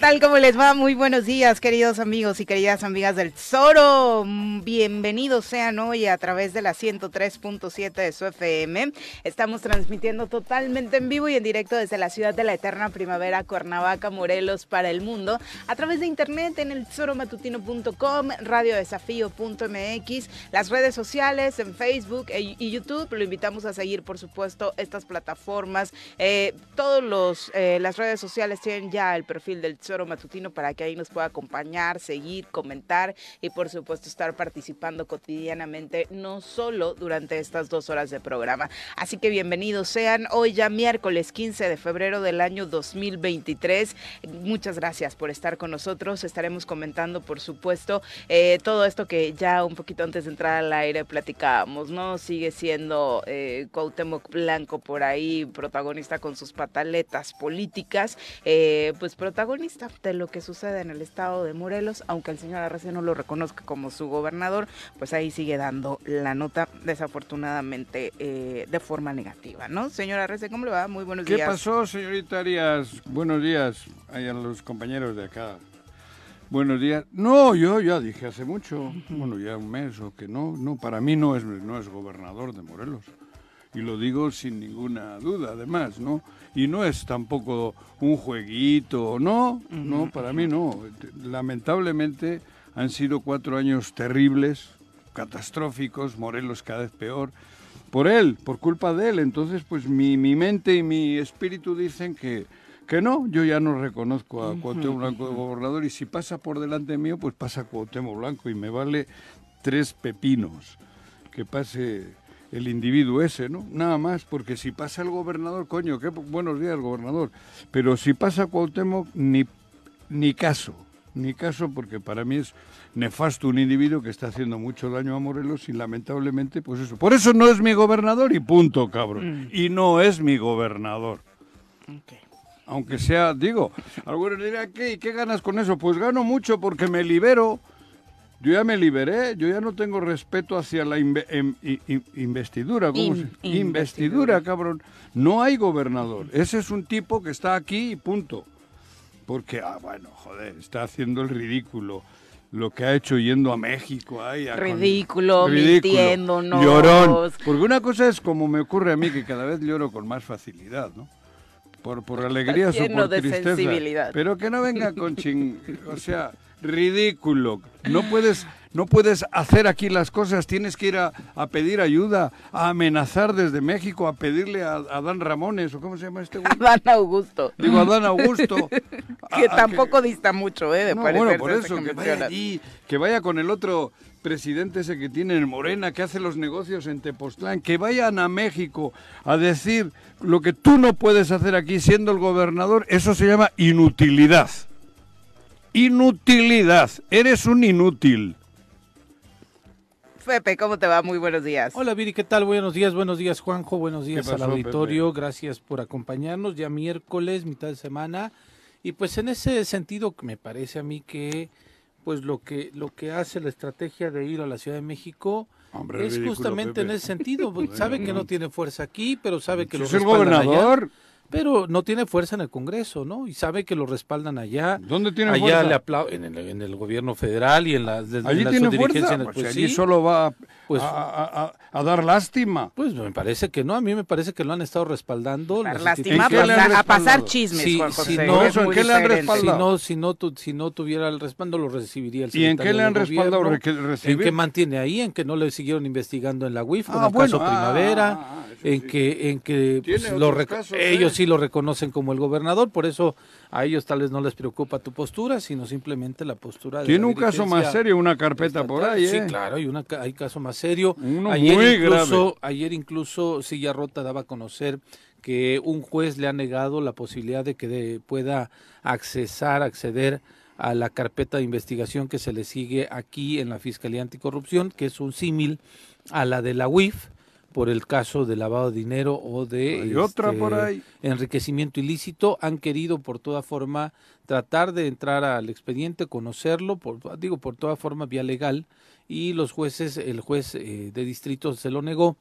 Tal? ¿Cómo les va? Muy buenos días, queridos amigos y queridas amigas del Zoro. Bienvenidos sean hoy a través de la 103.7 de su FM. Estamos transmitiendo totalmente en vivo y en directo desde la ciudad de la eterna primavera, Cuernavaca, Morelos, para el mundo, a través de internet en el zoromatutino.com, radiodesafío.mx, las redes sociales en Facebook e, y YouTube. Lo invitamos a seguir, por supuesto, estas plataformas. Eh, todos los eh, las redes sociales tienen ya el perfil del Tesoro Matutino para que ahí nos pueda acompañar, seguir, comentar y por supuesto estar participando cotidianamente, no solo durante estas dos horas de programa. Así que bienvenidos sean hoy ya miércoles 15 de febrero del año 2023. Muchas gracias por estar con nosotros. Estaremos comentando, por supuesto, eh, todo esto que ya un poquito antes de entrar al aire platicábamos, ¿no? Sigue siendo eh, Blanco por ahí, protagonista con sus pataletas políticas, eh, pues protagonista de lo que sucede en el estado de Morelos, aunque el señor Arrece no lo reconozca como su gobernador, pues ahí sigue dando la nota, desafortunadamente, eh, de forma negativa, ¿no? Señor Arrece, ¿cómo le va? Muy buenos días. ¿Qué pasó, señorita Arias? Buenos días a los compañeros de acá. Buenos días. No, yo ya dije hace mucho, bueno, ya un mes o que no, no, para mí no es, no es gobernador de Morelos. Y lo digo sin ninguna duda, además, ¿no? Y no es tampoco un jueguito, no, no, para mí no. Lamentablemente han sido cuatro años terribles, catastróficos, Morelos cada vez peor, por él, por culpa de él. Entonces, pues mi, mi mente y mi espíritu dicen que, que no, yo ya no reconozco a Cuauhtémoc Blanco de gobernador y si pasa por delante mío, pues pasa Cuauhtémoc Blanco y me vale tres pepinos. Que pase el individuo ese, ¿no? Nada más, porque si pasa el gobernador, coño, qué buenos días, gobernador. Pero si pasa Cuauhtémoc, ni, ni caso, ni caso, porque para mí es nefasto un individuo que está haciendo mucho daño a Morelos y lamentablemente, pues eso. Por eso no es mi gobernador y punto, cabrón. Mm. Y no es mi gobernador. Aunque sea, digo, algunos dirán, ¿qué? ¿qué ganas con eso? Pues gano mucho porque me libero yo ya me liberé, yo ya no tengo respeto hacia la em, investidura. ¿cómo se? investidura, cabrón. No hay gobernador. Ese es un tipo que está aquí y punto. Porque, ah, bueno, joder, está haciendo el ridículo. Lo que ha hecho yendo a México. Ay, ridículo, ridículo, Llorón. Porque una cosa es como me ocurre a mí, que cada vez lloro con más facilidad, ¿no? Por, por alegrías o por tristeza. Pero que no venga con ching... O sea ridículo. No puedes, no puedes hacer aquí las cosas, tienes que ir a, pedir ayuda, a amenazar desde México, a pedirle a, a Dan Ramones, o cómo se llama este güey. Dan Augusto. Digo, a Dan Augusto. que tampoco dista mucho, ¿eh? De no, bueno, por eso, que, vaya allí, que vaya con el otro presidente ese que tiene en Morena, que hace los negocios en Tepoztlán, que vayan a México a decir lo que tú no puedes hacer aquí siendo el gobernador, eso se llama inutilidad. Inutilidad. Eres un inútil. Pepe, ¿cómo te va? Muy buenos días. Hola Viri, ¿qué tal? Buenos días, buenos días Juanjo, buenos días pasó, al auditorio, gracias por acompañarnos, ya miércoles, mitad de semana, y pues en ese sentido me parece a mí que pues lo que lo que hace la estrategia de ir a la Ciudad de México Hombre, es ridículo, justamente en ese sentido, sabe que no tiene fuerza aquí, pero sabe que lo Es el respaldan allá, gobernador. Pero no tiene fuerza en el Congreso, ¿no? Y sabe que lo respaldan allá. ¿Dónde tiene allá fuerza? le aplauden en el, en el gobierno federal y en la, de- Allí en la tiene fuerza. en el- Pues pues allí sí. solo va a, Pues- a- a- a- a dar lástima. Pues me parece que no, a mí me parece que lo han estado respaldando. Dar lástima ¿En qué le han a, pasar- a pasar respaldado? chismes, Sí, Juan sí, José. no, eso, ¿en qué le han. Si respaldado? no, si no, tu- si no tuviera el respaldo, lo recibiría el ¿Y en qué secretario le han respaldado? que ¿En qué mantiene ahí? ¿En que no le siguieron investigando en la UIF con Ah, el bueno, caso ah, Primavera? ah, ah, en sí. que, en que pues, lo ellos ¿eh? Sí lo reconocen como el gobernador, por eso a ellos tal vez no les preocupa tu postura, sino simplemente la postura de Tiene la un caso más serio, una carpeta por ahí, Sí, ¿eh? claro, hay, una, hay caso más serio. Uno ayer muy incluso, grave. Ayer incluso Silla Rota daba a conocer que un juez le ha negado la posibilidad de que de- pueda accesar, acceder a la carpeta de investigación que se le sigue aquí en la Fiscalía Anticorrupción, que es un símil a la de la UIF por el caso de lavado de dinero o de otra este, por ahí. enriquecimiento ilícito. Han querido por toda forma tratar de entrar al expediente, conocerlo, por, digo, por toda forma vía legal, y los jueces, el juez eh, de distrito se lo negó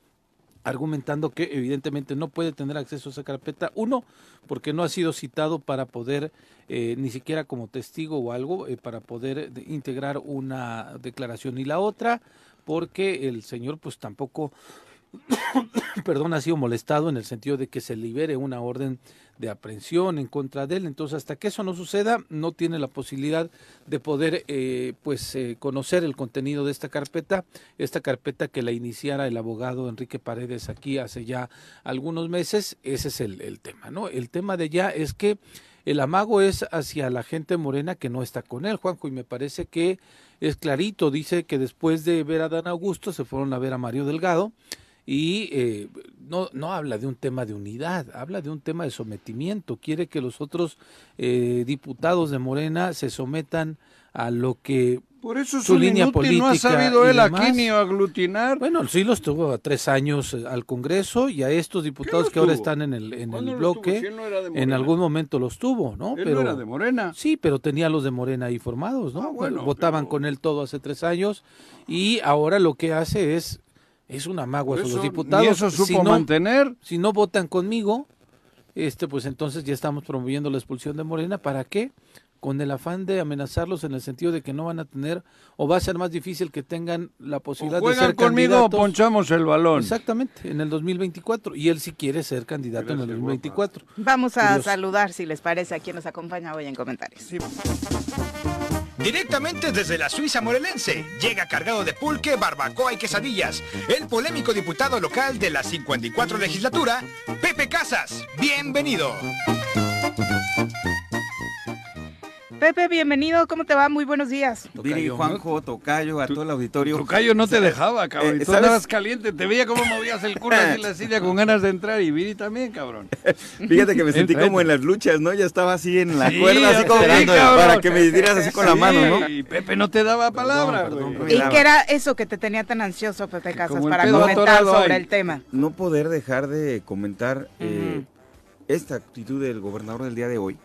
argumentando que evidentemente no puede tener acceso a esa carpeta. Uno, porque no ha sido citado para poder, eh, ni siquiera como testigo o algo, eh, para poder de- integrar una declaración. Y la otra, porque el señor pues tampoco, perdón, ha sido molestado en el sentido de que se libere una orden de aprehensión en contra de él. Entonces, hasta que eso no suceda, no tiene la posibilidad de poder, eh, pues, eh, conocer el contenido de esta carpeta, esta carpeta que la iniciara el abogado Enrique Paredes aquí hace ya algunos meses. Ese es el, el tema, ¿no? El tema de ya es que el amago es hacia la gente morena que no está con él, Juanjo, y me parece que es clarito. Dice que después de ver a Dan Augusto se fueron a ver a Mario Delgado y eh, no, no habla de un tema de unidad, habla de un tema de sometimiento. Quiere que los otros eh, diputados de Morena se sometan a lo que Por eso es su línea inútil, no ha política sabido él aquí ni aglutinar. bueno, sí los tuvo a tres años eh, al Congreso y a estos diputados que ahora están en el, en ¿Cuándo el bloque, Si no en algún momento los tuvo, ¿no? Él pero no era de Morena. Sí, pero tenía los de Morena ahí formados, ¿no? Ah, bueno, Votaban pero- con él todo hace tres años y ahora lo que hace es es un amago a Por los eso, diputados. Ni eso supo si no, mantener. si no votan conmigo, este, pues entonces ya estamos promoviendo la expulsión de Morena. ¿Para qué? Con el afán de amenazarlos en el sentido de que no van a tener o va a ser más difícil que tengan la O posibilidad de juegan ser conmigo o candidatos. ponchamos el balón. Exactamente, en el 2024. Y él sí quiere ser candidato en el Gracias, 2024. Vamos a Curioso. saludar, si les parece, a quien nos acompaña hoy en comentarios. Directamente desde la Suiza morelense, llega cargado de pulque, barbacoa y quesadillas, el polémico diputado local de la 54 legislatura, Pepe Casas. Bienvenido. Pepe, bienvenido, ¿cómo te va? Muy buenos días. Viri, Juanjo, Tocayo, a todo el auditorio. Tocayo no te dejaba, cabrón. Eh, tú ¿sabes? andabas caliente. Te veía cómo movías el culo así en la silla con ganas de entrar. Y Viri también, cabrón. Fíjate que me sentí Entra, como en las luchas, ¿no? Ya estaba así en la Sí, cuerda, así como esperando para que me dieras así con la mano, ¿no? Y Pepe no te daba palabra, perdón. ¿Y qué era eso que te tenía tan ansioso, Pepe Casas, para comentar sobre ahí. el tema? No poder dejar de comentar eh, esta actitud del gobernador del día de hoy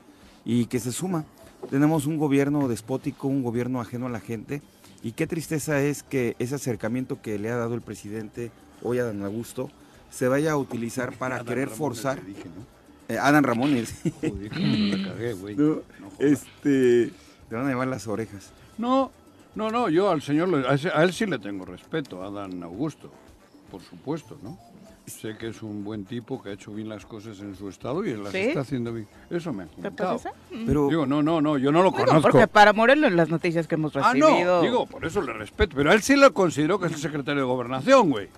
y que se suma. Tenemos un gobierno despótico, un gobierno ajeno a la gente y qué tristeza es que ese acercamiento que le ha dado el presidente hoy a Dan Augusto se vaya a utilizar para querer forzar. Te dije, ¿no? Eh, Adán Ramones. Joder, la cagué, güey. No, este, te van a llevar las orejas. No, no, no, yo al señor, a, él sí le tengo respeto, a Dan Augusto, por supuesto, ¿no? Sé que es un buen tipo, que ha hecho bien las cosas en su estado y las ¿Sí? está haciendo bien. Eso me han ¿Pepe comentado. Casas? Pero Digo, no, no, no, yo no lo Digo, conozco. porque para Morelos las noticias que hemos Ah, recibido... no, digo, por eso le respeto. Pero a él sí lo considero que es el secretario de Gobernación, güey.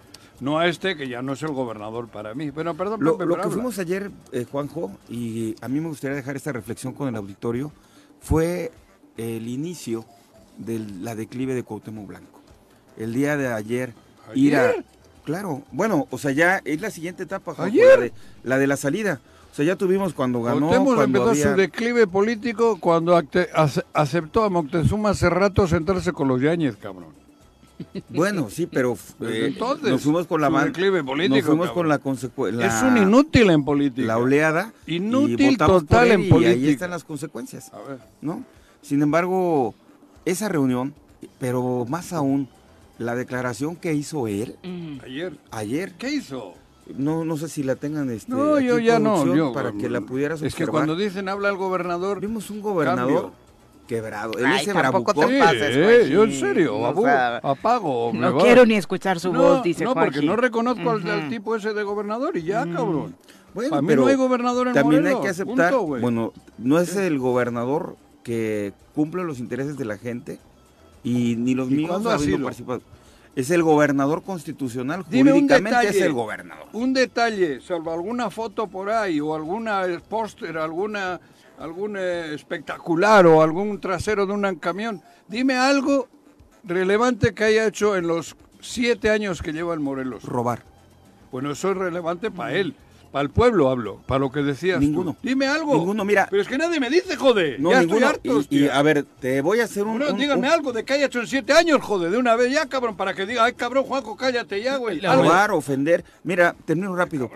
No a este, que ya no es el gobernador para mí. Pero perdón, lo, lo que fuimos ayer, eh, Juanjo, y a mí me gustaría dejar esta reflexión con el auditorio, fue el inicio de la declive de Cuauhtémoc Blanco. El día de ayer, ir a... Claro, bueno, o sea, ya es la siguiente etapa, Juanjo, ¿Ayer? La, de, la de la salida. O sea, ya tuvimos cuando ganó, cuando empezó había... su declive político cuando aceptó a Moctezuma hace rato sentarse con los Yáñez, cabrón. Bueno, sí, pero eh, entonces, nos fuimos con la ban- declive político, nos fuimos cabrón. con la consecuencia. Es un inútil en política. La oleada. Inútil y total en Y ahí política. están las consecuencias, A ver. ¿no? Sin embargo, esa reunión, pero más aún, la declaración que hizo él Ayer. ayer, ¿Qué hizo? no, no sé si la tengan este, No, aquí yo ya no. yo- para que la pudieras Es que observar. cuando dicen habla el gobernador. Vimos un gobernador Cambio. quebrado. Él Ay, ese tampoco te pases, Sí, Joaquín. yo en serio, O babu, sea, apago. me No va. quiero ni escuchar su no, voz, dice No, porque Juanji. no reconozco al, tipo ese de gobernador y ya, cabrón. Bueno, Para mí pero no hay gobernador en También Morelos, hay que aceptar, punto, bueno, no es el gobernador que cumple los intereses de la gente y ni los ¿Y míos cuándo ha habiendo sido? participado. Es el gobernador constitucional, Dime jurídicamente detalle. es el gobernador. Un detalle, salvo alguna foto por ahí o alguna eh, póster, alguna algún eh, espectacular o algún trasero de un camión. Dime algo relevante que haya hecho en los siete años que lleva en Morelos. Robar. Bueno, eso es relevante para él. Para el pueblo hablo, para lo que decías. tú. Ninguno. Dime algo. Ninguno, mira. Pero es que nadie me dice, joder. No, ya ninguno. estoy harto. y, y, a ver, te voy a hacer un... Bueno, un- dígame un- algo de que haya hecho en siete años, joder, de una vez ya, cabrón, para que diga, ay, cabrón, Juanjo, cállate ya, güey. Robar, ofender. Mira, termino rápido.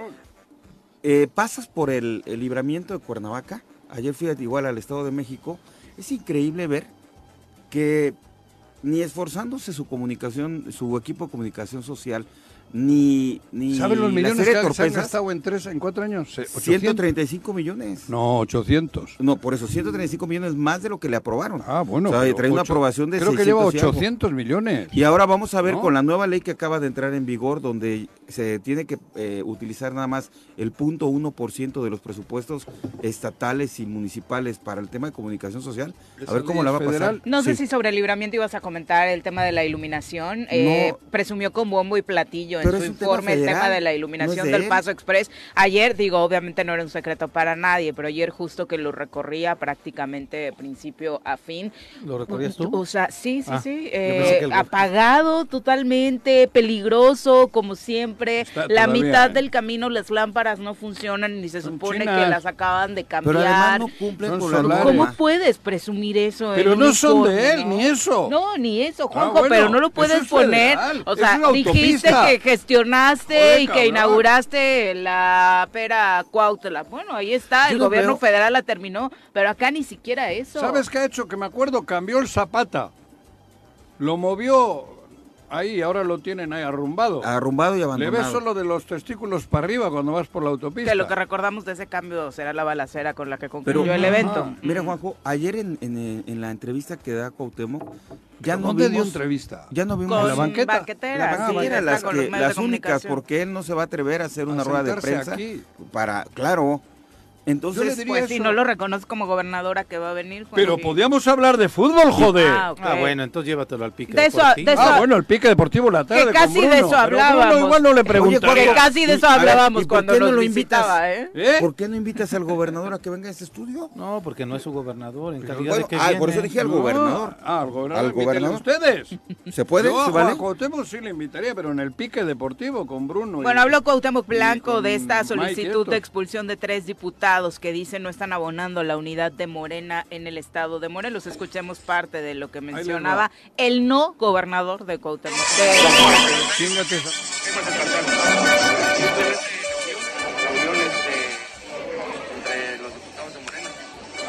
Eh, pasas por el, el libramiento de Cuernavaca. Ayer fui a- igual al Estado de México. Es increíble ver que ni esforzándose su comunicación, su equipo de comunicación social, ni, ni ¿Saben los la millones serie que han torpezas, gastado en tres, en cuatro años? Se- 800. 135 millones. No, 800. No, por eso, 135 millones más de lo que le aprobaron. Ah, bueno. O sea, trae una aprobación de Creo que lleva 600 y algo. 800 millones. Y ahora vamos a ver ¿No? con la nueva ley que acaba de entrar en vigor, donde se tiene que eh, utilizar nada más el punto 1% de los presupuestos estatales y municipales para el tema de comunicación social. A ¿Esa ver cómo la va a pasar. No sé Sí. si sobre el libramiento ibas a comentar el tema de la iluminación. Eh, No. presumió con bombo y platillo en Pero su tema informe el tema de la iluminación del. Paso Express. Ayer, digo, obviamente no era un secreto para nadie, pero ayer justo que lo recorría prácticamente de principio a fin. ¿Lo recorrías tú? O sea, sí, sí, Ah, sí. eh, el- apagado totalmente, peligroso, como siempre. Está la todavía, mitad ¿eh? del camino las lámparas no funcionan y se Son supone chinas. que las acaban de cambiar. Pero además no cumplen con la. ¿Cómo puedes presumir eso? Pero no son de él, no? ni eso. No, ni eso, Ah, Juanjo, bueno, pero no lo puedes es poner. federal, O sea, dijiste que gestionaste Joder, y que cabrón. inauguraste la pera Cuautla. Bueno, ahí está, Yo el gobierno veo- federal la terminó, pero acá ni siquiera eso. ¿Sabes qué ha hecho? Que me acuerdo, cambió el Zapata. Lo movió ahí, ahora lo tienen ahí arrumbado. Arrumbado y Le abandonado. ves solo de los testículos para arriba cuando vas por la autopista. Que lo que recordamos de ese cambio será la balacera con la que concluyó Pero- el evento. Ajá. Mira, Juanjo, ayer en, en- en la entrevista que da Cuauhtémoc, ya no ¿Dónde dio vimos... entrevista? Ya no vimos... Con la banqueta? banquetera, La sí, banquetera, las, que- las únicas, porque él no se va a atrever a hacer una A rueda de prensa aquí. para, claro. Entonces, Pues si eso. no lo reconoce como gobernadora que va a venir. Juan Pero Luis. podíamos hablar de fútbol, joder. Ah, ok. Ah, bueno, entonces llévatelo al pique. De eso- deportivo. de eso- Ah, bueno, el pique deportivo la tarde. Que casi con Bruno, de eso pero Bruno hablábamos. igual no le Oye, preguntaría. Que casi de eso ver, hablábamos ¿y por cuando no nos lo invitas? ¿eh? ¿Eh? ¿por qué no invitas al gobernador a que venga a este estudio? No, porque no es su gobernador. En calidad bueno, de que ah, por viene. eso dije al No, gobernador. Ah, al gobernador. ¿Al gobernador? ustedes. ¿Se puede? Yo ¿Se vale? Cuauhtémoc sí le invitaría, pero en el pique deportivo con Bruno. y- Bueno, habló Cuauhtémoc Blanco de esta solicitud de expulsión de tres diputados que dicen no están abonando la unidad de Morena en el estado de Morelos. Escuchemos parte de lo que mencionaba el no gobernador de Cuauhtémoc. de- Chíngate esa- reuniones de- entre los diputados de Morena.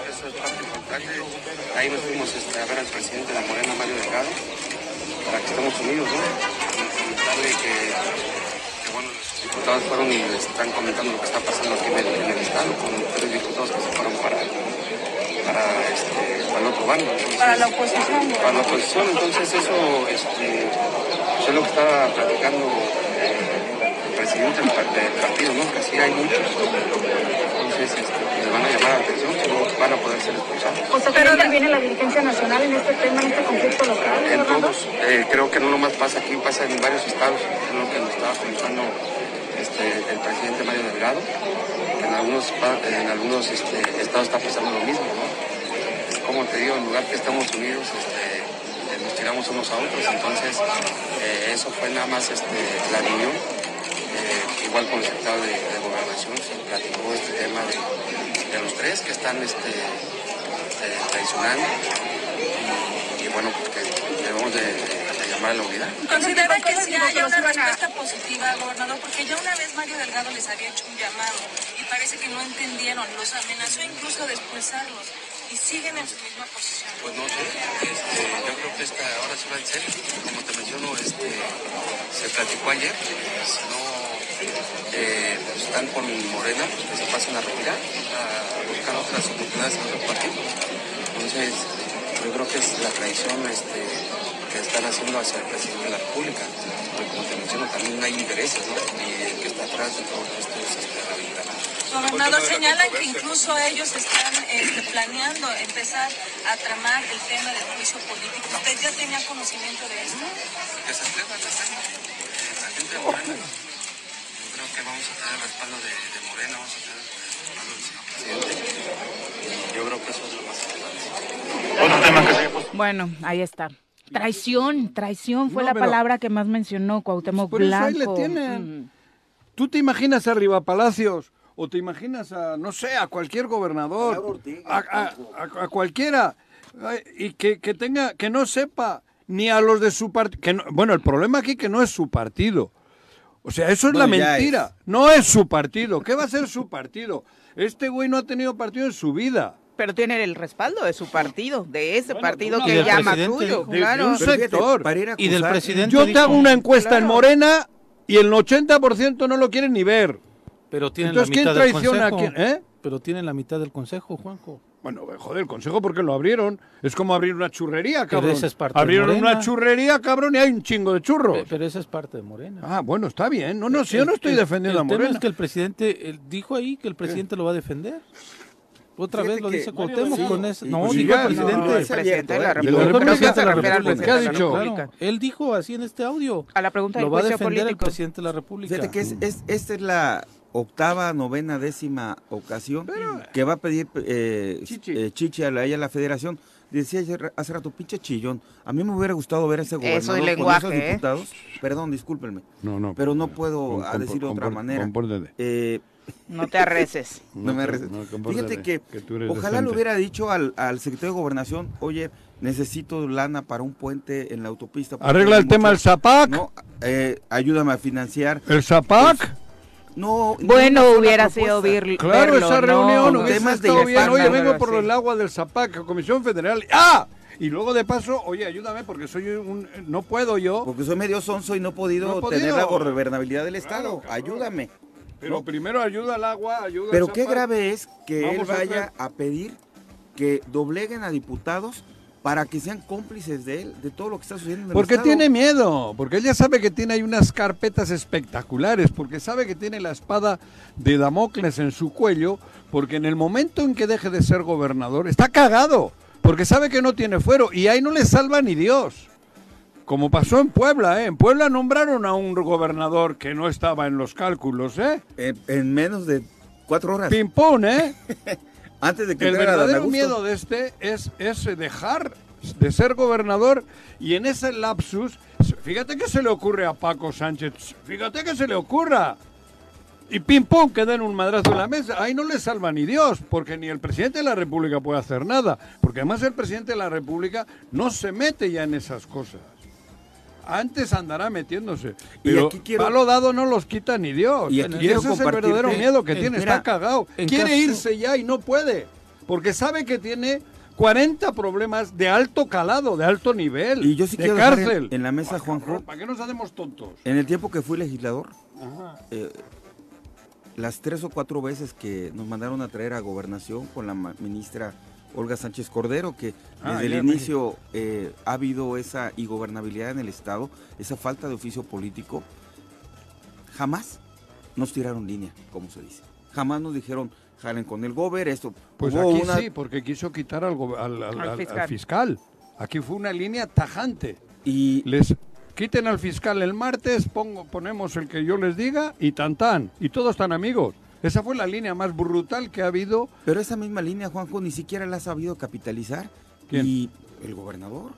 Eso es parte importante. Ahí nos fuimos este, a ver al presidente de Morena, Mario Delgado, para que estemos unidos, ¿no? Y que, diputados fueron y están comentando lo que está pasando aquí en el, en el Estado, con tres diputados que se fueron para, para, este, para el otro bando. Entonces, Para la oposición. para la oposición, entonces eso este, pues es lo que estaba platicando eh, el presidente del, par- del partido, ¿no? Que así hay muchos. Entonces, este, que les van a llamar la atención, no van a poder ser expulsados. O sea, ¿cree que viene la dirigencia nacional en este tema, en este conflicto local? En todos, eh, creo que no nomás pasa aquí, pasa en varios estados, es lo que nos estaba comentando el presidente Mario Delgado, en algunos, en algunos este, estados está pasando lo mismo, ¿no? Como te digo, en lugar que estamos unidos, este, eh, nos tiramos unos a otros, entonces eh, eso fue nada más este, la reunión Eh, igual con el secretario de, Gobernación se platicó este tema de, los tres que están este, eh, traicionando y, y bueno, pues que debemos de, de la unidad. ¿Considera que sí haya una respuesta positiva, gobernador? Porque ya una vez Mario Delgado les había hecho un llamado y parece que no entendieron, los amenazó incluso de expulsarlos y siguen en su misma posición. Pues no sé, este, yo creo que esta ahora sí va en serio. Como te menciono, este, se platicó ayer, si no eh, pues están con Morena, pues que se pasen a retirar, a buscar otras oportunidades en otro partido. Entonces, yo creo que es la traición este, que están haciendo hacia el presidente de la República. Porque como te menciono, también hay intereses, ¿no? Y el que está atrás de todo esto es este. Gobernador, señalan que incluso ellos están este, planeando empezar a tramar el tema del juicio político. ¿Usted ya tenía conocimiento de esto? Que se atreva a hacerlo. La gente. Yo creo que vamos a tener el respaldo de, de Morena, vamos a tener el respaldo del señor presidente. Yo creo que eso es lo más importante. Otro tema que se Bueno, ahí está. Traición, traición fue No, la pero- palabra que más mencionó Cuauhtémoc Por eso ahí Blanco. le tienen. Mm. ¿Tú te imaginas arriba Palacios? ¿O te imaginas a, no sé, a cualquier gobernador? A, a- a- a cualquiera. Y que, que tenga, que no sepa ni a los de su partido. Bueno, el problema aquí que no es su partido. O sea, eso es Bueno, la mentira. No es su partido. ¿Qué va a ser su partido? Este güey no ha tenido partido en su vida. Pero tiene el respaldo de su partido, de ese Bueno, partido no, que del llama suyo, dijo. De- claro. un Pero sector. para ir a Y del presidente Yo te hago una encuesta en Claro. Morena y el 80% no lo quieren ni ver. Pero tienen Entonces, la ¿quién mitad del traiciona a consejo. quién? ¿Eh? Pero tienen la mitad del consejo, Juanjo. Bueno, joder, el consejo porque lo abrieron. Es como abrir una churrería, Pero cabrón. esa es parte de Abrieron Morena. una churrería, cabrón, y hay un chingo de churros. Pe- Pero esa es parte de Morena. Ah, bueno, está bien. No, no, si yo no estoy el- defendiendo a el tema Morena. es que el presidente él dijo ahí que el presidente lo va a defender. Otra Fíjate vez lo dice Cuauhtémoc Sí, con eso. y- No, y dijo el presidente. El de la. República. ¿qué ha dicho? Claro, él dijo así en este audio. A la pregunta del Lo va a defender el político. presidente de la República. Fíjate que es, es- esta es la octava, novena, décima ocasión que va a pedir eh, Chichi. eh, Chichi a la, ella a la federación. Decía ayer- hace rato, pinche chillón. A mí me hubiera gustado ver a ese gobernador Eso es con lenguaje, esos ¿eh? diputados. Perdón, discúlpenme. No, no. Pero no puedo Con- a con- decir de otra manera. Eh, No te arreces. no me arreces. no, Fíjate que, ojalá decente. le hubiera dicho al, al secretario de Gobernación, oye, necesito lana para un puente en la autopista. Arregla el tema del Zapac. No, eh, ayúdame a financiar. El Zapac. No, ni Bueno, hubiera sido vir- Claro, verlo, esa ¿no? reunión Con hubiese estado bien. Oye, vengo por sí. el agua del Zapac, Comisión Federal. ¡Ah! Y luego de paso, oye, ayúdame porque soy un... No puedo yo. Porque soy medio sonso y no he podido, No he podido. tener la gobernabilidad del Estado. cabrón. Ayúdame. Pero ¿no? primero ayuda al agua, ayuda al Pero qué grave es que Vamos él vaya a pedir que dobleguen a diputados para que sean cómplices de él, de todo lo que está sucediendo en el Porque Estado. tiene miedo, porque él ya sabe que tiene ahí unas carpetas espectaculares, porque sabe que tiene la espada de Damocles en su cuello, porque en el momento en que deje de ser gobernador, está cagado, porque sabe que no tiene fuero, y ahí no le salva ni Dios. Como pasó en Puebla, ¿eh? En Puebla nombraron a un gobernador que no estaba en los cálculos, ¿eh? En, en menos de cuatro horas. Pimpón, ¿eh? Antes de que El verdadero miedo de este es, es dejar de ser gobernador y en ese lapsus, fíjate que se le ocurre a Paco Sánchez, fíjate que se le ocurra. Y pim pum, que den un madrazo en la mesa. Ahí no le salva ni Dios, porque ni el presidente de la República puede hacer nada. Porque además el presidente de la República no se mete ya en esas cosas. Antes andará metiéndose. Y Pero aquí quiero- palo dado no los quita ni Dios. Y Y, aquí ese es el verdadero miedo que en- tiene. mira, está cagado. Quiere caso- irse ya y no puede. Porque sabe que tiene 40 problemas de alto calado, de alto nivel. Y yo sí de quiero en- cárcel. en la mesa, Juanjo, ¿Para qué nos hacemos tontos? En el tiempo que fui legislador, eh, las tres o cuatro veces que nos mandaron a traer a gobernación con la ministra Olga Sánchez Cordero, que Ah, desde el inicio eh, ha habido esa ingobernabilidad en el Estado, esa falta de oficio político, jamás nos tiraron línea, como se dice. Jamás nos dijeron, jalen con el gober, esto. Pues Hubo aquí una- sí, porque quiso quitar al, al- al- Al al- fiscal. al fiscal. Aquí fue una línea tajante. Y Les quiten al fiscal el martes, pongo, ponemos el que yo les diga y tan tan. Y todos están amigos. Esa fue la línea más brutal que ha habido. Pero esa misma línea, Juanjo, ni siquiera la ha sabido capitalizar. ¿Quién? Y el gobernador.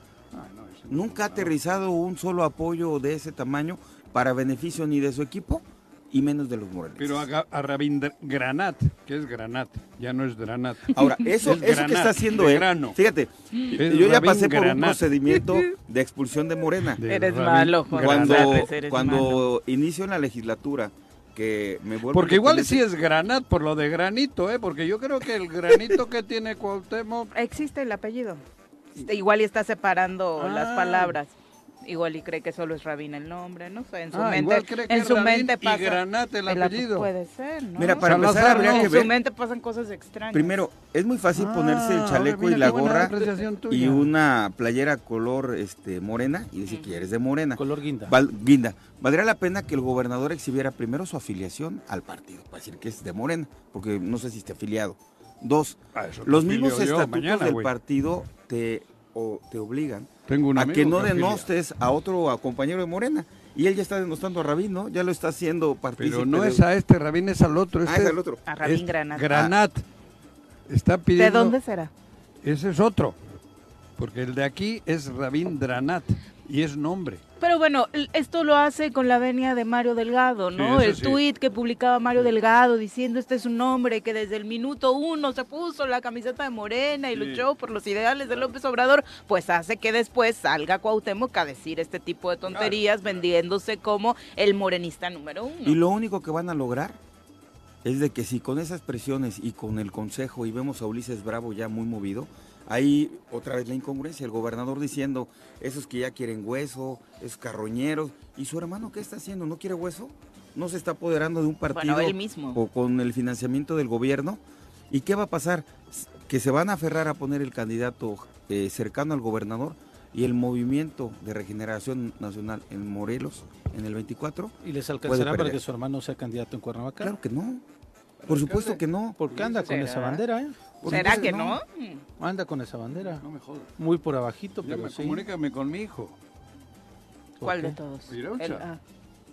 Nunca ha aterrizado un solo apoyo de ese tamaño para beneficio ni de su equipo y menos de los morelenses. Pero a, a Rabindr- Granat, que es Granat, ya no es Granat. Ahora, eso, Es eso que está haciendo él, grano. fíjate, Es yo ya pasé por un procedimiento de expulsión de Morena. De Eres malo, Juan. Cuando, eres cuando malo. inicio en la legislatura, que me vuelvo Porque igual independiente- sí es Granat por lo de granito, ¿eh? Porque yo creo que el granito que tiene Cuauhtémoc... Existe el apellido. Igual y está separando las Ah. palabras. Igual y cree que solo es Rabín el nombre, no sé, en su Ah, mente, igual cree que en es su Rabín mente y pasa Granat el ap- apellido. Puede ser, ¿no? Mira, para Salazar, empezar habría ¿no? que en su ver, mente pasan cosas extrañas. primero, es muy fácil ponerse el Ah, chaleco mira y la gorra y una playera color este morena y decir que eres de morena. Color guinda. Val- guinda. Valdría la pena que el gobernador exhibiera primero su afiliación al partido, para decir que es de morena, porque no sé si esté afiliado. Dos, Ah, los mismos yo estatutos mañana, del partido te, o- te obligan Tengo un a que no denostes a otro a compañero de Morena. Y él ya está denostando a Rabín, ¿no? Ya lo está haciendo partícipe. Pero no de- es a este Rabín, es al otro. Ah, Este es al otro. A Rabín es Granat. Granat. Está ¿De pidiendo... dónde será? Ese es otro. Porque el de aquí es Rabín Dranat y es nombre. Pero bueno, esto lo hace con la venia de Mario Delgado, ¿no? Sí, el sí. tuit que publicaba Mario Delgado diciendo este es un hombre que desde el minuto uno se puso la camiseta de Morena y luchó por los ideales de López Obrador, pues hace que después salga Cuauhtémoc a decir este tipo de tonterías vendiéndose como el morenista número uno. Y lo único que van a lograr es de que si con esas presiones y con el consejo y vemos a Ulises Bravo ya muy movido, ahí otra vez la incongruencia, el gobernador diciendo, esos que ya quieren hueso, esos carroñeros, y su hermano, ¿qué está haciendo? ¿No quiere hueso? ¿No se está apoderando de un partido Bueno, él mismo. o con el financiamiento del gobierno? ¿Y qué va a pasar? Que se van a aferrar a poner el candidato eh, cercano al gobernador y el movimiento de regeneración nacional en Morelos en el 24 ¿Y les alcanzará para que su hermano sea candidato en Cuernavaca? Claro que no. Por supuesto que no. ¿Por qué anda con esa bandera, eh? Por ¿Será que no? Anda con esa bandera. No me jodas. Muy por abajito, Ya pero me sí. comunícame con mi hijo. ¿Cuál qué? de todos? El- ah,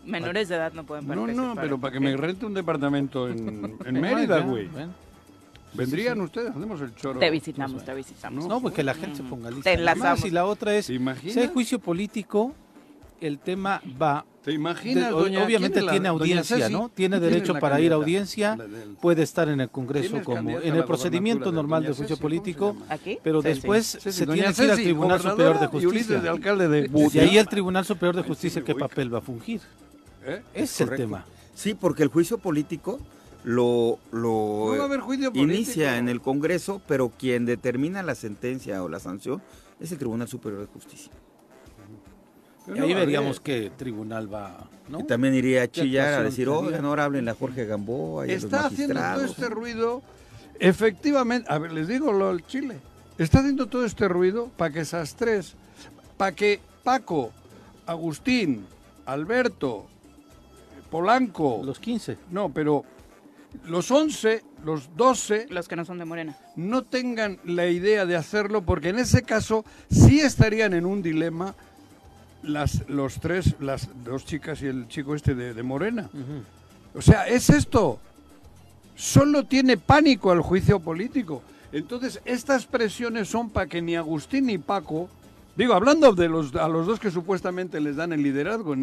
menores de edad no pueden No, participar. no, pero para que me rente un departamento en, en Mérida, güey. ven. ¿Vendrían ustedes? Hacemos el choro. Te visitamos, te visitamos. No, porque la gente se ponga lista. Te enlazamos. Además, Y la otra es, si hay juicio político, el tema va... ¿Te imaginas, de- doña- obviamente la- tiene doña audiencia, Ceci? ¿no? Tiene ¿Quién es derecho para ir a audiencia, puede estar en el ¿Quién Congreso es como en el procedimiento normal del juicio Ceci, ¿cómo se político, pero después se doña tiene que ir al Tribunal Superior de gobernadora y de Justicia. alcalde de Y ahí el Tribunal Superior de Justicia, ¿qué papel va a fungir? ¿Eh? Ese es el tema. Sí, porque el juicio político lo, lo No político. inicia en el Congreso, pero quien determina la sentencia o la sanción es el Tribunal Superior de Justicia. Pero Y no ahí veríamos qué tribunal va, ¿no? Y también iría a chillar a decir, oigan, ahora hablen a Jorge Gamboa y Está haciendo todo este ruido, efectivamente, a ver, les digo lo del Chile. Está haciendo todo este ruido para que esas tres, para que Paco, Agustín, Alberto, Polanco, Los 15. no, pero los 11, los 12, Los que no son de Morena. no tengan la idea de hacerlo, porque en ese caso sí estarían en un dilema las, los tres, las dos chicas y el chico este de, de Morena. O sea, es esto. Solo tiene pánico al juicio político. Entonces, estas presiones son para que ni Agustín ni Paco, digo, hablando de los, a los dos que supuestamente les dan el liderazgo,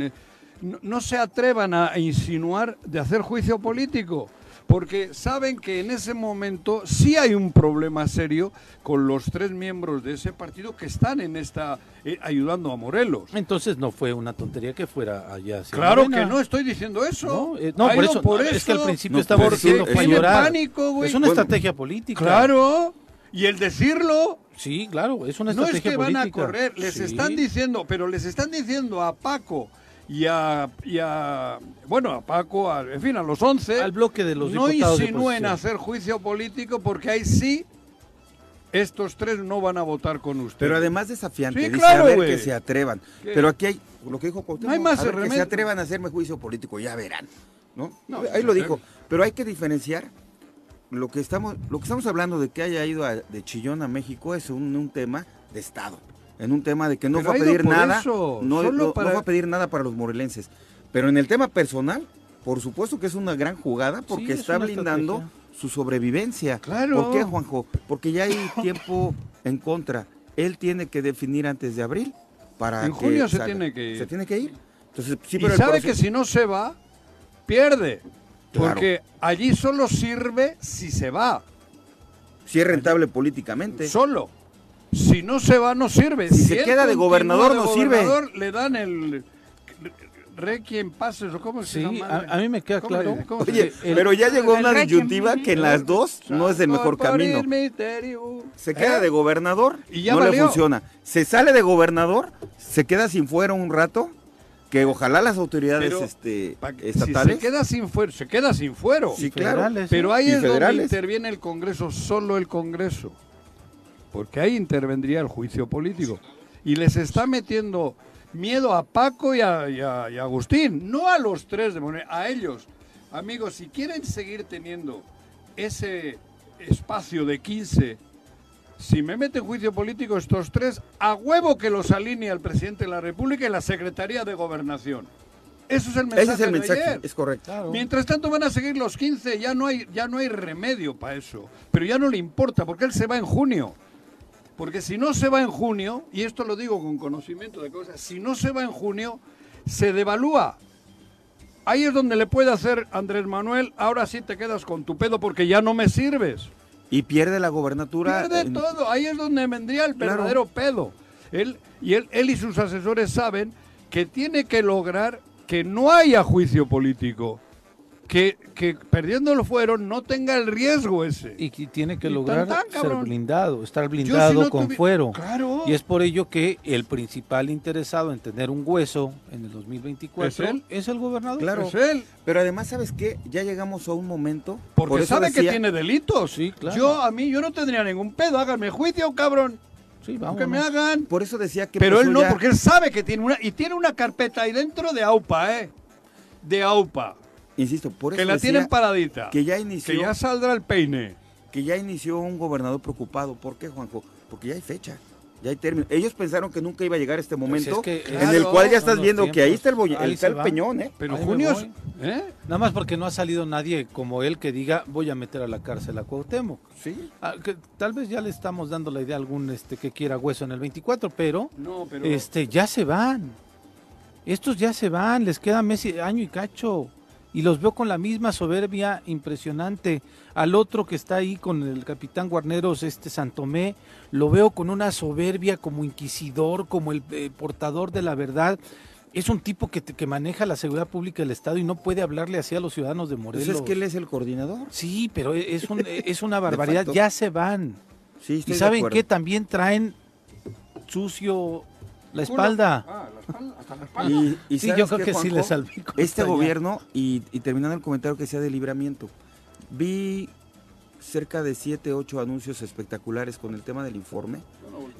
no se atrevan a insinuar de hacer juicio político, porque saben que en ese momento sí hay un problema serio con los tres miembros de ese partido que están en esta eh, ayudando a Morelos. Entonces no fue una tontería que fuera allá. hacia Claro Morena. que no estoy diciendo eso. No, eh, no, por eso, por no, es que al principio No, estaba diciendo fue llorar. pánico, güey. Es una Bueno, estrategia política. Claro. Y el decirlo Sí, claro, es una no es estrategia que van a política. correr, les Sí. están diciendo, pero les están diciendo a Paco y a, y a- bueno, a Paco, a- en fin, a los 11, Al bloque de los no diputados insinúen hacer juicio político porque ahí sí estos tres no van a votar con usted. Pero además desafiante, Sí, dice claro, a ver que se atrevan. ¿Qué? Pero aquí hay, lo que dijo Cuauhtémoc, No hay más a ver que se atrevan a hacerme juicio político, ya verán. ¿no? No, Ahí lo dijo. Pero hay que diferenciar lo que estamos, lo que estamos hablando de que haya ido a- de Chillón a México es un, un tema de Estado. En un tema de que no Pero fue a pedir nada. eso, no, no- no para- fue a pedir nada para los morelenses. Pero en el tema personal, por supuesto que es una gran jugada porque Sí, está blindando estrategia. su sobrevivencia. Claro. ¿Por qué, Juanjo? Porque ya hay tiempo en contra. Él tiene que definir antes de abril para En que junio se tiene que ir. Se tiene que ir. Entonces, sí, y pero el sabe proceso- que si no se va, pierde. Claro. Porque allí solo sirve si se va. Si es rentable políticamente. Solo. Si no se va, no sirve. Si se queda de gobernador, de no sirve. gobernador, Le dan el requiem pases o cómo se Sí, llama. a, a mí me queda ¿Cómo le claro. Oye, el- pero ya llegó una disyuntiva que en las dos no es el mejor camino. Se queda ¿Eh? de gobernador, Y ya no le funciona. Se sale de gobernador, se queda sin fuero un rato, que ojalá las autoridades Pero, este, Pa- Si estatales... se queda sin fuero, se queda sin fuero. Sí, claro. federales, Pero ahí es donde interviene el Congreso, solo el Congreso. Porque ahí intervendría el juicio político. Y les está metiendo miedo a Paco y a, y a- y a Agustín, no a los tres de a ellos. Amigos, si quieren seguir teniendo ese espacio de 15, si me meten juicio político estos tres, a huevo que los alinea el presidente de la República y la Secretaría de Gobernación. Eso es el mensaje Ese es el de mensaje, ayer. es correcto. Claro. Mientras tanto van a seguir los 15, ya no hay, ya no hay remedio para eso. Pero ya no le importa, porque él se va en junio. Porque si no se va en junio, y esto lo digo con conocimiento de cosas, si no se va en junio, se devalúa. Ahí es donde le puede hacer Andrés Manuel, ahora sí te quedas con tu pedo porque ya no me sirves. Y pierde la gobernatura. Pierde en- todo, ahí es donde vendría el Claro. verdadero pedo. Él, y él, él y sus asesores saben que tiene que lograr que no haya juicio político. Que, que perdiendo el fuero no tenga el riesgo ese. Y que tiene que Y lograr tan, ser blindado, estar blindado si no con tuvi- fuero. Claro. Y es por ello que el principal interesado en tener un hueso en el 2024 ¿Es él? es el gobernador. Claro. Es él. Pero además, ¿sabes qué? Ya llegamos a un momento... Porque por sabe que tiene delitos. Sí, claro. Yo, a mí, yo no tendría ningún pedo. Háganme juicio, cabrón. Sí, Que me hagan. Por eso decía que... Pero él no, ya- porque él sabe que tiene una. Y tiene una carpeta ahí dentro de AUPA, ¿eh? De AUPA. Insisto, por eso Que la decía tienen paradita. que ya inició... Que ya saldrá el peine. que ya inició un gobernador preocupado. ¿Por qué, Juanjo? Porque ya hay fecha, ya hay término. Ellos pensaron que nunca iba a llegar este momento Pues que, en el cual ya estás viendo que ahí está el, boy- Ahí está el peñón, ¿eh? Pero Ahí junio. es-. ¿eh? Nada más porque no ha salido nadie como él que diga voy a meter a la cárcel a Cuauhtémoc. Sí. Ah, que tal vez ya le estamos dando la idea a algún este que quiera hueso en el 24, pero, No, pero. este ya se van. Estos ya se van, les queda mes y- año y cacho. Y los veo con la misma soberbia impresionante. Al otro que está ahí con el capitán Guarneros, este Santomé, lo veo con una soberbia como inquisidor, como el eh, portador de la verdad. Es un tipo que, que maneja la seguridad pública del Estado y no puede hablarle así a los ciudadanos de Morelos. Pues es que él es el coordinador. Sí, pero e, es, un- es una barbaridad. Ya se van. Sí, ¿Y estoy saben qué? También traen sucio la espalda. Ah, la espalda, hasta la espalda. Y, y Sí, ¿sabes yo creo qué, que sí le salvé. Este gobierno, y, y terminando el comentario que sea de libramiento, vi cerca de 7, 8 anuncios espectaculares con el tema del informe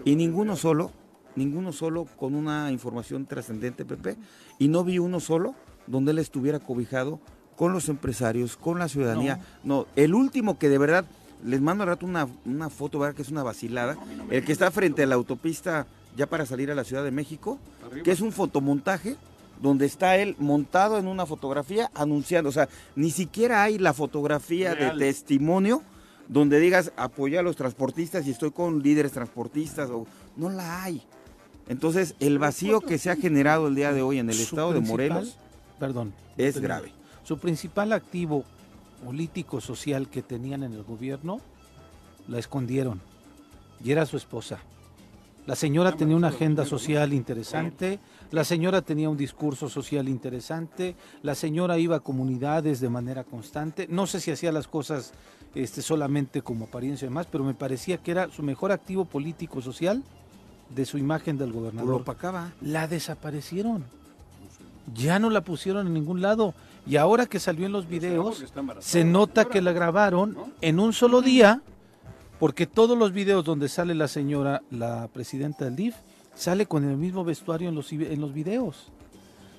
y ninguno solo, ninguno solo con una información trascendente, Pepe, y no vi uno solo donde él estuviera cobijado con los empresarios, con la ciudadanía. No, el último que de verdad, les mando al rato una, una foto, ¿verdad? que es una vacilada, el que está frente a la autopista ya para salir a la Ciudad de México, que es un fotomontaje donde está él montado en una fotografía anunciando, o sea, ni siquiera hay la fotografía Real. de testimonio donde digas apoya a los transportistas y estoy con líderes transportistas, o, no la hay. Entonces, el vacío que se ha generado el día de hoy en el estado de Morelos Perdón. es perdón. grave. Su principal activo político social que tenían en el gobierno la escondieron y era su esposa. La señora tenía una agenda social interesante, la señora tenía un discurso social interesante, la señora iba a comunidades de manera constante. No sé si hacía las cosas este, solamente como apariencia y demás, pero me parecía que era su mejor activo político social de su imagen del Lo gobernador. opacaba. La desaparecieron. Ya no la pusieron en ningún lado. Y ahora que salió en los videos, está embarazada. se nota que la grabaron en un solo día, porque todos los videos donde sale la señora, la presidenta del DIF, sale con el mismo vestuario en los, en los videos.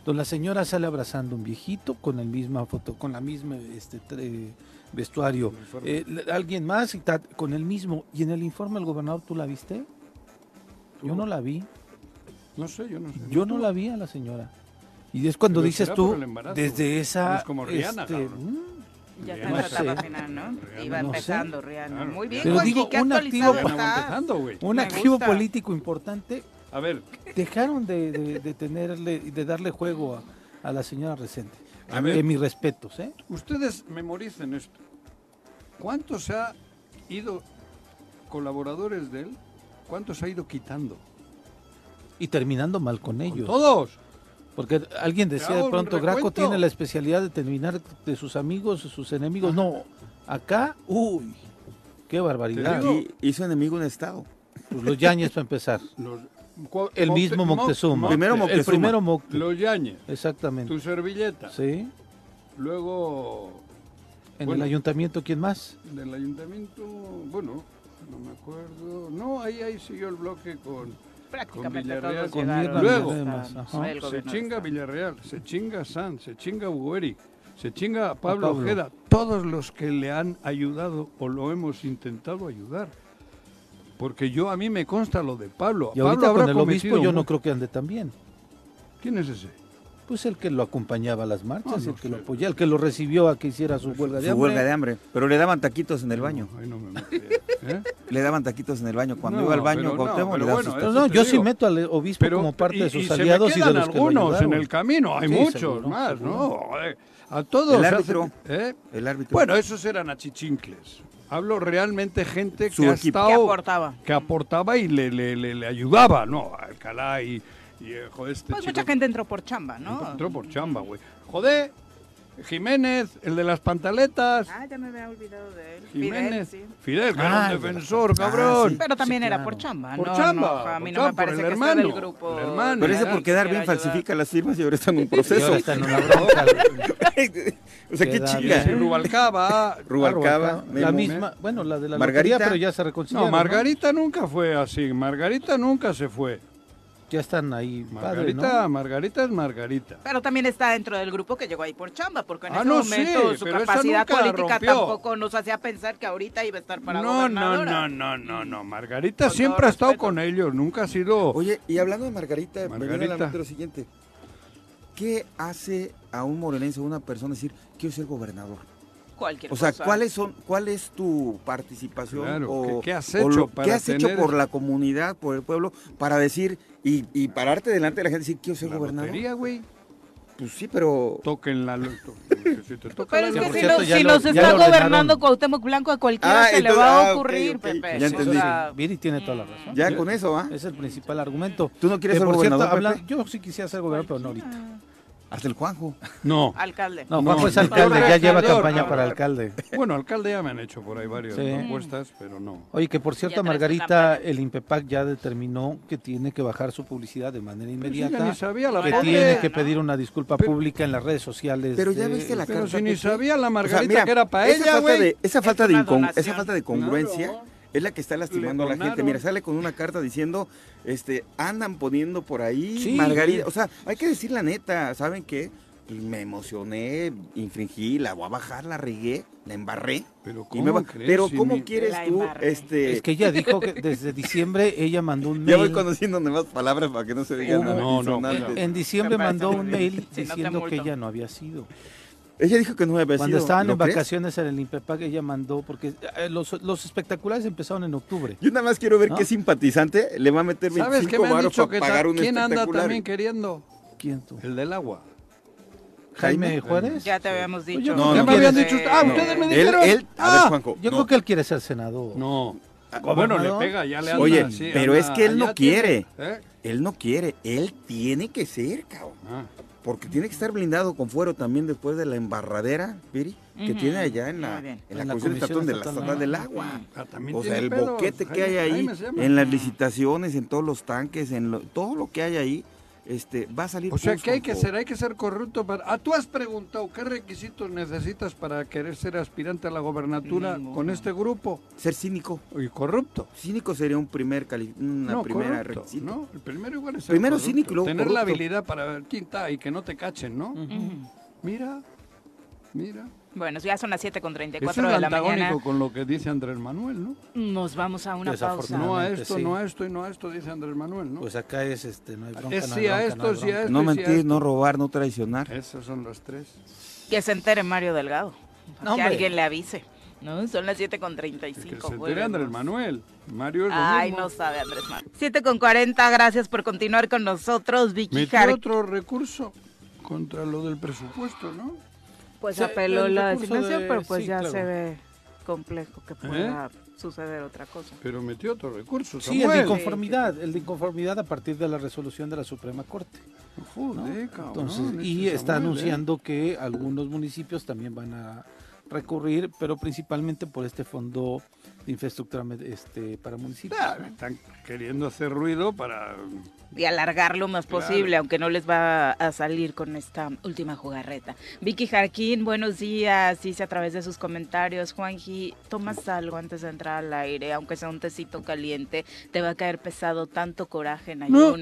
Donde la señora sale abrazando a un viejito con el misma foto, con la misma este, tre- vestuario. Eh, alguien más y ta- con el mismo. Y en el informe del gobernador, ¿tú la viste? Yo no la vi. No sé, yo no sé. Yo no la vi a la señora. Y es cuando Pero dices tú, desde esa... Es como Rihanna, este, Ya No está en la sé. etapa final, ¿no? Iba no sé. empezando, Rihanna. Claro, Muy bien, Pero digo, qué un activo- no un político importante, A ver, dejaron de, de- de tenerle y de darle juego a, a la señora Recente. A ver. Que mis respetos, ¿eh? Ustedes memoricen esto. ¿Cuántos se ha ido colaboradores de él? ¿Cuántos se ha ido quitando? Y terminando mal con Con ellos. todos. Porque alguien decía de pronto, Graco tiene la especialidad de terminar de sus amigos, de sus enemigos. No, acá, uy, qué barbaridad. digo- Y hizo enemigo un Estado. Pues los Yañez para empezar. Los- El mismo Mo- Moctezuma. Primero El Moctezuma. primero Mocte. Los Yañez. Exactamente. Tu servilleta. Sí. Luego En Bueno. el ayuntamiento, ¿quién más? del ayuntamiento, bueno, no me acuerdo. No, ahí, ahí siguió el bloque con Prácticamente Villarreal, todos con llegaron Mirna Luego. Se chinga. Villarreal, se chinga San, se chinga Ueri, se chinga Pablo, Pablo. Ojeda, todos los que le han ayudado o lo hemos intentado ayudar. Porque yo a mí me consta lo de Pablo. Y Pablo ahorita habrá con el obispo yo no creo que ande tan bien. ¿Quién es ese? Pues el que lo acompañaba a las marchas, Ah, no el que lo sé. apoyaba, el que lo recibió a que hiciera su huelga de Su hambre. huelga de hambre. Pero le daban taquitos en el baño. No, ahí no me metí, ¿eh? Le daban taquitos en el baño. Cuando No, iba al baño, Cuauhtémoc, le daban bueno, sus No, yo sí meto al obispo Pero, como parte y- de sus y se me aliados y de los que lo algunos en el camino, hay Sí, muchos seguro, más, seguro. ¿no? Eh, A todos. El hace- árbitro. ¿eh? El árbitro. Bueno, esos eran achichincles. Hablo realmente gente Su que ha equipo. Que estado... aportaba. que aportaba y le, le, le, le ayudaba, ¿no? Alcalá y, y eh, joder, este Pues chico mucha gente entró por chamba, ¿no? entró por chamba, güey. Joder, Jiménez, el de las pantaletas. Ah, ya me había olvidado de él. Jiménez. Fidel, sí. Fidel, que Ah, era un defensor, Ah, cabrón. sí. Pero también Sí, era por chamba, Por no, chamba, no, a mí por no me chamba, por parece el que hermano, sea del grupo. el hermano. Parece que porque dar bien ayudar. falsifica las firmas y ahora están en un Y proceso. ahora está en una bronca. o sea, qué chinga. Rubalcaba. Rubalcaba, La misma, bueno, la de la Margarita. lotería, pero ya se reconciliaron. No, Margarita nunca fue así. Margarita nunca se fue. Ya están ahí, padre, Margarita, ¿no? Margarita es Margarita. Pero también está dentro del grupo que llegó ahí por chamba, porque en Ah, ese no, momento sí, su capacidad política rompió. tampoco nos hacía pensar que ahorita iba a estar para No, no, gobernadora. no, no, no, no. Margarita Con siempre ha estado con ellos, nunca ha sido. Oye, y hablando de Margarita, me viene a la Margarita. mente lo siguiente. ¿Qué hace a un morenense, a una persona decir, quiero ser gobernador? Cualquier O sea, cosa. ¿cuáles son, ¿cuál es tu participación? Claro, o, ¿qué- qué has o hecho lo- para ¿Qué has hecho tener- por la comunidad, por el pueblo, para decir y, y pararte delante de la gente y decir, quiero ser La gobernador? lotería, güey. Pues sí, pero... Toquen la. toca Pero es Que si, cierto, los- lo- está gobernando Cuauhtémoc Blanco, a cualquiera Ah, se le va ah, a ok, ocurrir, Pepe. ya O entendí. sea, Viri tiene toda la razón. Ya con eso, ¿ah? Es el principal argumento. ¿Tú no quieres ser por cierto, gobernador, habla- yo sí quisiera ser gobernador, pero no ahorita. Hasta el Juanjo. No. alcalde. No, No, Juanjo es no. alcalde, ya lleva campaña para alcalde. Bueno, alcalde ya me han hecho por ahí varias Sí. propuestas, pero no. Oye, que por cierto, Margarita, el INPEPAC ya determinó que tiene que bajar su publicidad de manera inmediata. ella ni sabía la que pobre. tiene que pedir una disculpa Pero- pública en las redes sociales. Pero ya de- viste la Pero si ni sabía la O sea, Margarita mira, que era para esa ella, falta güey. de- Esa falta de, esa falta de congruencia Claro. Es la que está lastimando a la gente. Mira, sale con una carta diciendo, este, andan poniendo por ahí Sí. Margarita. O sea, hay que decir la neta, ¿saben qué? Pues me emocioné, infringí, la voy a bajar, la regué, la embarré. Pero y ¿cómo me va- crees? Pero Si ¿cómo quieres tú, embarré. este... Es que ella dijo que desde diciembre ella mandó un ya voy mail. conociendo nuevas palabras para que no se digan Hubo- No, no, altisonantes. En diciembre mandó un mail no diciendo que ella no había sido. Ella dijo que no había Cuando sido, estaban ¿lo en crees? vacaciones en el INPEPAC, ella mandó, porque eh, los, los espectaculares empezaron en octubre. Yo nada más quiero ver ¿No? qué simpatizante le va a meter ¿Sabes qué 25 me han dicho para que pagar un quién anda también queriendo? ¿Quién tú? El del agua. Jaime Jaime. Juárez. Ya te habíamos dicho. No, ya me habían dicho, ah, No, ustedes me dijeron. Él, a ver, Ah, Juanjo, Yo no. creo que él quiere ser senador. No. Ah, bueno, le pega, ya le anda. Oye, sí, pero anda, es que él no quiere. tiene, ¿eh? Él no quiere, él tiene que ser, cabrón. Ah. Porque tiene que estar blindado con fuero también después de la embarradera, Piri, que tiene allá en la, en la En la Comisión Comisión Estatal de la del Agua. Ah, O sea, el pedos. boquete que Jaime- hay ahí, llama. en las licitaciones, en todos los tanques, en lo- todo lo que hay ahí, este, va a salir O sea, que hay que ser, hay que ser corrupto para... Ah, tú has preguntado qué requisitos necesitas para querer ser aspirante a la gobernatura con este grupo. Ser cínico. Y corrupto. Cínico sería un primer cali- una no, primera corrupto, requisito. ¿no? El primero igual es ser Primero corrupto. cínico luego Tener la habilidad para ver quién está y que no te cachen, ¿no? Mira, mira. Bueno, ya son las 7 con Eso 34 es de la antagónico mañana. con lo que dice Andrés Manuel, ¿no? Nos vamos a una pausa. No a esto, sí. no a esto y no a esto, dice Andrés Manuel, ¿no? Pues acá es este, no hay bronca, Es no hay sí a bronca, esto, no sí a esto. No a mentir, esto. no robar, no traicionar. Esos son los tres. Que se entere Mario Delgado. No, que hombre. alguien le avise. ¿No? Son las 7 con Que 35. se entere Andrés Manuel. Mario es lo Ay, mismo. no sabe Andrés Manuel. 7 con 40, gracias por continuar con nosotros, Vicky Metió otro recurso. contra lo del presupuesto, ¿no? Pues Sí, apeló el la designación, de- pero pues sí, ya claro. se ve complejo que pueda suceder otra cosa. Pero metió otro recurso, Sí, el de Samuel. inconformidad, el de inconformidad a partir de la resolución de la Suprema Corte. Joder, cabrón, Entonces, este y está Samuel, ¿eh? anunciando que algunos municipios también van a recurrir, pero principalmente por este fondo infraestructura med- este, para municipios. Ah, están queriendo hacer ruido para... Y alargar lo más Claro. posible, aunque no les va a salir con esta última jugarreta. Vicky Jarquín, buenos días. Dice a través de sus comentarios, Juanji, tomas algo antes de entrar al aire, aunque sea un tecito caliente, te va a caer pesado tanto coraje en No.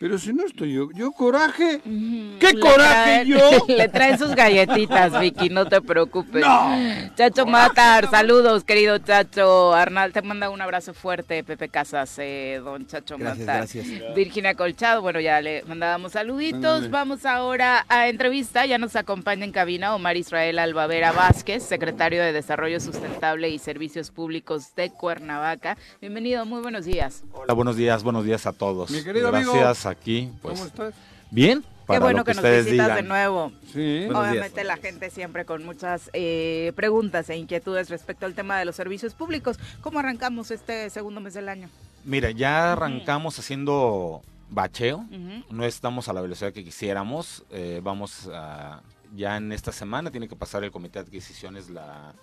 Pero si no estoy yo, yo coraje. ¿Qué le coraje traen- yo? Le traen sus galletitas, Vicky, no te preocupes. No. Chacho Matar, saludos, querido Chacho. Arnal, te manda un abrazo fuerte, Pepe Casas, eh, don Chacho Gracias, Matar. gracias. Virginia Colchado, bueno, ya le mandábamos saluditos. Vamos ahora a entrevista. Ya nos acompaña en cabina Omar Israel Albavera Vázquez, secretario de Desarrollo Sustentable y Servicios Públicos de Cuernavaca. Bienvenido, muy buenos días. Hola, buenos días, buenos días a todos. Mi querido amigo. Aquí, pues ¿Cómo estás? bien. Para Qué bueno que, que, nos visitas de nuevo. Sí. Buenos días. Obviamente la gente siempre con muchas eh, preguntas e inquietudes respecto al tema de los servicios públicos. ¿Cómo arrancamos este segundo mes del año? Mira, ya arrancamos haciendo bacheo. No estamos a la velocidad que quisiéramos. eh, vamos a, ya en esta semana tiene que pasar el comité de adquisiciones la,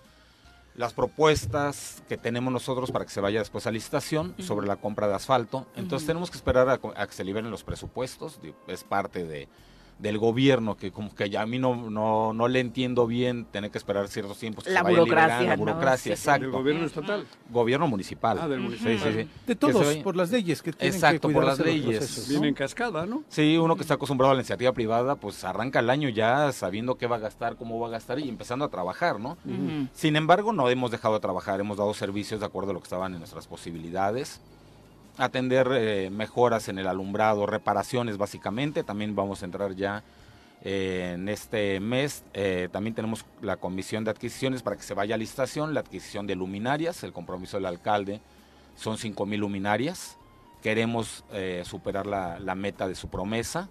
las propuestas que tenemos nosotros para que se vaya después a licitación sobre la compra de asfalto. Entonces tenemos que esperar a, que se liberen los presupuestos. Es parte de del gobierno que como que ya a mí no, no, no le entiendo bien tener que esperar ciertos tiempos que La se liberando, burocracia, la ¿no? burocracia Sí, sí. ¿Del exacto gobierno estatal? gobierno municipal Ah, del Sí, municipio. sí, sí. De todos, vaya- por las leyes que tienen Exacto, que por las leyes. procesos, ¿no? Viene en cascada, ¿no? Sí, uno que está acostumbrado a la iniciativa privada, pues arranca el año ya sabiendo qué va a gastar, cómo va a gastar y empezando a trabajar, ¿no? Sin embargo, no hemos dejado de trabajar, hemos dado servicios de acuerdo a lo que estaban en nuestras posibilidades. Atender eh, mejoras en el alumbrado, reparaciones básicamente. También vamos a entrar ya eh, en este mes. eh, también tenemos la comisión de adquisiciones para que se vaya a licitación, la adquisición de luminarias, el compromiso del alcalde son 5 mil luminarias. Queremos superar la, la meta de su promesa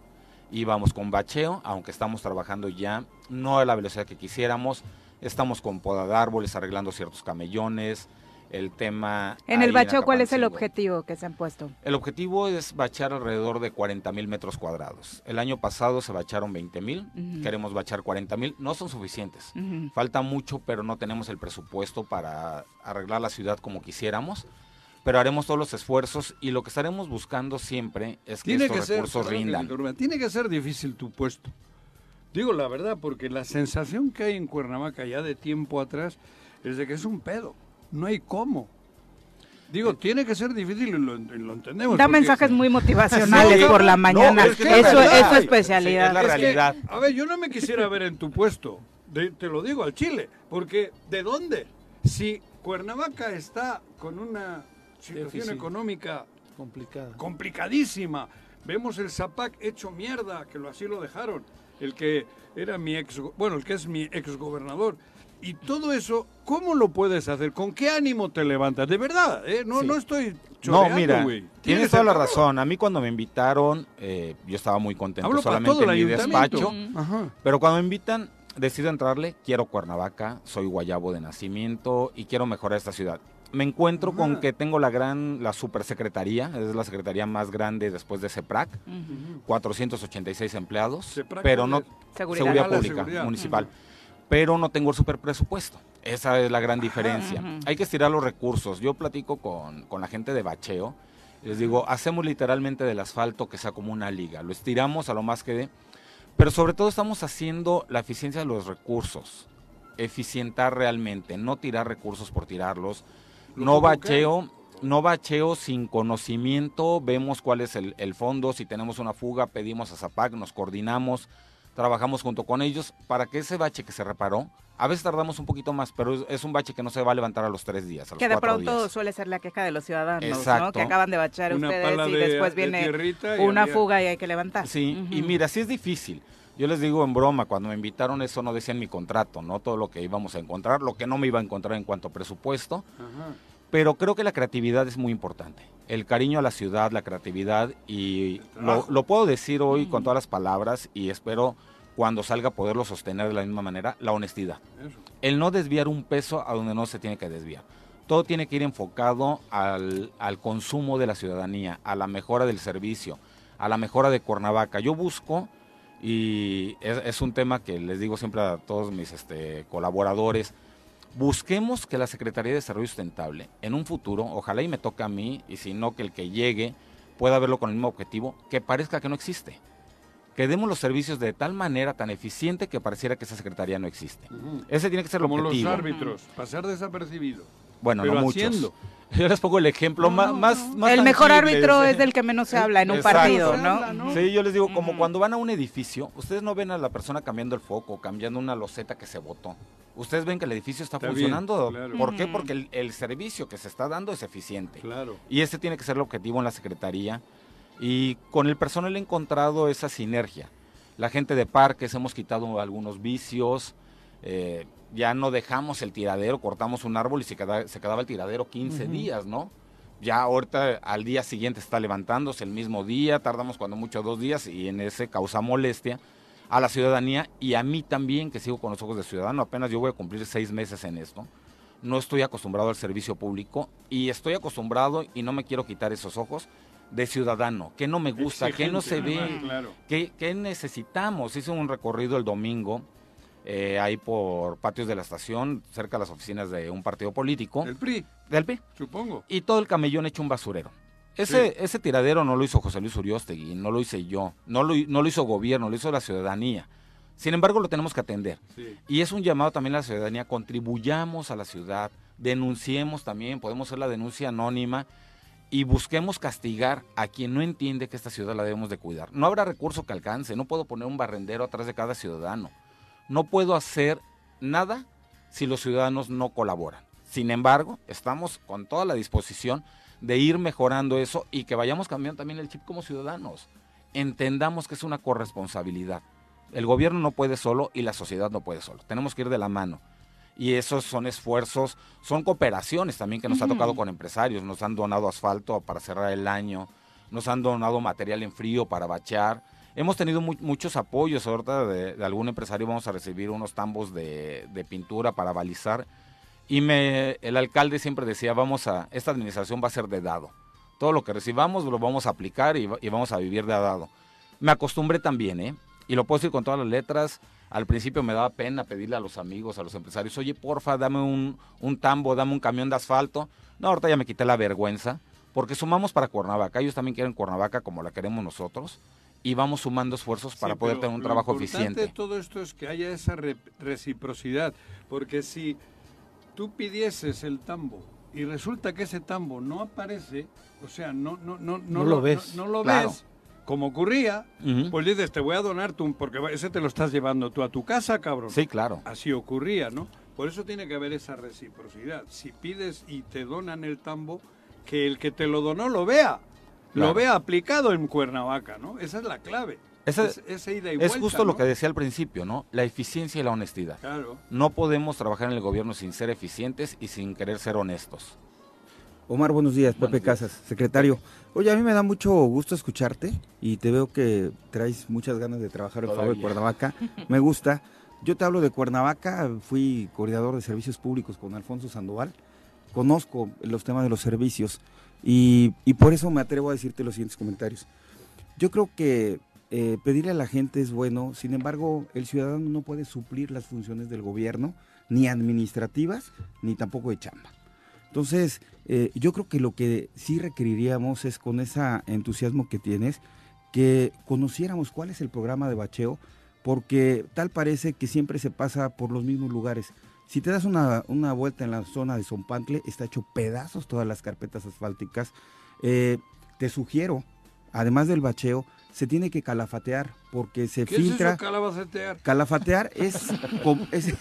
y vamos con bacheo, aunque estamos trabajando ya no a la velocidad que quisiéramos. Estamos con poda de árboles, arreglando ciertos camellones. El tema. En el bacheo, ¿cuál es el objetivo que se han puesto? El objetivo es bachar alrededor de 40 mil metros cuadrados. El año pasado se bacharon 20 mil, queremos bachar 40 mil. No son suficientes. Falta mucho, pero no tenemos el presupuesto para arreglar la ciudad como quisiéramos. Pero haremos todos los esfuerzos y lo que estaremos buscando siempre es que Tiene que estos ser, recursos rindan. tiene que ser difícil tu puesto. Digo la verdad, porque la sensación que hay en Cuernavaca ya de tiempo atrás es de que es un pedo. No hay cómo. Digo, tiene que ser difícil y lo, y lo entendemos. Da porque- mensajes muy motivacionales Sí, por la no, mañana. es que es eso es su Sí, especialidad. es la Es que, realidad. a ver, yo no me quisiera ver en tu puesto. de- te lo digo al Chile. Porque, ¿de dónde? Si Cuernavaca está con una situación Déficit. económica Complicada. complicadísima. Vemos el Zapac hecho mierda, que lo, así lo dejaron. El que era mi ex, bueno, el que es mi ex gobernador. Y todo eso, ¿cómo lo puedes hacer? ¿Con qué ánimo te levantas? De verdad, ¿eh? No, Sí. no estoy No, choreando, mira, güey. tienes toda la razón. A mí cuando me invitaron, eh, yo estaba muy contento Hablo para solamente todo el en mi despacho. Ajá. Pero cuando me invitan, decido entrarle, quiero Cuernavaca, soy guayabo de nacimiento y quiero mejorar esta ciudad. Me encuentro con que tengo la gran, la supersecretaría, es la secretaría más grande después de CEPRAC, Ujú. 486 empleados, CEPRAC, pero ¿cuál no? Seguridad. pública seguridad. municipal, pero no tengo el superpresupuesto. Esa es la gran diferencia. Hay que estirar los recursos. Yo platico con, con la gente de bacheo, les digo, hacemos literalmente del asfalto que sea como una liga, lo estiramos a lo más que dé, pero sobre todo estamos haciendo la eficiencia de los recursos, eficientar realmente, no tirar recursos por tirarlos, Lo no bacheo, no bacheo sin conocimiento, vemos cuál es el, el fondo, si tenemos una fuga pedimos a Zapac, nos coordinamos, trabajamos junto con ellos para que ese bache que se reparó, a veces tardamos un poquito más, pero es, un bache que no se va a levantar a los tres días, a los Que de pronto días. suele ser la queja de los ciudadanos, ¿no? Que acaban de bachar Una ustedes y de- después de viene y una había- fuga y hay que levantar. Sí, y mira, sí es difícil. Yo les digo en broma, cuando me invitaron eso no decía en mi contrato, no todo lo que íbamos a encontrar, lo que no me iba a encontrar en cuanto a presupuesto, Ajá. Pero creo que la creatividad es muy importante. El cariño a la ciudad, la creatividad y lo, lo puedo decir hoy con todas las palabras y espero cuando salga poderlo sostener de la misma manera, la honestidad. El no desviar un peso a donde no se tiene que desviar. Todo tiene que ir enfocado al, al consumo de la ciudadanía, a la mejora del servicio, a la mejora de Cuernavaca. Yo busco, y es, es un tema que les digo siempre a todos mis este, colaboradores, busquemos que la Secretaría de Desarrollo Sustentable en un futuro, ojalá y me toque a mí, y si no que el que llegue pueda verlo con el mismo objetivo, que parezca que no existe. Que demos los servicios de tal manera, tan eficiente, que pareciera que esa secretaría no existe. Ese tiene que ser el Como objetivo. los árbitros, pasar desapercibido. Bueno, pero no muchos. Yo les pongo el ejemplo más, más, más El mejor árbitro es del que menos se habla en un Exacto. partido, ¿no? Sí, yo les digo, como cuando van a un edificio, ustedes no ven a la persona cambiando el foco, cambiando una loseta que se botó. Ustedes ven que el edificio está, Está bien, funcionando. claro. ¿Por qué? Porque el, el servicio que se está dando es eficiente. Claro. Y ese tiene que ser el objetivo en la Secretaría. Y con el personal he encontrado esa sinergia. La gente de parques, hemos quitado algunos vicios. eh, ya no dejamos el tiradero, cortamos un árbol y se, queda- se quedaba el tiradero 15 Ujú. días, ¿no? Ya ahorita al día siguiente está levantándose el mismo día, tardamos cuando mucho dos días y en ese causa molestia a la ciudadanía y a mí también, que sigo con los ojos de ciudadano, apenas yo voy a cumplir seis meses en esto. No estoy acostumbrado al servicio público y estoy acostumbrado y no me quiero quitar esos ojos de ciudadano, que no me gusta, que no se ve, claro. que, que necesitamos. Hice un recorrido el domingo eh, ahí por patios de la estación, cerca de las oficinas de un partido político. El PRI. Del PRI. Supongo. Y todo el camellón hecho un basurero. Ese, Sí. ese tiradero no lo hizo José Luis Uriostegui, no lo hice yo, no lo, no lo hizo gobierno, lo hizo la ciudadanía. Sin embargo, lo tenemos que atender. Sí. Y es un llamado también a la ciudadanía, contribuyamos a la ciudad, denunciemos también, podemos hacer la denuncia anónima y busquemos castigar a quien no entiende que esta ciudad la debemos de cuidar. No habrá recurso que alcance, no puedo poner un barrendero atrás de cada ciudadano. No puedo hacer nada si los ciudadanos no colaboran. Sin embargo, estamos con toda la disposición de ir mejorando eso y que vayamos cambiando también el chip como ciudadanos. Entendamos que es una corresponsabilidad. El gobierno no puede solo y la sociedad no puede solo. Tenemos que ir de la mano. Y esos son esfuerzos, son cooperaciones también que nos ha Ujú. tocado con empresarios. Nos han donado asfalto para cerrar el año, nos han donado material en frío para bachar. Hemos tenido mu- muchos apoyos. Ahorita de, de algún empresario vamos a recibir unos tambos de, de pintura para balizar. Y me, el alcalde siempre decía, vamos a, esta administración va a ser de dado. Todo lo que recibamos lo vamos a aplicar y, y vamos a vivir de dado. Me acostumbré también, ¿eh? Y lo puedo decir con todas las letras. Al principio me daba pena pedirle a los amigos, a los empresarios, oye, porfa, dame un, un tambo, dame un camión de asfalto. No, ahorita ya me quité la vergüenza, porque sumamos para Cuernavaca. Ellos también quieren Cuernavaca como la queremos nosotros. Y vamos sumando esfuerzos para Sí, poder tener un lo trabajo importante eficiente. de todo esto es que haya esa re- reciprocidad, porque si tú pidieses el tambo y resulta que ese tambo no aparece, o sea, no no no No lo ves. no, lo ves, como ocurría, pues dices, te voy a donar tú, porque ese te lo estás llevando tú a tu casa, cabrón. Sí, claro. Así ocurría, ¿no? Por eso tiene que haber esa reciprocidad. Si pides y te donan el tambo, que el que te lo donó lo vea. Claro. Lo vea aplicado en Cuernavaca, ¿no? Esa es la clave. Ese- es, esa ida y es vuelta, justo lo que decía al principio, ¿no? La eficiencia y la honestidad. Claro. No podemos trabajar en el gobierno sin ser eficientes y sin querer ser honestos. Omar, buenos días, Pepe Casas, secretario. Oye, a mí me da mucho gusto escucharte y te veo que traes muchas ganas de trabajar en favor de. Cuernavaca. Me gusta. Yo te hablo de Cuernavaca, fui coordinador de servicios públicos con Alfonso Sandoval, conozco los temas de los servicios y, y por eso me atrevo a decirte los siguientes comentarios. Yo creo que eh, pedirle a la gente es bueno, sin embargo, el ciudadano no puede suplir las funciones del gobierno, ni administrativas, ni tampoco de chamba. Entonces, eh, yo creo que lo que sí requeriríamos es con ese entusiasmo que tienes, que conociéramos cuál es el programa de bacheo, porque tal parece que siempre se pasa por los mismos lugares. Si te das una, una vuelta en la zona de Zompantle, está hecho pedazos todas las carpetas asfálticas. Eh, te sugiero, además del bacheo, se tiene que calafatear porque se ¿Qué filtra. es eso? Calafatear es,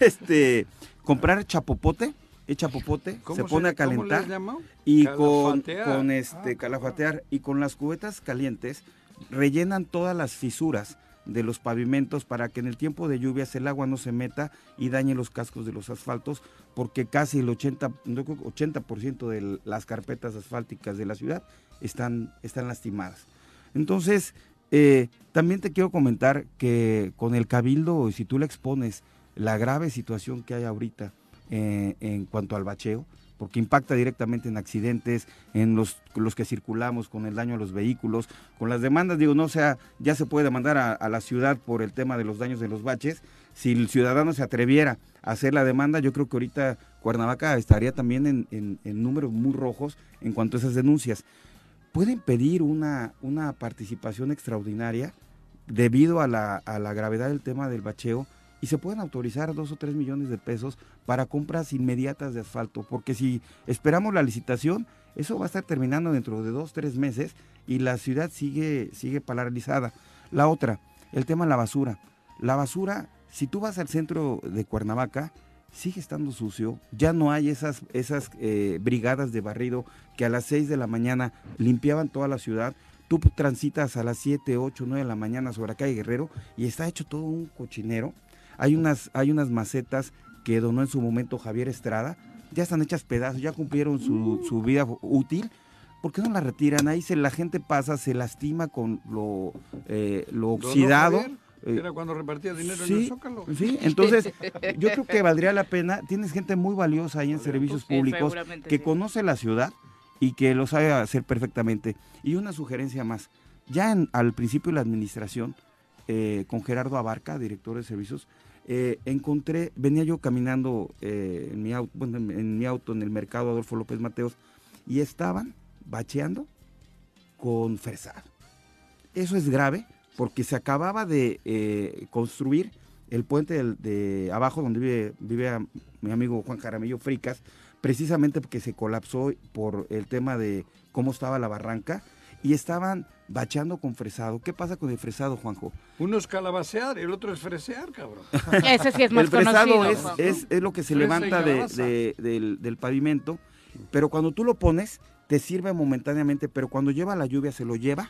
este comprar chapopote, es chapopote, ¿Cómo se se- pone a cómo calentar llamado? y con, Calafatear. con este calafatear y con las cubetas calientes rellenan todas las fisuras de los pavimentos para que en el tiempo de lluvias el agua no se meta y dañe los cascos de los asfaltos porque casi el 80, yo creo que 80% de las carpetas asfálticas de la ciudad están, están lastimadas. Entonces, Eh, también te quiero comentar que con el cabildo, si tú le expones la grave situación que hay ahorita eh, en cuanto al bacheo, porque impacta directamente en accidentes, en los, que circulamos, con el daño a los vehículos, con las demandas, digo, no sea, ya se puede demandar a, la ciudad por el tema de los daños de los baches. Si el ciudadano se atreviera a hacer la demanda, yo creo que ahorita Cuernavaca estaría también en números muy rojos en cuanto a esas denuncias. Pueden pedir una, una participación extraordinaria debido a la, a la gravedad del tema del bacheo y se pueden autorizar dos o tres millones de pesos para compras inmediatas de asfalto, porque si esperamos la licitación, eso va a estar terminando dentro de dos, tres meses y la ciudad sigue, sigue paralizada. La otra, el tema de la basura. La basura, si tú vas al centro de Cuernavaca, sigue estando sucio, ya no hay esas, esas eh, brigadas de barrido que a las 6 de la mañana limpiaban toda la ciudad. Tú transitas a las 7, 8, 9 de la mañana sobre la calle Guerrero y está hecho todo un cochinero hay unas, hay unas macetas que donó en su momento Javier Estrada, ya están hechas pedazos, ya cumplieron su, su vida útil. ¿Por qué no las retiran? Ahí se, la gente pasa, se lastima con lo, eh, lo oxidado. Era cuando repartía dinero en el Zócalo. Sí, entonces yo creo que valdría la pena. Tienes gente muy valiosa ahí en servicios públicos que conoce la ciudad y que lo sabe hacer perfectamente. Y una sugerencia más. Ya al principio de la administración, eh, con Gerardo Abarca, director de servicios, eh, encontré, venía yo caminando eh, en, mi auto, en, mi auto en el mercado Adolfo López Mateos y estaban bacheando con fresado. Eso es grave porque se acababa de eh, construir el puente de, abajo donde vive, vive mi amigo Juan Jaramillo Fricas, precisamente porque se colapsó por el tema de cómo estaba la barranca y estaban bacheando con fresado. ¿Qué pasa con el fresado, Juanjo? Uno es calabacear y el otro es fresear, cabrón. Ese sí es más El fresado es, es, lo que se levanta de, del, pavimento, pero cuando tú lo pones, te sirve momentáneamente, pero cuando lleva la lluvia se lo lleva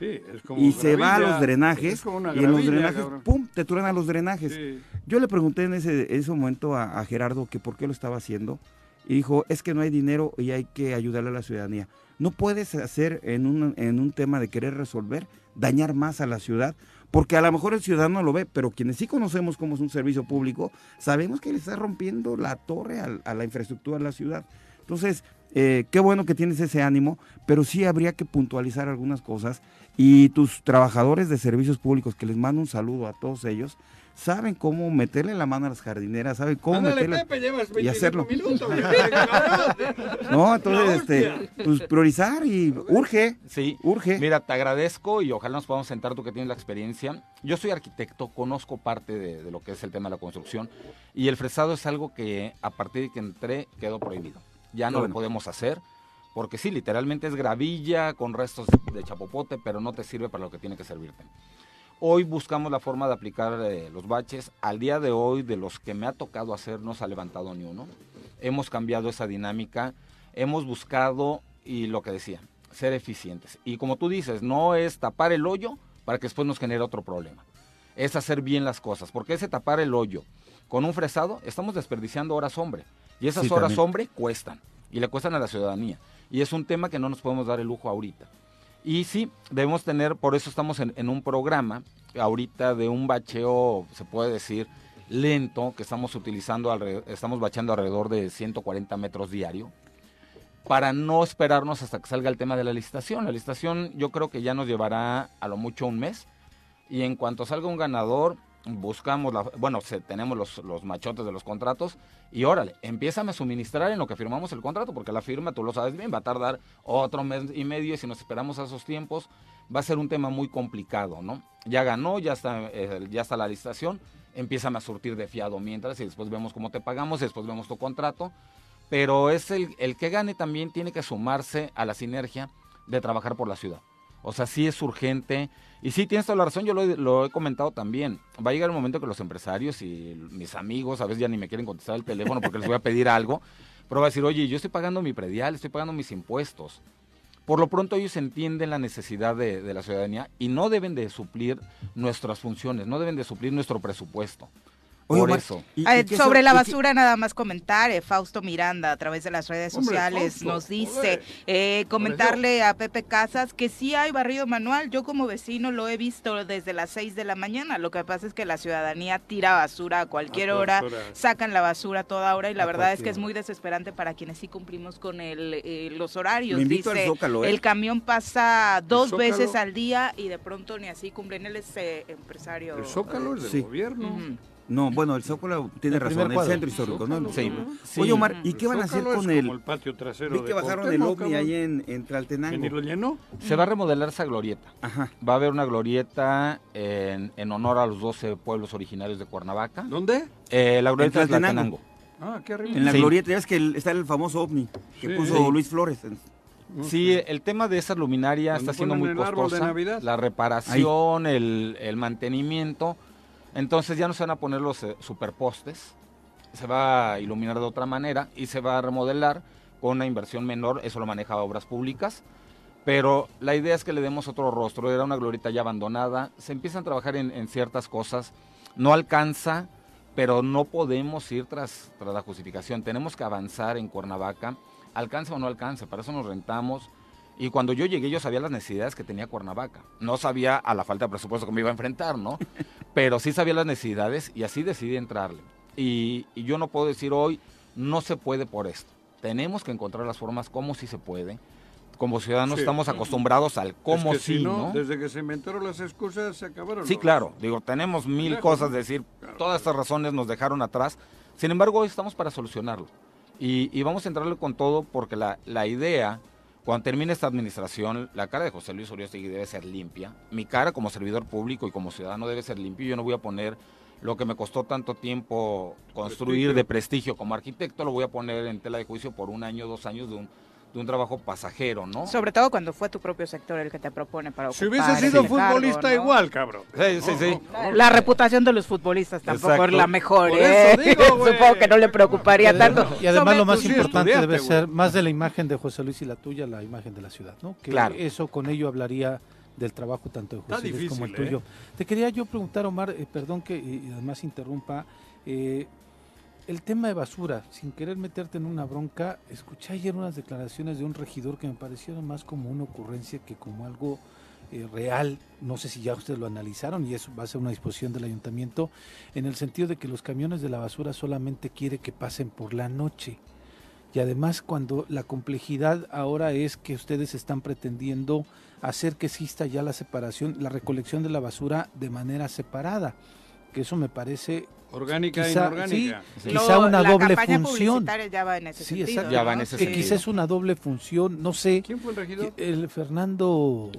y se va a los drenajes y en los drenajes, ¡pum!, te a los drenajes. Yo le pregunté en ese, ese momento a, a Gerardo que por qué lo estaba haciendo y dijo, es que no hay dinero y hay que ayudarle a la ciudadanía. No puedes hacer en un, en un tema de querer resolver, dañar más a la ciudad, porque a lo mejor el ciudadano lo ve, pero quienes sí conocemos cómo es un servicio público, sabemos que le está rompiendo la torre a, la infraestructura de la ciudad. Entonces, eh, qué bueno que tienes ese ánimo, pero sí habría que puntualizar algunas cosas y tus trabajadores de servicios públicos, que les mando un saludo a todos ellos, saben cómo meterle la mano a las jardineras, saben cómo meterle y hacerlo. no, entonces este, pues priorizar y urge. Sí, urge. Mira, te agradezco y ojalá nos podamos sentar tú que tienes la experiencia. Yo soy arquitecto, conozco parte de, lo que es el tema de la construcción y el fresado es algo que a partir de que entré quedó prohibido. Ya no lo podemos hacer. Porque sí, literalmente es gravilla con restos de chapopote, pero no te sirve para lo que tiene que servirte. Hoy buscamos la forma de aplicar eh, los baches. Al día de hoy, de los que me ha tocado hacer, no se ha levantado ni uno. Hemos cambiado esa dinámica. Hemos buscado, y lo que decía, ser eficientes. Y como tú dices, no es tapar el hoyo para que después nos genere otro problema. Es hacer bien las cosas. Porque ese tapar el hoyo con un fresado, estamos desperdiciando horas hombre. Y esas horas hombre cuestan. Y le cuestan a la ciudadanía. Y es un tema que no nos podemos dar el lujo ahorita. Y sí, debemos tener, por eso estamos en, un programa ahorita de un bacheo, se puede decir, lento, que estamos utilizando, estamos bacheando alrededor de 140 metros diario, para no esperarnos hasta que salga el tema de la licitación. La licitación yo creo que ya nos llevará a lo mucho un mes, y en cuanto salga un ganador, buscamos, la, bueno, tenemos los, machotes de los contratos y órale, empiezan a suministrar en lo que firmamos el contrato, porque la firma, tú lo sabes bien, va a tardar otro mes y medio y si nos esperamos a esos tiempos va a ser un tema muy complicado, ¿no? Ya ganó, ya está, eh, ya está la licitación, empiezan a surtir de fiado mientras y después vemos cómo te pagamos y después vemos tu contrato, pero es el que gane también tiene que sumarse a la sinergia de trabajar por la ciudad. O sea, sí es urgente. Y sí, tienes toda la razón, yo lo, he comentado también. Va a llegar el momento que los empresarios y mis amigos a veces ya ni me quieren contestar el teléfono porque les voy a pedir algo. Pero va a decir, oye, yo estoy pagando mi predial, estoy pagando mis impuestos. Por lo pronto ellos entienden la necesidad de, de, la ciudadanía y no deben de suplir nuestras funciones, no deben de suplir nuestro presupuesto. Oye, Por Omar, eso. y- y Eh, que sobre la basura nada más comentar, eh, Fausto Miranda a través de las redes Hombre, sociales Fausto, nos dice, eh, comentarle a Pepe Casas que sí hay barrido manual, yo como vecino lo he visto desde las 6 de la mañana, lo que pasa es que la ciudadanía tira basura a cualquier A hora, sacan la basura a toda hora y la A verdad es que es muy desesperante para quienes sí cumplimos con el, eh, los horarios, invito al dice, Zócalo, ¿eh? el camión pasa dos veces al día y de pronto ni así cumplen, él es eh, empresario. El Zócalo es del Sí. gobierno. No, bueno, el Zócalo tiene El razón, el centro histórico, ¿no? Sí. Sí. Oye, Omar, ¿y El qué van a hacer Zócalo con el...? patio trasero Vi de que bajaron el ovni ahí en, en ¿Que ni Tlaltenango. lo llenó? Se va a remodelar esa glorieta. Ajá. Va a haber una glorieta en, en honor a los 12 pueblos originarios de Cuernavaca. ¿Dónde? Eh, la glorieta de Tlaltenango. Tlaltenango. Ah, aquí arriba. En la Sí. glorieta, ya ves que el- está el famoso ovni que Sí. puso Sí. Luis Flores. Sí, el tema de esas luminarias ¿Dónde está siendo muy costosa. La reparación, el, el mantenimiento. Entonces ya no se van a poner los eh, superpostes. Se va a iluminar de otra manera y se va a remodelar con una inversión menor. Eso lo maneja Obras Públicas. Pero la idea es que le demos otro rostro. Era una glorieta ya abandonada. Se empiezan a trabajar en, en ciertas cosas. No alcanza, pero no podemos ir tras, tras la justificación. Tenemos que avanzar en Cuernavaca. Alcanza o no alcanza. Para eso nos rentamos. Y cuando yo llegué yo sabía las necesidades que tenía Cuernavaca. No sabía a la falta de presupuesto que me iba a enfrentar, ¿no? Pero sí sabía las necesidades y así decidí entrarle. Y, y yo no puedo decir hoy, no se puede por esto. Tenemos que encontrar las formas como sí se puede. Como ciudadanos Sí. estamos acostumbrados al cómo es que sí, si ¿no? Desde que se inventaron las excusas se acabaron. Sí, los- claro. Digo, tenemos mil Lejos, cosas ¿no? de decir. Claro. Todas estas razones nos dejaron atrás. Sin embargo, hoy estamos para solucionarlo. Y, y vamos a entrarle con todo porque la, la idea, cuando termine esta administración, la cara de José Luis Uriostegui debe ser limpia. Mi cara como servidor público y como ciudadano debe ser limpia. Yo no voy a poner lo que me costó tanto tiempo construir Prestigio. de prestigio como arquitecto, lo voy a poner en tela de juicio por un año, dos años de un, de un trabajo pasajero, ¿no? Sobre todo cuando fue tu propio sector el que te propone para Si ocupar hubiese sido cargo, futbolista ¿no? igual, cabrón. Sí, sí, sí. La reputación de los futbolistas tampoco Exacto. es la mejor, Por ¿eh? digo. Supongo que no le preocuparía Y tanto. Y además lo más sí importante debe ser, más de la imagen de José Luis y la tuya, la imagen de la ciudad, ¿no? Que Claro. eso con ello hablaría del trabajo tanto de José Luis como el difícil, ¿eh? tuyo. Te quería yo preguntar, Omar, eh, perdón que y además interrumpa, eh, el tema de basura, sin querer meterte en una bronca, escuché ayer unas declaraciones de un regidor que me parecieron más como una ocurrencia que como algo eh, real. No sé si ya ustedes lo analizaron y eso va a ser una disposición del ayuntamiento, en el sentido de que los camiones de la basura solamente quiere que pasen por la noche. Y además cuando la complejidad ahora es que ustedes están pretendiendo hacer que exista ya la separación, la recolección de la basura de manera separada, que eso me parece Orgánica e Quizá- inorgánica. Sí. quizá una la doble campaña función. ya va en ese Sí, sentido. exacto. Ya ¿no? va en ese que quizá es una doble función, no sé, ¿Quién fue el regidor? el Fernando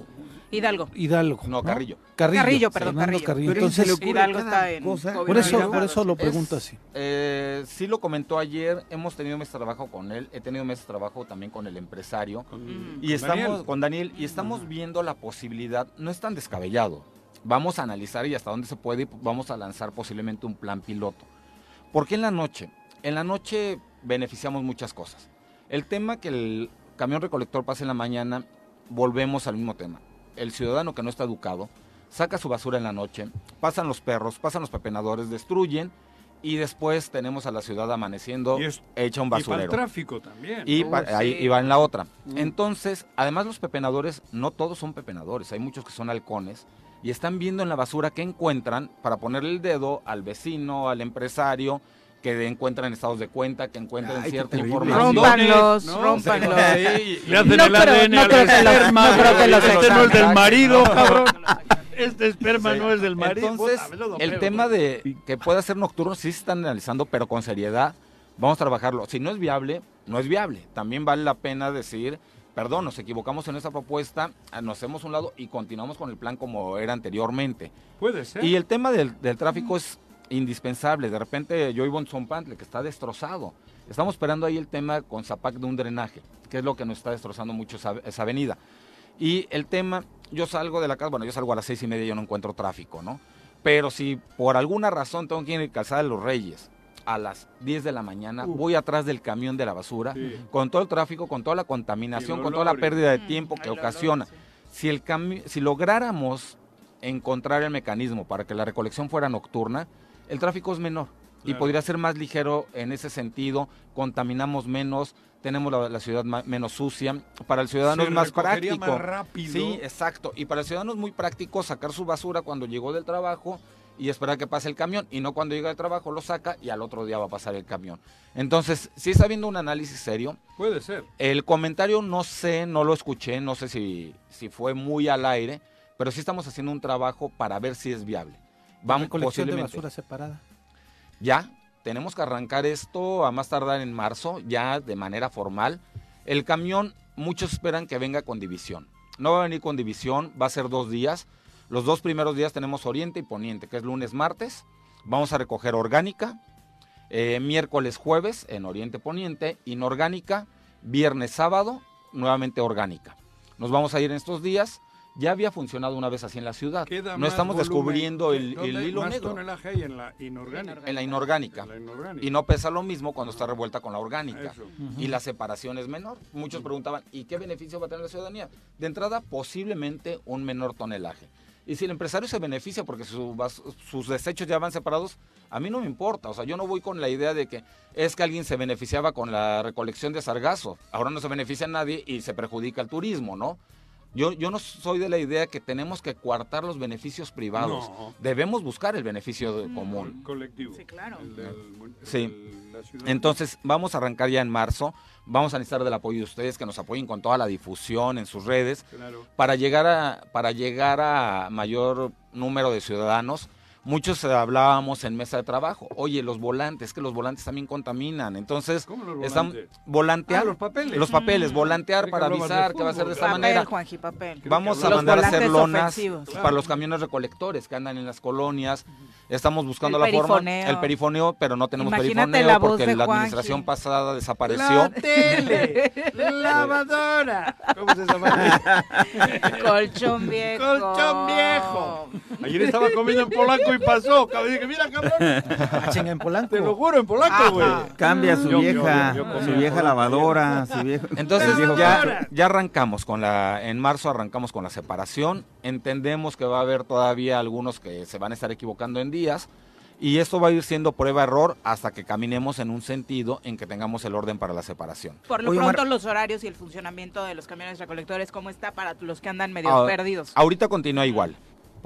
Hidalgo. Hidalgo. No, Carrillo. Carrillo, Carrillo, perdón, Fernando Carrillo. Le Entonces, Hidalgo está en por eso, por eso lo Es- pregunto así. Eh, sí lo comentó ayer, hemos tenido meses de trabajo con él, he tenido meses de trabajo también con el empresario Con- y con estamos Daniel. con Daniel y estamos viendo la posibilidad, no es tan descabellado. Vamos a analizar y hasta dónde se puede y vamos a lanzar posiblemente un plan piloto. ¿Por qué en la noche? En la noche beneficiamos muchas cosas. El tema que el camión recolector pase en la mañana, volvemos al mismo tema. El ciudadano que no está educado saca su basura en la noche, pasan los perros, pasan los pepenadores, destruyen y después tenemos a la ciudad amaneciendo Y es- hecha un Y para el basurero. tráfico también. Y ahí y va en la otra. Mm. Entonces, además los pepenadores, no todos son pepenadores, hay muchos que son halcones y están viendo en la basura qué encuentran para ponerle el dedo al vecino, al empresario, que encuentran estados de cuenta, que encuentran Ay, cierta información. Rómpanlos, ¿no? rómpanlos. Sí, Le hacen No el creo- ADN no al creo que los- esperma. no creo que los este no es del marido, cabrón. Este esperma no es del marido. Entonces, el tema de que pueda ser nocturno sí se están analizando, pero con seriedad. Vamos a trabajarlo. Si no es viable, no es viable. También vale la pena decir, perdón, nos equivocamos en esa propuesta, ah, nos hacemos un lado y continuamos con el plan como era anteriormente. Puede ser. Y el tema del, del tráfico es indispensable. De repente yo vivo en Zompantle, que está destrozado. Estamos esperando ahí el tema con Zapac de un drenaje, que es lo que nos está destrozando mucho esa, esa avenida. Y el tema, yo salgo de la casa, bueno, yo salgo a las seis y media y yo no encuentro tráfico, ¿no? Pero si por alguna razón tengo que ir a Calzada de los Reyes a las 10 de la mañana, Uh. voy atrás del camión de la basura, Sí. con todo el tráfico, con toda la contaminación, con toda la pérdida de Mm, tiempo que olor, ocasiona. sí. Si, el cami- si lográramos encontrar el mecanismo para que la recolección fuera nocturna, el tráfico es menor y Claro. podría ser más ligero en ese sentido, contaminamos menos, tenemos la, la ciudad menos sucia, para el ciudadano Se es más práctico. más rápido. Sí, exacto, y para el ciudadano es muy práctico sacar su basura cuando llegó del trabajo y esperar que pase el camión y no cuando llega del trabajo lo saca y al otro día va a pasar el camión. Entonces, sí está habiendo un análisis serio, Puede ser. el comentario no sé, no lo escuché, no sé si, si fue muy al aire, pero sí estamos haciendo un trabajo para ver si es viable. Vamos Recolección de basura separada. Ya, tenemos que arrancar esto a más tardar en marzo, ya de manera formal. El camión, muchos esperan que venga con división. No va a venir con división, va a ser dos días. Los dos primeros días tenemos Oriente y Poniente, que es lunes, martes. Vamos a recoger orgánica, eh, miércoles, jueves en Oriente Poniente, inorgánica, viernes, sábado, nuevamente orgánica. Nos vamos a ir en estos días. Ya había funcionado una vez así en la ciudad. Queda no estamos volumen. descubriendo el, ¿Dónde el hay hilo más negro hay en la inorgánica. en la inorgánica. En la inorgánica. Y no pesa lo mismo cuando está revuelta con la orgánica. Y la separación es menor. Muchos preguntaban, ¿y qué beneficio va a tener la ciudadanía? De entrada, posiblemente un menor tonelaje. Y si el empresario se beneficia porque sus desechos ya van separados, a mí no me importa. O sea, yo no voy con la idea de que es que alguien se beneficiaba con la recolección de sargazo. Ahora no se beneficia a nadie y se perjudica al turismo, ¿no? Yo, yo no soy de la idea que tenemos que coartar los beneficios privados. No. Debemos buscar el beneficio de- común. colectivo. Sí, claro. El el Sí. Entonces, vamos a arrancar ya en marzo. Vamos a necesitar del apoyo de ustedes, que nos apoyen con toda la difusión en sus redes, Claro. para llegar a, para llegar a mayor número de ciudadanos. Muchos hablábamos en mesa de trabajo. Oye, los volantes, que los volantes también contaminan. Entonces, ¿Cómo los están volantear Ah, los papeles. los papeles, volantear para avisar que va a ser de esta Papel, manera. Juanji, papel. Vamos a mandar a hacer lonas ofensivos. para los camiones recolectores que andan en las colonias. Estamos buscando El la forma, perifoneo. el perifoneo, pero no tenemos Imagínate perifoneo la porque la Juanji. administración pasada desapareció. tele, lavadora. ¿Cómo se llama? Colchón viejo. Colchón viejo. Ayer estaba comiendo en polaco y pasó. Cabrón, Dije, mira, cabrón. Ah, chinga, en Polanco. Te lo juro, en polaco, güey. Cambia su Yo- vieja, yo- yo comí su vieja lavadora, su viejo. Entonces ya, ya arrancamos con la, en marzo arrancamos con la separación. Entendemos que va a haber todavía algunos que se van a estar equivocando en días. Y esto va a ir siendo prueba-error hasta que caminemos en un sentido en que tengamos el orden para la separación. Por lo Oye, Omar- pronto, los horarios y el funcionamiento de los camiones recolectores, ¿cómo está para los que andan medio Ah, perdidos? Ahorita continúa igual,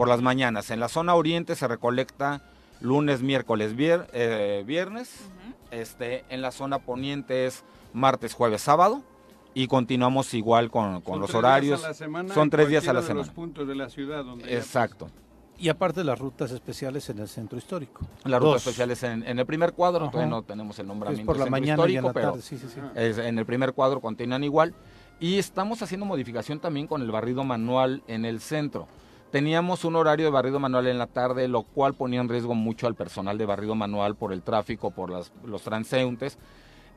por las mañanas. En la zona oriente se recolecta lunes, miércoles, vier- eh, viernes. este, en la zona poniente es martes, jueves, sábado. Y continuamos igual con, con Son los tres horarios. días a la semana Son tres días a la de semana. los puntos de la ciudad donde Exacto. Y aparte las rutas especiales en el centro histórico. Las rutas especiales en, en el primer cuadro, Ajá. todavía no tenemos el Es nombramiento por la centro mañana y en la histórico, pero tarde, sí, sí, sí. es- en el primer cuadro continúan igual. Y estamos haciendo modificación también con el barrido manual en el centro. Teníamos un horario de barrido manual en la tarde, lo cual ponía en riesgo mucho al personal de barrido manual por el tráfico, por las- los transeúntes.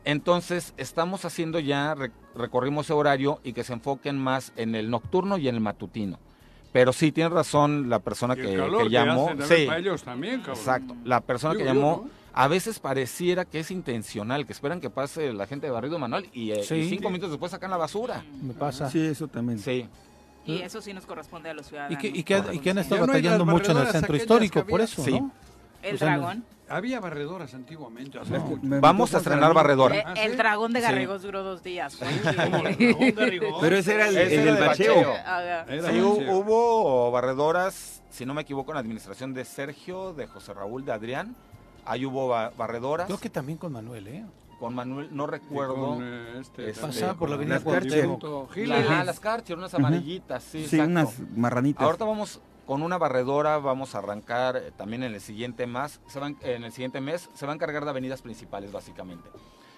Entonces, estamos haciendo ya, re- recorrimos ese horario y que se enfoquen más en el nocturno y en el matutino. Pero sí, tiene razón la persona Y el que, calor que que llamó. también sí, para ellos también, cabrón. exacto. La persona que yo, llamó, ¿no? a veces pareciera que es intencional, que esperan que pase la gente de barrido manual y, eh, Sí. y cinco minutos después sacan la basura. Me pasa. Sí, eso también. Sí. Y eso sí nos corresponde a los Y ciudadanos. que, y que, y que han estado Ya no batallando mucho en el centro histórico, por eso, Sí. ¿no? El o sea, dragón. Había barredoras antiguamente. me- Vamos a estrenar barredora. Eh, ¿Ah, el sí? dragón de Sí. Garregos duró dos días. El. Pero ese era el, Ese el era de bacheo. bacheo. Sí, bacheo. hu- hubo barredoras, si no me equivoco, en la administración de Sergio, de José Raúl, de Adrián. Ahí hubo ba- barredoras. Creo que también con Manuel, ¿eh? Con Manuel, no recuerdo. con, este, Este, Pasaba por la avenida las Cuauhtémoc. Ah, las Karcher, unas amarillitas, sí, Sí, exacto. unas marranitas. Ahorita vamos con una barredora, vamos a arrancar eh, también en el siguiente más, se van, en el siguiente mes, se va a encargar de avenidas principales básicamente.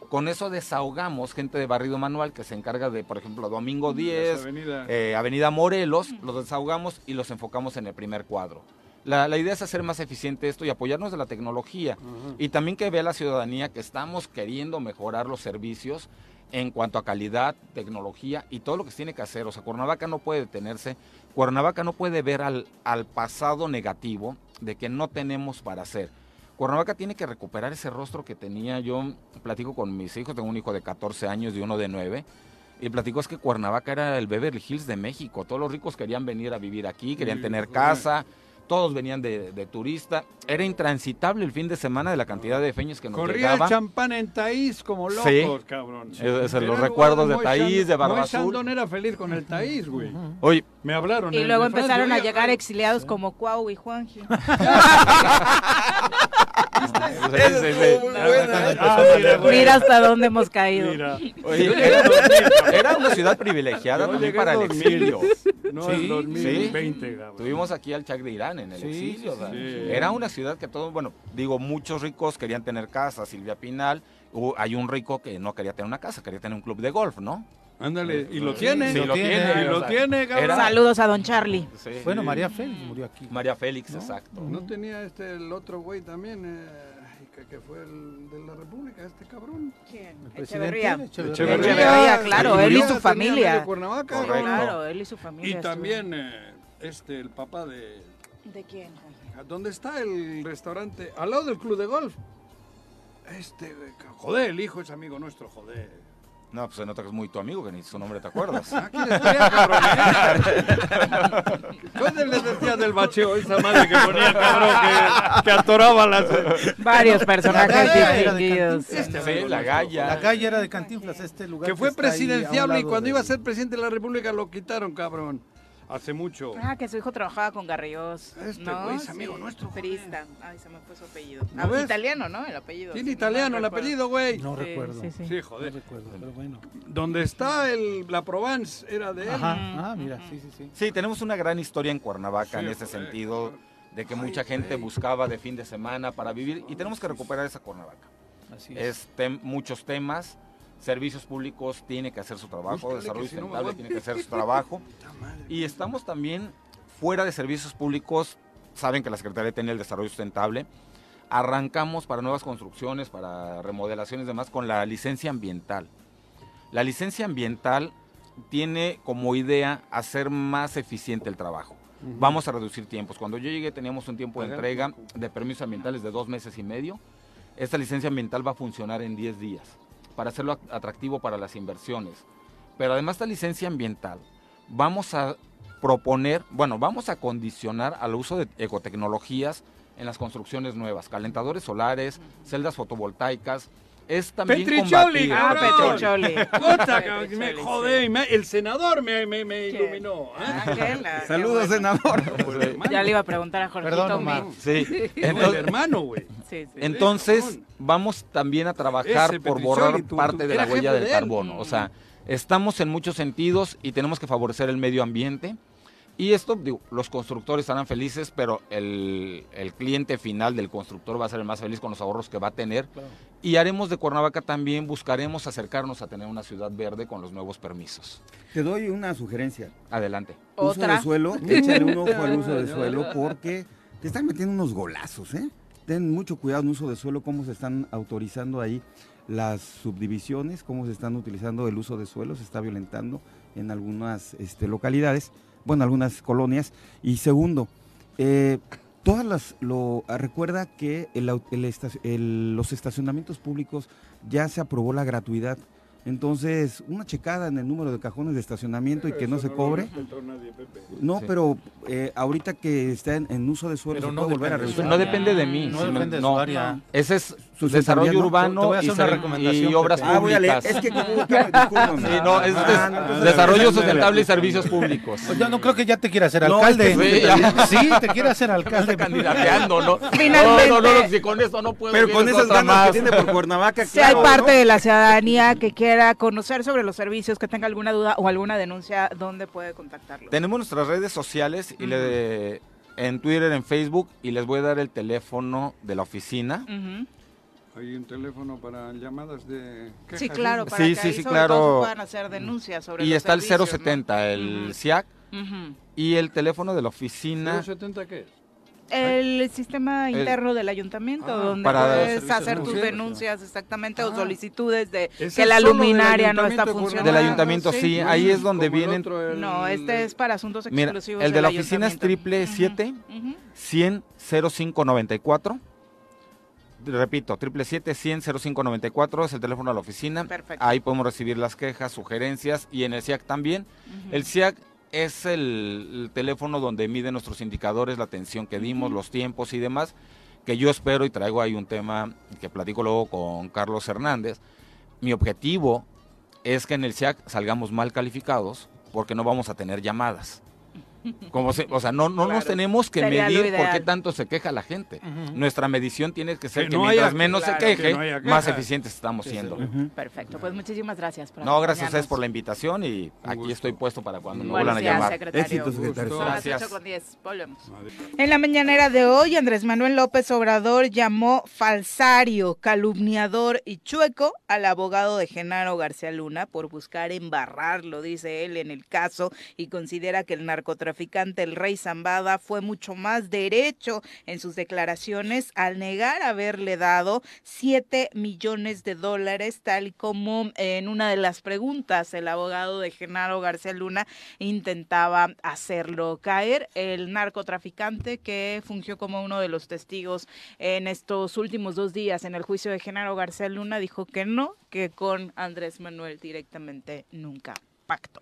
Con eso desahogamos gente de barrido manual que se encarga de, por ejemplo, Domingo 10, Las avenidas. eh, Avenida Morelos, los desahogamos y los enfocamos en el primer cuadro. La, la idea es hacer más eficiente esto y apoyarnos de la tecnología. Y también que vea la ciudadanía que estamos queriendo mejorar los servicios en cuanto a calidad, tecnología y todo lo que se tiene que hacer. O sea, Cuernavaca no puede detenerse, Cuernavaca no puede ver al, al pasado negativo de que no tenemos para hacer. Cuernavaca tiene que recuperar ese rostro que tenía. Yo platico con mis hijos, tengo un hijo de 14 años y uno de 9. Y platico es que Cuernavaca era el Beverly Hills de México. Todos los ricos querían venir a vivir aquí, querían tener casa, todos venían de, de turista. Era intransitable el fin de semana de la cantidad de feños que nos Corría llegaba. el champán en Taís como locos, Sí. cabrón. Es- es los recuerdos de Taís, de Azul. Sandón era feliz con el Taís, güey. Oye, Me hablaron. Y luego empezaron a llegar exiliados como Cuau y Juanji. sí. Ah, mira, hasta dónde hemos caído. Mira. Oye, era, era una ciudad privilegiada también para el 2000. exilio. No, Sí, en 2020, cabrón. Tuvimos aquí al Chac de Irán en el Sí, exilio. o sea. Era una ciudad que todos, bueno, digo, muchos ricos querían tener casa. Silvia Pinal, hay un rico que no quería tener una casa, quería tener un club de golf, ¿no? Ándale, y lo tiene. Sí, lo tiene. Y lo tiene, era- Saludos a don Charlie. Sí. Bueno, María Félix murió aquí. María Félix, exacto. No tenía este, el otro güey también, eh, que, que fue el de la República, este cabrón. ¿Quién? El Echeverría. presidente Echeverría. Echeverría, claro, él y su familia. Cuernavaca, Correcto. Claro, él y su familia. Y también eh, este, el papá de... ¿De quién? ¿Dónde está el restaurante? Al lado del club de golf. Este, joder, el hijo es amigo nuestro, joder. No, pues se nota que es muy tu amigo, que ni su nombre te acuerdas. Aquí le estoy, cabrón. ¿eh? ¿Dónde le decía del bacheo esa madre que ponía, cabrón, que, que atoraba las... Varios personajes Galla distinguidos. Este Sí, la Galla. La calle era de Cantinflas, este lugar. Que fue un presidenciable y cuando de- iba a ser presidente de la República lo quitaron, cabrón. Hace mucho. Ah, que su hijo trabajaba con Garrigós. Este ¿no? güey es amigo nuestro, joder. Perista. Ay, se me fue su apellido. ¿No Ah, italiano, ¿no? El apellido. Tiene sí, italiano no el recuerdo. apellido, güey. No Sí, recuerdo. sí, sí. Sí, No joder. recuerdo, pero bueno. Donde está el, la Provence era de él. Ajá, ah, mira, sí, sí, sí. Sí, tenemos una gran historia en Cuernavaca en ese joder, sentido, de que mucha gente buscaba de fin de semana para vivir y tenemos que recuperar esa Cuernavaca. Así es. Es tem- muchos temas, servicios públicos tiene que hacer su trabajo, Búscale, desarrollo si no sustentable tiene que hacer su trabajo. Y estamos también fuera de servicios públicos, saben que la Secretaría tiene el desarrollo sustentable. Arrancamos para nuevas construcciones, para remodelaciones y demás con la licencia ambiental. La licencia ambiental tiene como idea hacer más eficiente el trabajo. Vamos a reducir tiempos. Cuando yo llegué teníamos un tiempo de entrega de permisos ambientales de dos meses y medio. Esta licencia ambiental va a funcionar en 10 días para hacerlo at- atractivo para las inversiones. Pero además esta licencia ambiental vamos a proponer, bueno, vamos a condicionar al uso de ecotecnologías en las construcciones nuevas, calentadores solares, celdas fotovoltaicas. Es también Petricholi, Ah. Petricholi. Que me joder, sí. y me- el senador me, me, iluminó. ¿eh? Ah, Saludos, bueno. senador. Ya le iba a preguntar a Jorgito. Perdón, Omar. Sí, el entonces, hermano, güey. Sí, sí. entonces vamos también a trabajar Ese por borrar tú- parte tú- de la huella del de carbono. O sea, estamos en muchos sentidos y tenemos que favorecer el medio ambiente. Y esto, digo, los constructores estarán felices, pero el, el cliente final del constructor va a ser el más feliz con los ahorros que va a tener. Y haremos de Cuernavaca también, buscaremos acercarnos a tener una ciudad verde con los nuevos permisos. Te doy una sugerencia. Adelante. Uso Otra. de suelo, échale un ojo al uso de suelo porque te están metiendo unos golazos, ¿eh? Ten mucho cuidado en uso de suelo, cómo se están autorizando ahí las subdivisiones, cómo se están utilizando el uso de suelo, se está violentando en algunas este, localidades, bueno, algunas colonias. Y segundo, eh, todas las, lo, recuerda que el el el- los estacionamientos públicos ya se aprobó la gratuidad. Entonces, una checada en el número de cajones de estacionamiento y que no se cobre. No, Sí. pero eh, ahorita que está en, en uso de suelo, Pero se no puede volver a depende de su revisar. No depende de mí. No sino- depende de no. su área. Ese es Sus desarrollo ¿no? urbano Te voy a y, hacer una ser- recomendación, y obras Pepe. Ah, voy a leer. públicas. Es que como. Sí, no, es des- Ah, no, desarrollo sustentable y servicios públicos. Pues yo no creo que ya te quiera hacer No, alcalde. es que sí, te quiere hacer alcalde. candidateando, ¿no? Finalmente. No, no, no, si con esto no puedo. Pero con esas ganas que tiene por Cuernavaca, Si hay parte ¿no? de la ciudadanía que quiera conocer sobre los servicios, que tenga alguna duda o alguna denuncia, ¿dónde puede contactarlo? Tenemos nuestras redes sociales y le, en Twitter, en Facebook, y les voy a dar el teléfono de la oficina. Ujú. Hay un teléfono para llamadas de quejas. Sí, claro, Sí, para sí, que ahí sí, sobre claro. todo se puedan hacer denuncias sobre Y los está el servicios, ¿no? 070, el Ujú. SIAC, Ujú. y el teléfono de la oficina. ¿070 qué es? El sistema El- interno del ayuntamiento, Ah, donde puedes hacer tus denuncias exactamente o Ah. solicitudes de que la luminaria no está funcionando. Del ayuntamiento, sí, ahí es donde vienen. otro, el- No, este es para asuntos Mira, exclusivos. el de la oficina es triple siete Ujú, ujú. 100 0594. Repito, triple siete 100 0594 es el teléfono de la oficina. Perfecto. Ahí podemos recibir las quejas, sugerencias y en el SIAC también. El SIAC es el, el teléfono donde mide nuestros indicadores, la atención que dimos, los tiempos y demás, que yo espero y traigo ahí un tema que platico luego con Carlos Hernández. Mi objetivo es que en el SIAC salgamos mal calificados porque no vamos a tener llamadas. Como se- o sea, no, no nos tenemos que Sería medir por qué tanto se queja la gente. Nuestra medición tiene que ser Que que, no mientras haya- menos claro, se queje, que no haya más eficientes estamos Sí, sí. siendo. Perfecto, pues muchísimas gracias por No, gracias a ustedes por la invitación y aquí gusto. estoy puesto para cuando me vuelvan a llamar. secretario. Éxito, secretario. Gracias. 8 con 10. Volvemos. Madre. En la mañanera de hoy, Andrés Manuel López Obrador llamó falsario, calumniador y chueco al abogado de Genaro García Luna por buscar embarrarlo, dice él, en el caso y considera que el narcotraficante El Rey Zambada fue mucho más derecho en sus declaraciones al negar haberle dado 7 millones de dólares, tal y como en una de las preguntas el abogado de Genaro García Luna intentaba hacerlo caer. El narcotraficante que fungió como uno de los testigos en estos últimos dos días en el juicio de Genaro García Luna dijo que no, que con Andrés Manuel directamente nunca pacto.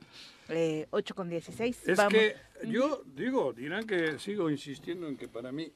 Eh, 8 con 16. Es Vamos. que yo digo, dirán que sigo insistiendo en que para mí...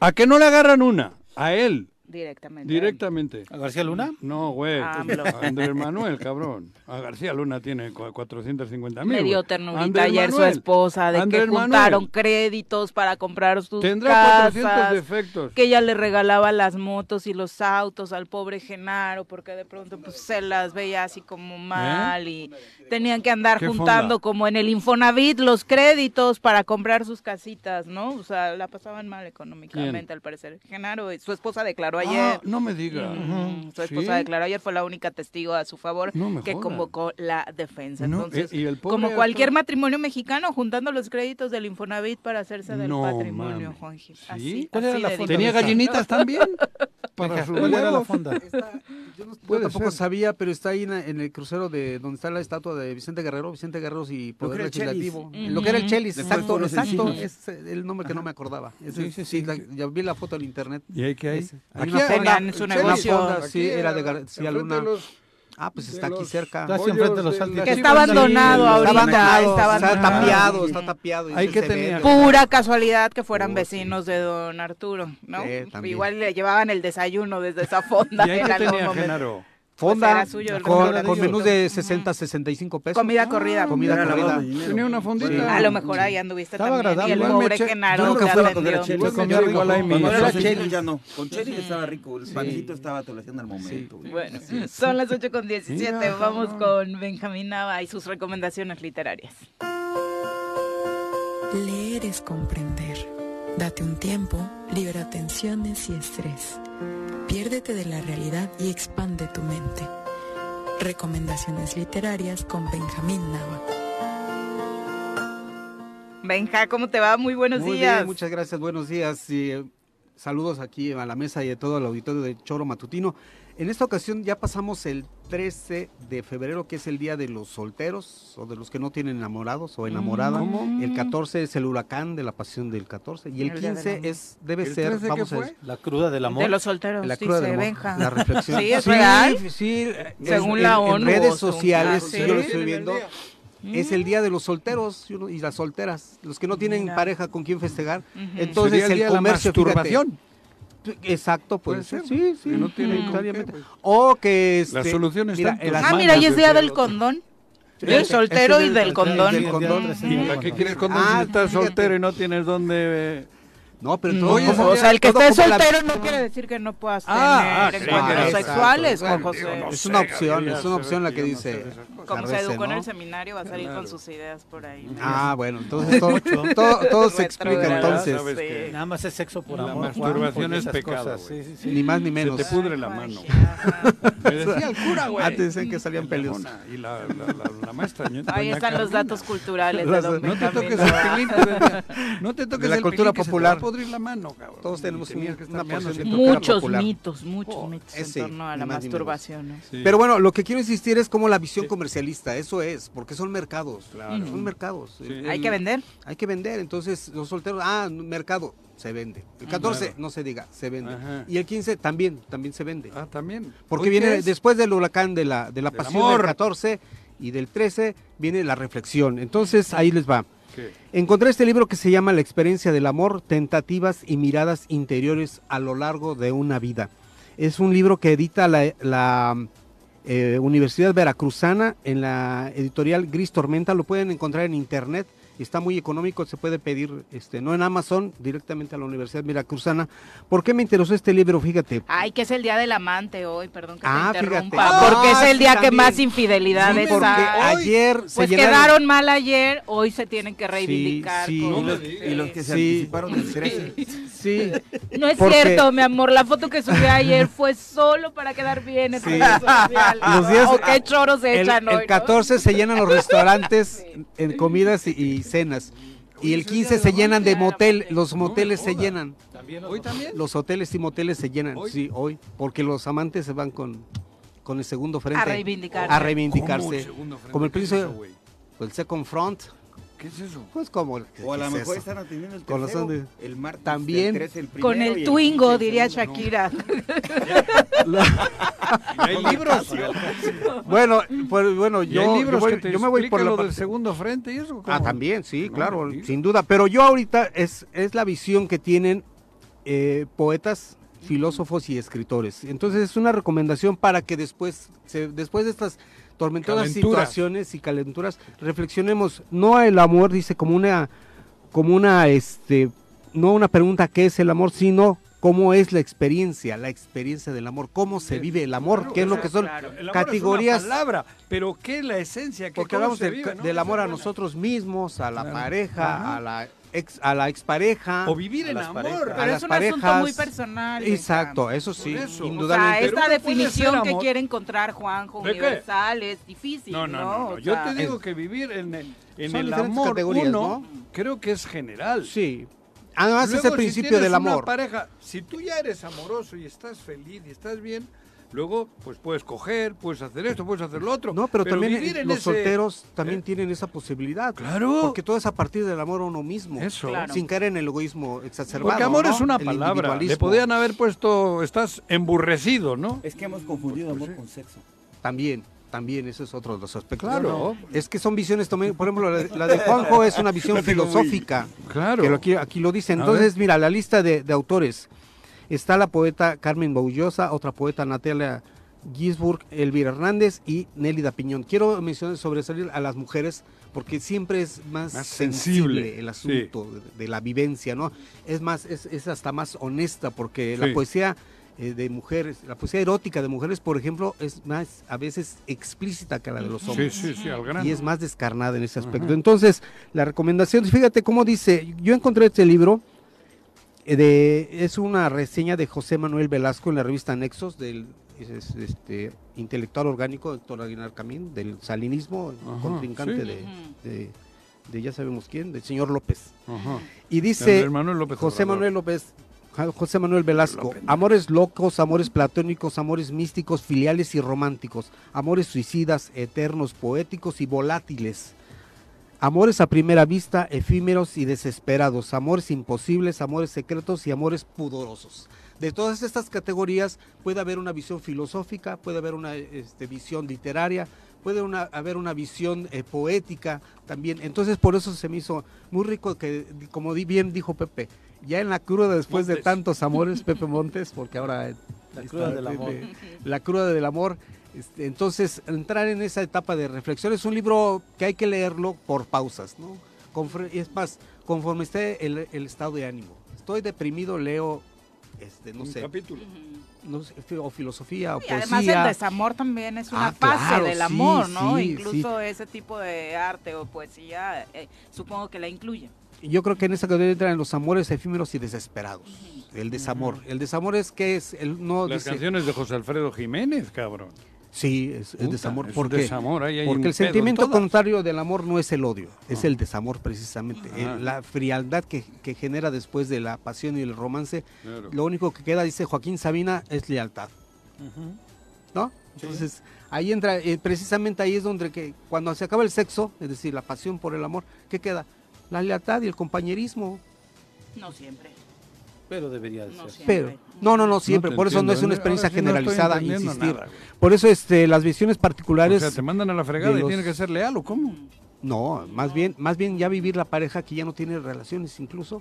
¿A que no le agarran una? A él, Directamente. directamente. ¿A García Luna? No, güey. A AMLO. A Andrés Manuel, cabrón. A García Luna tiene cua- 450 mil. Me dio ternurita Andrés ayer su esposa de Andrés que Manuel. juntaron créditos para comprar sus Tendrá casas. 400 defectos. que ella le regalaba las motos y los autos al pobre Genaro porque de pronto pues se las veía así como mal y tenían que andar ¿Eh? ¿Qué juntando fonda? como en el Infonavit los créditos para comprar sus casitas, ¿no? O sea, la pasaban mal económicamente al parecer. Genaro, y su esposa declaró ayer. Ah, no me diga. Ujú, Su esposa ¿Sí? declaró ayer, fue la única testigo a su favor No que convocó la defensa. No, Entonces, eh, y el pobre como cualquier matrimonio mexicano, juntando los créditos del Infonavit para hacerse del No, patrimonio, mames. Juanji. ¿Sí? Así, ¿Cuál era así la de fonda? ¿Tenía gallinitas también? Para su ¿Cuál era la fonda? Está- yo, no- yo tampoco ser. sabía, pero está ahí en, el crucero de donde está la estatua de Vicente Guerrero, Vicente Guerrero y Poder era. Legislativo. Ujú. Lo que era el Chelis, exacto, exacto. Es el nombre que no me acordaba. Sí, sí, sí, sí. la- ya vi la foto en internet. ¿Y hay que hay? Ese. Hay Aquí hay- Tenían su negocio. Sí, era de a- Gar- sí, enfrente alguna- de los- Ah, pues está aquí cerca. Está así pollos enfrente de los las Que está abandonado Está ahorita, abandonado, está está tapiado, está tapiado. y Ahí sí que ve. Pura casualidad que fueran Oh, vecinos de don Arturo, ¿no? Sí. Igual le llevaban el desayuno desde esa fonda ¿Y ahí en que algún tenía momento. Genaro? Fonda Pues suyo con, con menús de 60, 65 pesos. Comida corrida. Comida Era lavado corrida. Tenía una fondita. A lo mejor ahí anduviste Estaba también. agradable. Y el pobre eché- Genaro yo nunca fui. Yo igual ahí Cuando era Sí. Chelis ya no. Con Chelis estaba rico. El pancito estaba, te lo hacían al momento. Bueno, son las 8 con 17. Mira, Vamos con Benjamín Nava y sus recomendaciones literarias. Leer es comprender. Date un tiempo, libera tensiones y estrés. Piérdete de la realidad y expande tu mente. Recomendaciones literarias con Benjamín Nava. Benja, ¿cómo te va? Muy buenos Muy días. bien, muchas gracias, buenos días. y, eh, saludos aquí a la mesa y a todo el auditorio de Choro Matutino. En esta ocasión ya pasamos el 13 de febrero, que es el día de los solteros o de los que no tienen enamorados o enamorada. ¿Cómo? El 14 es el huracán de la pasión del 14 y el El día del 15 amor. es debe ¿El ser 13 vamos a decir, La cruda del amor. De los solteros, la cruda dice del amor, Benja. la reflexión. Sí, es real. Sí, Según en- la en ONU, redes o según- sociales, sí, sí. yo lo estoy viendo. Es el día de los solteros y las solteras, los que no tienen Mira. pareja con quien festejar. Ujú. Entonces Sería el el, día de la comercio, fíjate, masturbación. Exacto, puede, Puede ser. Sí, sí, Que no tienen con necesariamente. qué, pues. O que este, La solución está mira, en las Ah, manos mira, y es día el del condón. Sí, soltero y del el- condón. del condón. Ujú. ¿Para qué quieres condón Ah, si estás fíjate. soltero y no tienes dónde...? No, pero No, todo como- o sea, el que esté la- soltero no quiere decir que no puedas tener Ah, ah, encuentros claro, sexuales. Juan José. Es una opción, es una opción la que no dice. sé. Como se educó en el seminario, va a salir con sus ideas por ahí. Ah, bueno, entonces todo, todo, todo se explica entonces. Nada más es sexo por La amor. Masturbación es esas pecado, cosas, güey. Sí, sí, sí. Ni más ni Se menos. te pudre la mano. Me decía el cura, güey. Antes decían que salían pelos. Y la, la, la, la maestra. Ahí están los datos culturales de Las- don No te toques el pilín, te decía. No te toques De la cultura popular. podrir la mano, cabrón. Todos tenemos una Muchos mitos, muchos Oh, mitos en torno a la masturbación. Pero bueno, lo que quiero insistir es como la visión comercialista, eso es, porque son mercados, Claro. son mercados. Sí. El- Hay que vender. Hay que vender, entonces los solteros, ah, mercado, se vende. El 14, Claro. no se diga, se vende. Ajá. Y el 15 también, también se vende. Ah, también. Porque ¿Hoy viene es? después del huracán de la, de la Del pasión amor. del 14 y del 13 viene la reflexión. Entonces ahí les va. Encontré este libro que se llama La experiencia del amor, tentativas y miradas interiores a lo largo de una vida. Es un libro que edita la, la, eh, Universidad Veracruzana en la editorial Gris Tormenta. Lo pueden encontrar en internet está muy económico, se puede pedir este no en Amazon, directamente a la Universidad Miracruzana. ¿Por qué me interesó este libro? Fíjate. Ay, que es el día del amante hoy, perdón que ah, te interrumpa, porque es el día que más infidelidades sí, porque ayer se pues quedaron mal ayer, hoy se tienen que reivindicar. Sí, sí. y, los, que se anticiparon del 13. Sí. No es cierto, mi amor, la foto que subí ayer fue solo para quedar bien en Los días, o qué choros se el, echan hoy, El 14 se llenan los restaurantes en comidas y cenas. Y el 15 se llenan de motel, los moteles se llenan. ¿Hoy también? Los hoteles y moteles se llenan, sí, hoy, porque los amantes se van con, con el segundo frente. A reivindicarse. A reivindicarse. Como el príncipe, el second front, ¿Qué es eso? Pues como. O a lo mejor están atendiendo el tercero, de, el martes También. 13, el con el, twingo, diría Shakira. hay libros. bueno, pues bueno, yo, yo, voy, yo me voy por lo del segundo frente y eso. Ah, también, sí, claro, sin duda. Pero yo ahorita es, es la visión que tienen eh, poetas, filósofos y escritores. Entonces es una recomendación para que después, se, después de estas tormentosas situaciones y calenturas, reflexionemos, no el amor, dice, como una, como una, este, no una pregunta qué es el amor, sino cómo es la experiencia, la experiencia del amor, cómo se vive el amor, qué es lo que son categorías. palabra, pero qué es la esencia, que porque hablamos del amor a nosotros mismos, a la pareja, a la ex, a la expareja. O vivir en amor. Pero a es un asunto muy personal. Exacto, eso sí, indudablemente. O sea, esta definición que quiere encontrar Juanjo universal es difícil, ¿no? No, no, no. Yo te digo que vivir en el, en el amor uno, creo que es general. Sí. Además es el principio del amor. pareja, si tú ya eres amoroso y estás feliz y estás bien, Luego, pues puedes coger, puedes hacer esto, puedes hacer lo otro. No, pero, también los solteros también ¿Eh? tienen esa posibilidad. Claro. Porque todo es a partir del amor a uno mismo. Eso. Sin caer en el egoísmo exacerbado. Porque amor es una palabra. Le podían haber puesto, estás emburrecido, ¿no? Es que hemos confundido amor con sexo. También. También, ese es otro de los aspectos. Claro. Es que son visiones, por ejemplo, la de, Juanjo es una visión filosófica. Claro. Que aquí, aquí lo dice. Entonces, mira, la lista de, de autores está la poeta Carmen Boullosa, otra poeta Natalia Gisburg, Elvira Hernández y Nélida Piñón. Quiero mencionar sobresalir a las mujeres porque siempre es más, sensible. el asunto de, la vivencia, ¿no? Es más, es, hasta más honesta porque la poesía eh, de mujeres, la poesía erótica de mujeres, por ejemplo, es más a veces explícita que la de los hombres. Sí, sí, sí, Y es más descarnada en ese aspecto. Entonces, la recomendación, fíjate cómo dice, yo encontré este libro, de, es una reseña de José Manuel Velasco en la revista Nexos del este, intelectual orgánico Héctor Aguilar Camín, del salinismo, contrincante de, de, ya sabemos quién, del señor López. Y dice José Manuel López, José Manuel Velasco, amores locos, amores platónicos, amores místicos, filiales y románticos, amores suicidas, eternos, poéticos y volátiles Amores a primera vista, efímeros y desesperados, amores imposibles, amores secretos y amores pudorosos. De todas estas categorías puede haber una visión filosófica, puede haber una este, visión literaria, puede haber una visión eh, poética también. Entonces por eso se me hizo muy rico que, como bien dijo Pepe, ya en la cruda después de tantos amores, Pepe Montes, porque ahora... La cruda del amor. la cruda del amor este, entonces, entrar en esa etapa de reflexión es un libro que hay que leerlo por pausas, ¿no? es más, conforme esté el, estado de ánimo. Estoy deprimido, leo, este, no sé. capítulo. o filosofía, o y Además, el desamor también es una ah, fase del amor, ¿no? Incluso ese tipo de arte o poesía, eh, supongo que la incluye. Yo creo que en esa categoría entran los amores efímeros y desesperados. El desamor. El desamor es que es. El, no Las canciones de José Alfredo Jiménez, cabrón. Sí, es, desamor. porque, desamor, porque el sentimiento contrario del amor no es el odio, es el desamor precisamente. la frialdad que, genera después de la pasión y el romance, lo único que queda, dice Joaquín Sabina, es lealtad. ¿No? Entonces, ahí entra, eh, precisamente ahí es donde que cuando se acaba el sexo, es decir, la pasión por el amor, ¿qué queda? La lealtad y el compañerismo. No siempre. Pero debería de ser. Pero, no, no, no, siempre. te por eso no es una ahora experiencia sí no generalizada, entendiendo insistir. nada, por eso este, las visiones particulares... O sea, te mandan a la fregada de y los- tiene que ser leal o cómo? No, más bien, más bien ya vivir la pareja que ya no tiene relaciones incluso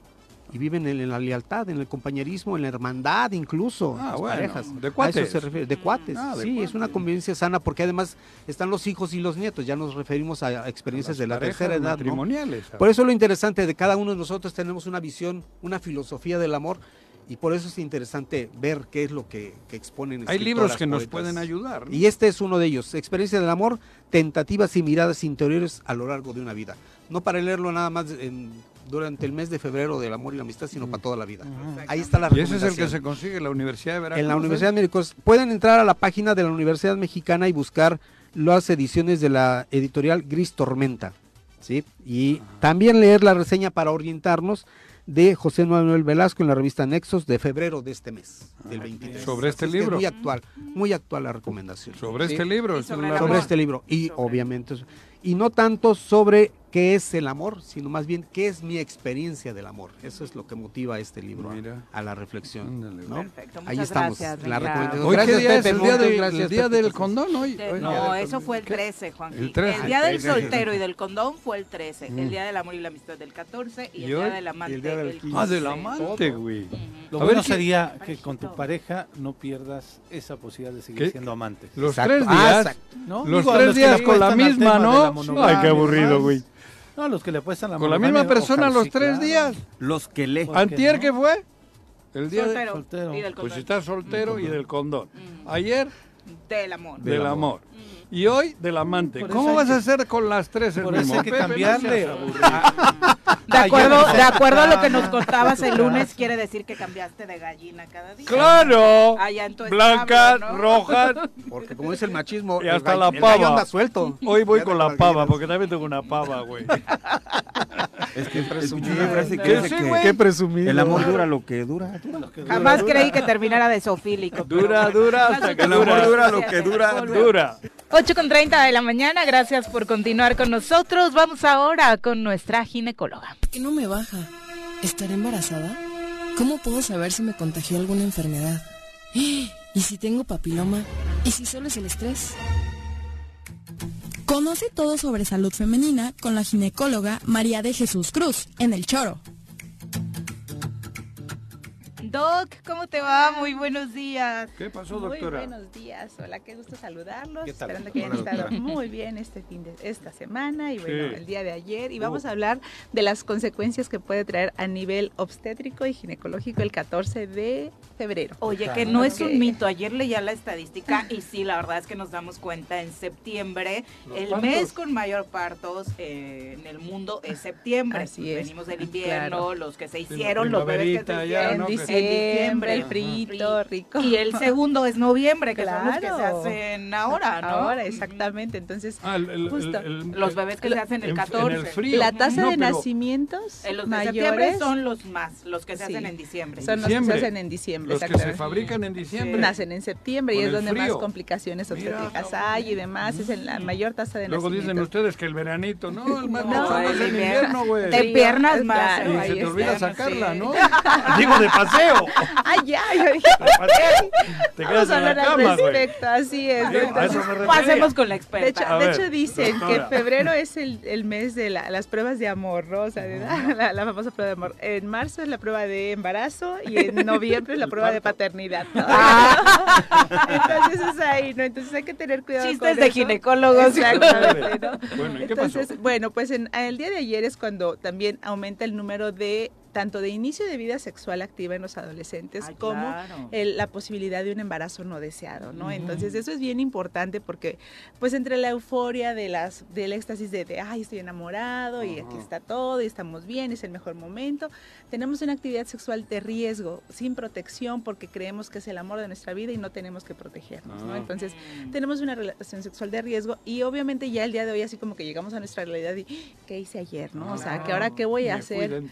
y viven en, en la lealtad, en el compañerismo, en la hermandad incluso. Ah, las bueno, parejas. de A cuates. eso se refiere, de cuates. Ah, de sí, es una convivencia sana porque además están los hijos y los nietos. Ya nos referimos a, experiencias de la tercera edad. ¿no? matrimoniales. Por eso lo interesante de cada uno de nosotros tenemos una visión, una filosofía del amor y por eso es interesante ver qué es lo que, que exponen. Hay libros que nos pueden ayudar. ¿no? Y este es uno de ellos, Experiencia del Amor, tentativas y miradas interiores a lo largo de una vida. No para leerlo nada más en- durante el mes de febrero del amor y la amistad, sino para toda la vida. Ahí está la Y ese es el que se consigue en la Universidad de Veracruz. En la ¿eh? Universidad de Médicos. Pueden entrar a la página de la Universidad Mexicana y buscar las ediciones de la editorial Gris Tormenta. ¿sí? Y también leer la reseña para orientarnos de José Manuel Velasco en la revista Nexos de febrero de este mes, del 23. Sobre este Así es que es libro. muy actual, muy actual la recomendación. Sobre ¿sí? este libro. sobre sobre este libro y obviamente y no tanto sobre qué es el amor sino más bien qué es mi experiencia del amor eso es lo que motiva este libro a- Mira. a, la reflexión ¿no? Perfecto, ahí estamos gracias, la recomendación. Hoy, ¿qué gracias día es? Pepe, el día, de- gracias, el día Pepe. del condón hoy. De- Hoy- no, eso fue el 13, Juan. El 13. El día del El 13. soltero y del condón fue el 13. Mm. El día del amor y la amistad del 14 y, Y el día hoy, del amante el día del el 15. Ah, del 15. amante, güey. Lo A bueno ver, ¿qué- sería que con tu pareja no pierdas esa posibilidad de seguir ¿Qué? siendo amante. Los Exacto. tres Ah, días. exacto. ¿no? Los Digo, tres los días con la misma, ¿no? Ay, qué aburrido, güey. No, los que le apuestan la Con la misma persona los sí, tres claro. días. Los que lee. ¿Por qué ¿Antier no? qué fue? El día de... Soltero, soltero. y del Pues condón. está soltero y del condón. Mm. Ayer, Del amor. del amor. Y hoy, del amante. Por ¿Cómo vas hay a hacer con las tres el Por eso mismo? hay que Pepe, cambiarle. De acuerdo, de acuerdo a lo que nos contabas el lunes, quiere decir que cambiaste de gallina cada día. ¡Claro! Allá en tu Blancas, establo, ¿no? rojas. porque como dice el machismo Y hasta la el gallo pava. anda suelto Hoy voy con la pava, porque también tengo una pava, güey. Es que presumido. una frase que Que dice sí, que güey. qué presumido el amor dura lo que dura. Jamás creí que terminara de sofílico. Dura, dura, hasta que menos. dura. dura lo que dura. Dura. 8 con 30 de la mañana, gracias por continuar con nosotros. Vamos ahora con nuestra ginecóloga. que no me baja. ¿Estaré embarazada? ¿Cómo puedo saber si me contagió alguna enfermedad? ¿Y si tengo papiloma? ¿Y si solo es el estrés? Conoce todo sobre salud femenina con la ginecóloga María de Jesús Cruz en El Choro. Doc, ¿cómo te va? Muy buenos días. ¿Qué pasó, Muy doctora? buenos días, hola, qué gusto saludarlos, ¿Qué tal? esperando que hayan estado muy bien este fin de esta semana y bueno, Sí. el día de ayer y Uh. vamos a hablar de las consecuencias que puede traer a nivel obstétrico y ginecológico el 14 de febrero. Oye, que no es un mito. Ayer leía la estadística y sí, la verdad es que nos damos cuenta en septiembre, Los el partos. mes con mayor partos eh, en el mundo es septiembre. Así es. Venimos del invierno, Claro. los que se hicieron, los bebés que se primaverita ya, hicieron en ¿no? Diciembre, el frito, rico. Y el segundo es noviembre, que son los que se Claro. hacen ahora, ¿no? Ahora, exactamente. Entonces, Ah, el- el- Justo. el- el- Los bebés que se hacen el en- 14. En el frío. la tasa No, de nacimientos En los de septiembre mayores son los más, los que se Sí. hacen en diciembre. son los que se hacen en diciembre. Los que se exactamente. fabrican en diciembre. Nacen en septiembre y es donde frío. más complicaciones obstétricas no. hay y demás. Es en la mayor tasa de Luego dicen nacimientos. ustedes que el veranito, no, el más No, no, es el el invierno. güey. Te piernas más. claro, Y se te olvida sacarla. ¿no? Digo, de paseo. Ah, ya, yo dije. Te vamos quedas a en la hablar al güey. respecto, así es. Sí, ¿no? a eso Entonces, me. Pasemos con la de experta. hecho, A de hecho dicen doctora. que febrero es el, el mes de la- las pruebas de amor, ¿no? O sea, de la, la famosa prueba de amor. En marzo es la prueba de embarazo y en noviembre es la prueba de paternidad. ¿no? Entonces es ahí, ¿no? Entonces hay que tener cuidado Chistes con de eso. ginecólogos. Exactamente, ¿no? Bueno, ¿y qué pasó? Entonces, bueno, pues en, el día de ayer es cuando también aumenta el número de tanto de inicio de vida sexual activa en los adolescentes Ay, como claro. el- la posibilidad de un embarazo no deseado, ¿no? Entonces eso es bien importante porque pues entre la euforia de las del éxtasis de, de, ay estoy enamorado y aquí está todo y estamos bien es el mejor momento tenemos una actividad sexual de riesgo sin protección porque creemos que es el amor de nuestra vida y no tenemos que protegernos, ¿no? Ah. Entonces tenemos una relación sexual de riesgo y obviamente ya el día de hoy así como que llegamos a nuestra realidad y ¿qué hice ayer, no? O sea, que ahora qué voy a Me hacer.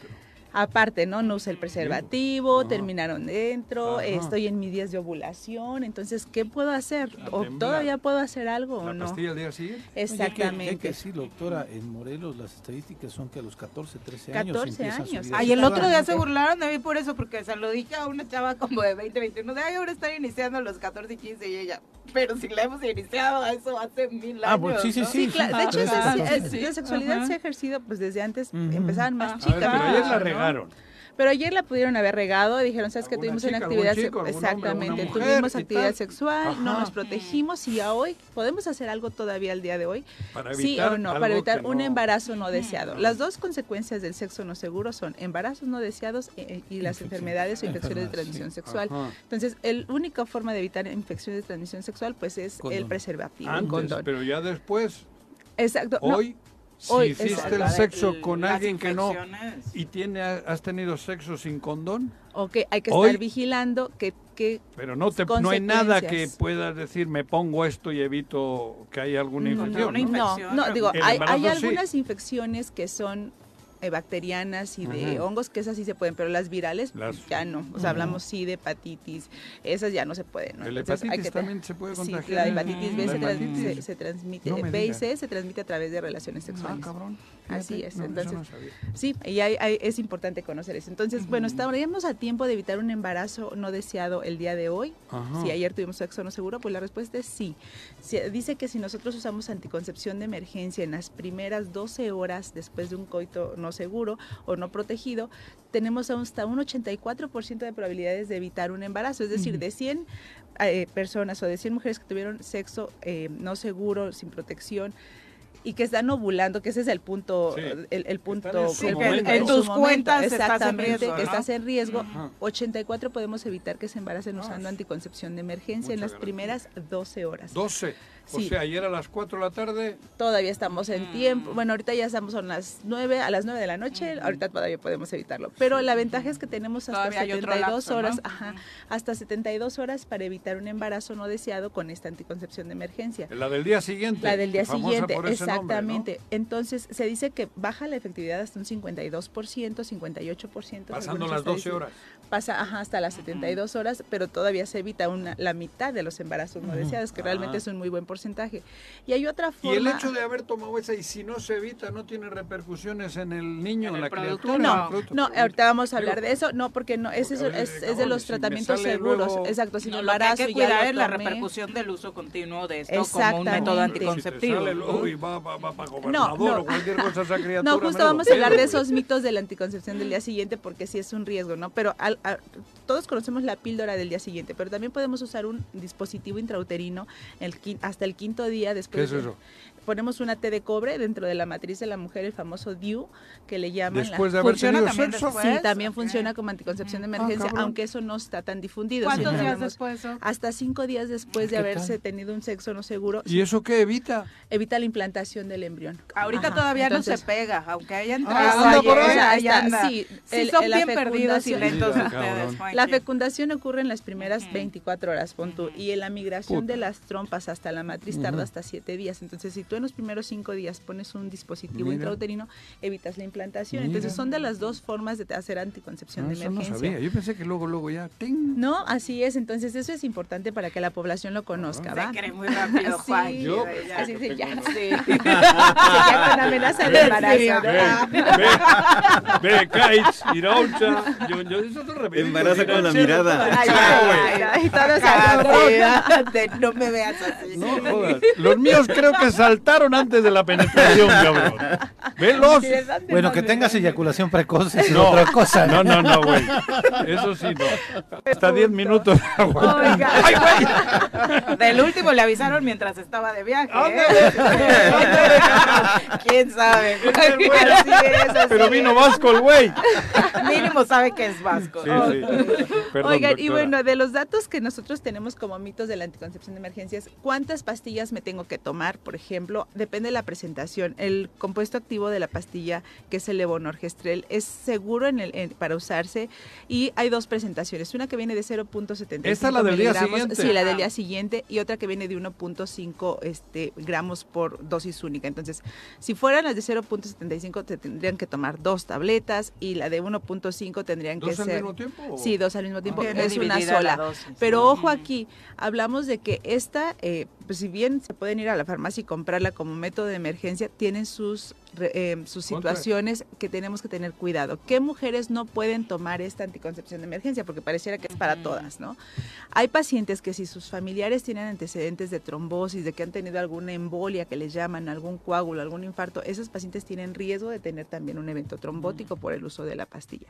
Aparte, ¿no? No usé el preservativo, terminaron dentro, Ajá. estoy en mis días de ovulación, entonces, ¿qué puedo hacer? ¿O todavía puedo hacer algo o ¿La no? pastilla al día siguiente? Exactamente. Hay que decirlo, doctora, en Morelos las estadísticas son que a los 14, 13 años 14 empiezan su años. Ay, el otro día se burlaron de mí por eso, porque se lo dije a una chava como de 20, 21, de ay, ahora están iniciando a los 14 y 15 y ella, pero si la hemos iniciado eso hace mil años. Ah, pues sí, sí, ¿no? sí. Sí, claro. De hecho, Ah, esa- sí, es- sí. la sexualidad Ajá. se ha ejercido pues desde antes, empezaban más chicas. Pero ayer la Pero ayer la pudieron haber regado, dijeron, ¿sabes que ¿Alguna tuvimos una chica, actividad chico, hombre, Exactamente, tuvimos y actividad sexual, no nos protegimos y a hoy podemos hacer algo todavía el día de hoy. Para Sí evitar o no, para evitar un no- embarazo no deseado. Las dos consecuencias del sexo no seguro son embarazos no deseados e- y las enfermedades o infecciones de transmisión sexual. Ajá. Entonces, la única forma de evitar infecciones de transmisión sexual pues es el preservativo, el Antes, condón. pero ya después, Exacto. no, hoy, si hiciste el sexo con alguien que no y tiene, has tenido sexo sin condón, Ok, hay que Hoy- estar vigilando que, que pero no te no hay nada que puedas decir me pongo esto y evito que haya alguna No, infección. una ¿no? infección. No, no, digo, hay, hay sí. algunas infecciones que son bacterianas y de Ajá. hongos que esas sí se pueden, pero las virales Las- ya no. O sea, hablamos sí de hepatitis, esas ya no se pueden. ¿no? Entonces, hay hepatitis te- también se puede Sí, contagiar. la hepatitis B La se, trans- hepatitis. se- se transmite, No B y. C se transmite a través de relaciones Ah, sexuales. cabrón. Así Fíjate, es, no, entonces. Sí, y hay- hay- es importante conocer eso. Entonces, bueno, estaríamos a tiempo de evitar un embarazo no deseado el día de hoy. Ajá. Si ayer tuvimos sexo no seguro, pues la respuesta es sí. Dice que si nosotros usamos anticoncepción de emergencia en las primeras 12 horas después de un coito no seguro o no protegido, tenemos hasta un 84% de probabilidades de evitar un embarazo. Es decir, de 100 eh, personas o de 100 mujeres que tuvieron sexo eh, no seguro, sin protección, y que están ovulando, que ese es el punto, Sí. el, el punto en momento. En tus momento, cuentas estás en exactamente, riesgo, estás en riesgo. Ajá. 84 podemos evitar que se embaracen usando anticoncepción de emergencia en las primeras 12 horas. 12. O sea, ayer a las 4 de la tarde, Todavía estamos en tiempo. Bueno, ahorita ya estamos a las 9, a las 9 de la noche. Ahorita todavía podemos evitarlo. Pero la ventaja es que tenemos hasta Todavía hay otro 72 lapso, ¿no? horas, ajá, hasta 72 horas para evitar un embarazo no deseado con esta anticoncepción de emergencia. la del día siguiente. La del día siguiente, por ese nombre, ¿no? exactamente. Entonces, se dice que baja la efectividad hasta un 52%, 58%. Pasando las esta 12 estadística. horas. Pasa ajá, hasta las 72 horas, pero todavía se evita una, la mitad de los embarazos no deseados, que realmente Ah. es un muy buen porcentaje. Y hay otra Y forma... el hecho de haber tomado esa y si no se evita, no tiene repercusiones en el niño, en, En la el producto, criatura. no. No, ahorita vamos a hablar de eso. No, porque no, ese es, porque es, es de los si tratamientos seguros. luego- Exacto, sin No, lo que hay embarazo que cuidar es la repercusión del uso continuo de esto como un método Si anticonceptivo. sale luego y va, va, va para gobernador no. o cualquier cosa esa criatura. No, justo vamos a hablar de esos mitos de la anticoncepción del día siguiente porque sí es un riesgo, ¿no? Pero al- a- todos conocemos la píldora del día siguiente, pero también podemos usar un dispositivo intrauterino el, quin- hasta el quinto día ¿Qué después. es de- eso? Ponemos una T de cobre dentro de la matriz de la mujer, el famoso DIU, que le llaman. la- Después de haber ¿Funciona tenido también sexo. después? Sí, también funciona como anticoncepción de Ah, emergencia, aunque eso no está tan difundido. ¿Cuántos días después? Hasta cinco días después de ¿Qué haberse tal? tenido un sexo no seguro, ¿Y eso qué evita? evita la implantación del embrión. Ahorita Ajá, todavía no se pega, aunque haya Ah, entrado anda ayer, por ahí. O sea, ahí está- anda. sí, Sí, el- son la bien perdidos y fecundación- lentos Mira, ustedes. La fecundación ocurre en las primeras 24 horas, pon tú, y en la migración Puta. de las trompas hasta la matriz tarda hasta 7 días. Entonces, si tú en los primeros 5 días pones un dispositivo Mira. intrauterino, evitas la implantación. Mira. Entonces, son de las dos formas de hacer anticoncepción No, de eso no emergencia. sabía. Yo pensé que luego, luego ya. ¡ting! No, así es. Entonces, eso es importante para que la población lo conozca, ¿va? Se cree muy rápido, Sí, Juan. Yo- ya. Así sí, ya. Sí. Sí, ya con amenaza de embarazo. Ve, Ah. Kites, Iraucha. Yo, yo, eso Embaraza con la mirada. Ay, ay, ay, todos Ah, no me veas así. No jodas. Los míos creo que antes de la penetración, cabrón. Velos. ¿De dónde Bueno, que tengas eyaculación precoz es No. otra cosa. No, no, no, güey. Eso sí, no. Hasta 10 minutos. Oiga. ¡Ay, güey! Del último le avisaron mientras estaba de viaje. ¿eh? ¿Quién sabe? Así es, así Pero vino Vasco el güey. Mínimo sabe que es vasco. Sí, ¿no? sí. Perdón, Oigan, y bueno, de los datos que nosotros tenemos como mitos de la anticoncepción de emergencias, ¿cuántas pastillas me tengo que tomar? Por ejemplo, depende de la presentación. El compuesto activo de la pastilla, que es el levonorgestrel, es seguro en el, en- para usarse y hay dos presentaciones. Una que viene de 0.75 ¿Esta es la del día siguiente? Sí, la del Ah. día siguiente y otra que viene de 1.5 este, gramos por dosis única. Entonces, si fueran las de 0.75, te tendrían que tomar dos tabletas y la de 1.5 tendrían que ¿Dos al ser... mismo tiempo o? Sí, dos al mismo tiempo. Viene es una sola. dosis. Pero ojo aquí, hablamos de que esta, eh, pues si bien se pueden ir a la farmacia y comprarla como método de emergencia, tienen sus, eh, sus Contra- situaciones que tenemos que tener cuidado. ¿Qué mujeres no pueden tomar esta anticoncepción de emergencia? Porque pareciera que es para todas, ¿no? Hay pacientes que si sus familiares tienen antecedentes de trombosis, de que han tenido alguna embolia que les llaman, algún coágulo, algún infarto, esos pacientes tienen riesgo de tener también un evento trombótico por el uso de la pastilla.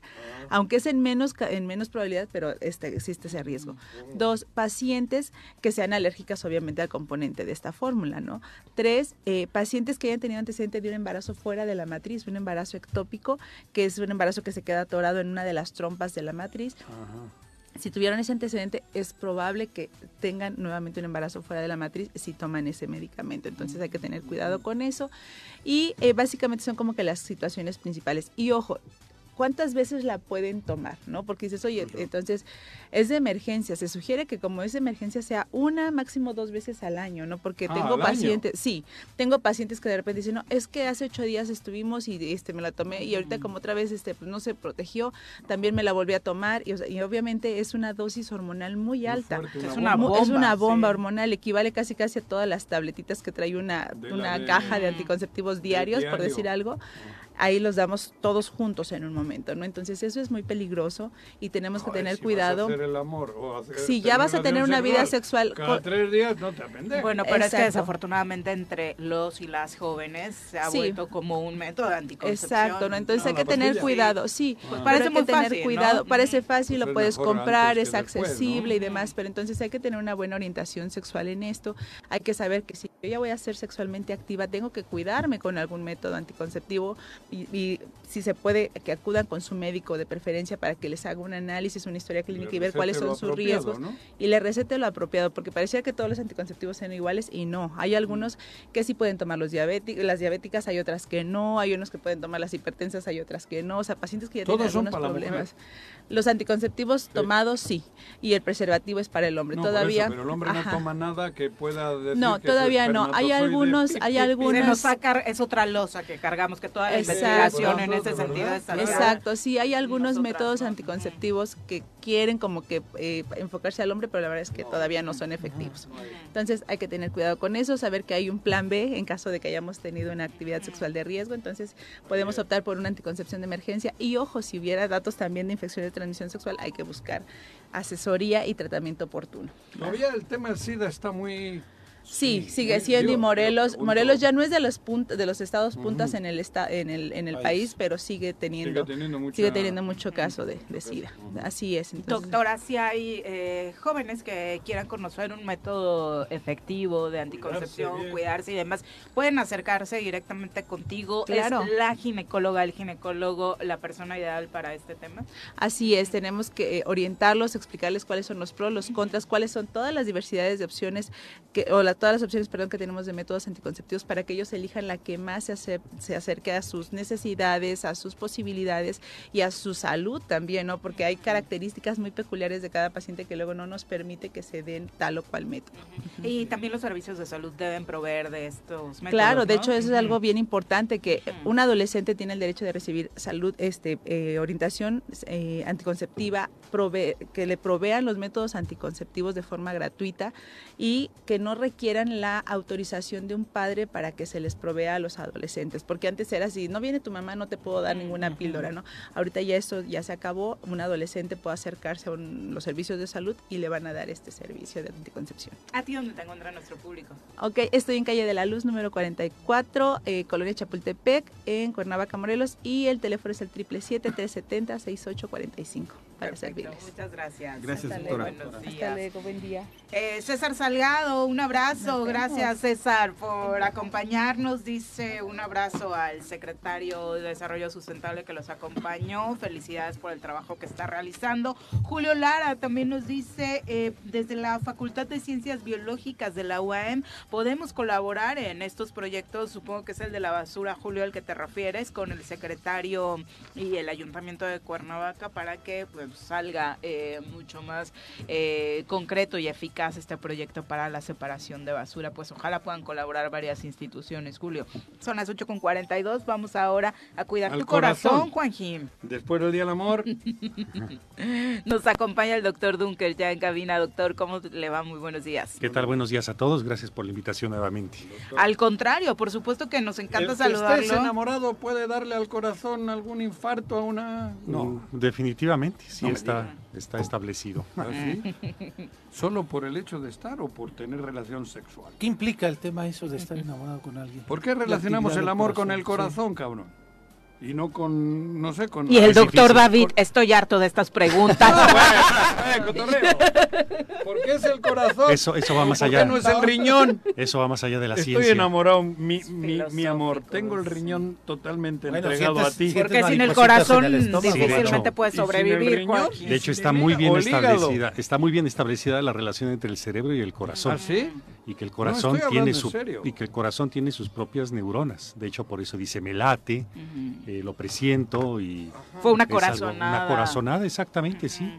Aunque es en menos, en menos probabilidad, pero este, existe ese riesgo. Dos, pacientes que sean alérgicas obviamente al componente de esta fórmula, ¿no? Tres, eh, pacientes que hayan tenido antecedente de un embarazo fuera de la matriz, un embarazo ectópico, que es un embarazo que se queda atorado en una de las trompas de la matriz. Si tuvieron ese antecedente, es probable que tengan nuevamente un embarazo fuera de la matriz si toman ese medicamento. Entonces hay que tener cuidado con eso. Y eh, básicamente son como que las situaciones principales. Y ojo, ¿cuántas veces la pueden tomar? ¿no? Porque dices, oye, entonces es de emergencia. Se sugiere que como es de emergencia sea una, máximo dos veces al año, ¿no? Porque Ah, tengo pacientes, sí, tengo pacientes que de repente dicen, no, es que hace ocho días estuvimos y este me la tomé y ahorita como otra vez este pues, no se protegió, también me la volví a tomar y, o sea, y obviamente es una dosis hormonal muy alta. fuerte, una Es una Mu- Es bomba, una bomba sí. hormonal, equivale casi casi a todas las tabletitas que trae una, De una de- caja de anticonceptivos diarios, por diario. decir algo. Ahí los damos todos juntos en un momento, ¿no? Entonces eso es muy peligroso y tenemos que tener si cuidado. Vas a hacer el amor o hacer- Si ya vas a tener una vida sexual Cada con- tres días no te apendejes. Bueno, pero es que desafortunadamente entre los y las jóvenes se ha Sí. vuelto como un método de anticoncepción. Exacto, ¿no? Entonces hay que tener cuidado, sí, Pues parece que muy tener fácil, ¿no? cuidado, parece fácil, Pues lo es puedes comprar, es que después, ¿no? accesible y demás, pero entonces hay que tener una buena orientación sexual en esto, hay que saber que si yo ya voy a ser sexualmente activa, tengo que cuidarme con algún método anticonceptivo y, y si se puede que acudan con su médico de preferencia para que les haga un análisis, una historia clínica y ver cuáles son sus riesgos ¿no? y le recete lo apropiado, porque parecía que todos los anticonceptivos eran iguales y no. Hay algunos que sí pueden tomar los diabéticos, las diabéticas, hay otras que no, hay unos que pueden tomar las hipertensas, hay otras que no, o sea, pacientes que ya ¿Todos tienen son algunos problemas. Los anticonceptivos tomados sí, y el preservativo es para el hombre. No, todavía. eso, pero el hombre Ajá. no toma nada que pueda decir No, que todavía no. Hay algunos, hay Se nos saca, es otra losa que cargamos, que toda la Exacto. investigación en ese sentido está Exacto, sí, hay algunos métodos anticonceptivos que quieren como que eh, enfocarse al hombre, pero la verdad es que todavía no son efectivos. Entonces hay que tener cuidado con eso, saber que hay un plan B en caso de que hayamos tenido una actividad sexual de riesgo, entonces podemos optar por una anticoncepción de emergencia. Y ojo, si hubiera datos también de infección de transmisión sexual, hay que buscar asesoría y tratamiento oportuno. Todavía el tema del SIDA está muy... Sí, sigue siendo y Morelos. Morelos ya no es de los puntos, de los estados puntas en el esta, en el en el País. pero sigue teniendo Sigue teniendo mucha- sigue teniendo mucho caso de, de SIDA. Así es. Entonces, Doctora, si hay eh, jóvenes que quieran conocer un método efectivo de anticoncepción, Cuidarse y demás, pueden acercarse directamente contigo. Claro. ¿Es la ginecóloga, el ginecólogo, la persona ideal para este tema? Así es, tenemos que eh, orientarlos, explicarles cuáles son los pros, los contras, cuáles son todas las diversidades de opciones, que, o todas las opciones, perdón, que tenemos de métodos anticonceptivos para que ellos elijan la que más se, ace- se acerque a sus necesidades, a sus posibilidades y a su salud también, ¿no? Porque hay características muy peculiares de cada paciente que luego no nos permite que se den tal o cual método. Y también los servicios de salud deben proveer de estos métodos. Claro, de ¿no? hecho eso es algo bien importante que un adolescente tiene el derecho de recibir salud, este, eh, orientación eh, anticonceptiva, prove- que le provean los métodos anticonceptivos de forma gratuita y que no requieran la autorización de un padre para que se les provea a los adolescentes, porque antes era así, no viene tu mamá, no te puedo dar ninguna píldora, ¿no? Ahorita ya eso ya se acabó, un adolescente puede acercarse a un- los servicios de salud y le van a dar este servicio de anticoncepción. ¿A ti dónde te encuentra nuestro público? Ok, estoy en calle de la Luz número 44, eh, Colonia Chapultepec, en Cuernavaca, Morelos, y el teléfono es el 777-370-6845. Para servirles. Muchas gracias. Gracias, Hasta doctora. luego, buenos Hasta días. luego, buen día. Eh, César Salgado, un abrazo. Gracias, César, por acompañarnos. Dice un abrazo al secretario de Desarrollo Sustentable que los acompañó. Felicidades por el trabajo que está realizando. Julio Lara también nos dice, eh, desde la Facultad de Ciencias Biológicas de la UAM, podemos colaborar en estos proyectos. Supongo que es el de la basura, Julio, al que te refieres, con el secretario y el Ayuntamiento de Cuernavaca para que pues, salga eh, mucho más eh, concreto y eficaz este proyecto para la separación de basura. Pues ojalá puedan colaborar varias instituciones, Julio. Son las 8.42, vamos ahora a cuidar Al tu corazón, corazón. Juanjim. Después del Día del Amor, Nos acompaña el doctor Dunker ya en cabina. Doctor, ¿cómo le va? Muy buenos días. ¿Qué tal? Buenos días a todos. Gracias por la invitación nuevamente. Al contrario, por supuesto que nos encanta el que estés saludarlo. enamorado puede darle al corazón algún infarto a una... No. Mm, Definitivamente, sí No está, está establecido. ¿Ah, sí? ¿Solo por el hecho de estar o por tener relación sexual? ¿Qué implica el tema eso de estar enamorado con alguien? ¿Por qué relacionamos el amor con el corazón? corazón, cabrón? Y no con, no sé, con... Y el doctor difícil. David, estoy harto de estas preguntas. Eh, cotorreo. ¿Por qué es el corazón? Eso, eso va más ¿Por qué allá. no es el riñón? Eso va más allá de la Estoy ciencia. enamorado, mi, mi, mi amor. Tengo el riñón totalmente Bueno, entregado sientes- a ti. Porque sin el corazón el. Sí, difícilmente puedes ¿Y sin el sobrevivir, riñón? De hecho, ¿Y sin está muy bien establecida. Está muy bien establecida la relación entre el cerebro y el corazón. ¿Ah, sí? Y que el No, corazón estoy tiene su y que el corazón tiene sus propias neuronas. De hecho, por eso dice me late, eh, lo presiento y Fue una algo- corazonada. una corazonada, exactamente, sí.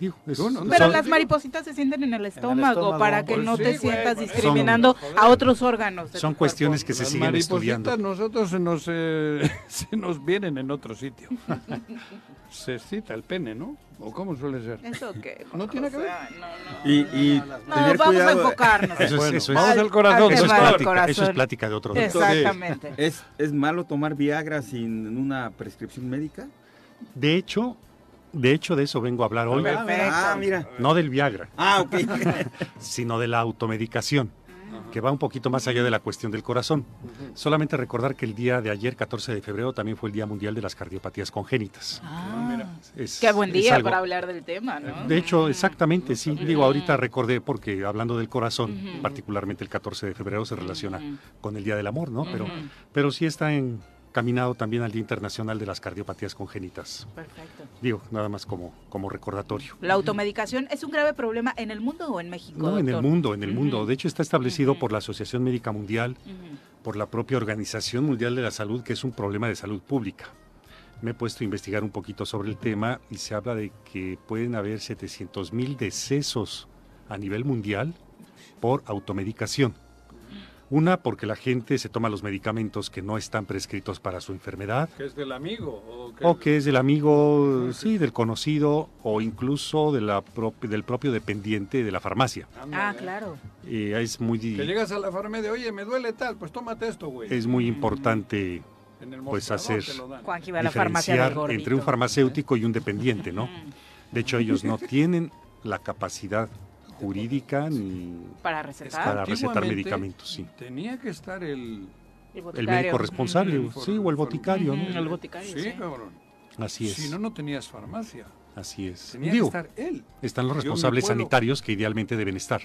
Es- no Pero son- las maripositas se sienten en el estómago, estómago. para que Pues no sí, te sientas discriminando Son- a otros órganos. de son cuestiones que se Las siguen maripositas estudiando. nosotros se nos, eh, se nos vienen en otro sitio. se excita el pene, ¿no? ¿O cómo suele ser? ¿Eso qué? ¿No tiene que ver? O sea, no, no. Y, y No, tener vamos a cuidado. enfocarnos. Eso es- Bueno, eso es- vamos Al- al corazón, Eso es, eso plática de otro día. Exactamente. ¿Es, ¿Es malo tomar Viagra sin una prescripción médica? De hecho, de hecho de eso vengo a hablar hoy, Perfecto. Ah, mira. no del Viagra, Ah, ok. sino de la automedicación, que va un poquito más allá de la cuestión del corazón. Solamente recordar que el día de ayer, 14 de febrero, también fue el Día Mundial de las Cardiopatías Congénitas. Ah, Es- qué buen día algo- para hablar del tema, ¿no? De hecho, exactamente, sí. Digo, ahorita recordé porque hablando del corazón, particularmente el 14 de febrero se relaciona con el Día del Amor, ¿no? Pero, pero sí está encaminado también al Día Internacional de las Cardiopatías Congénitas. Perfecto. Digo, nada más como, como recordatorio. ¿La automedicación es un grave problema en el mundo o en México? No, en el mundo, en el mundo. De hecho, está establecido por la Asociación Médica Mundial, por la propia Organización Mundial de la Salud, que es un problema de salud pública. Me he puesto a investigar un poquito sobre el tema y se habla de que pueden haber 700 mil decesos a nivel mundial por automedicación. Una, porque la gente se toma los medicamentos que no están prescritos para su enfermedad, ¿Que es del amigo? ¿O que o que es del amigo, sí, del conocido, o incluso de la del propio dependiente de la farmacia. Ah, claro. Eh, es muy, Que llegas a la farmacia, oye, me duele tal, pues tómate esto, güey. es muy importante En el pues hacer la farmacia diferenciar entre un farmacéutico y un dependiente, ¿no? De hecho, ellos no tienen la capacidad jurídica ni Para recetar. para recetar medicamentos, sí. Tenía que estar el... El, El médico responsable, sí, o el boticario, ¿no? el boticario, Sí, sí. cabrón. Así es. Si no, no tenías farmacia. Así es. Tenía Digo, que estar él. están los responsables sanitarios que idealmente deben estar,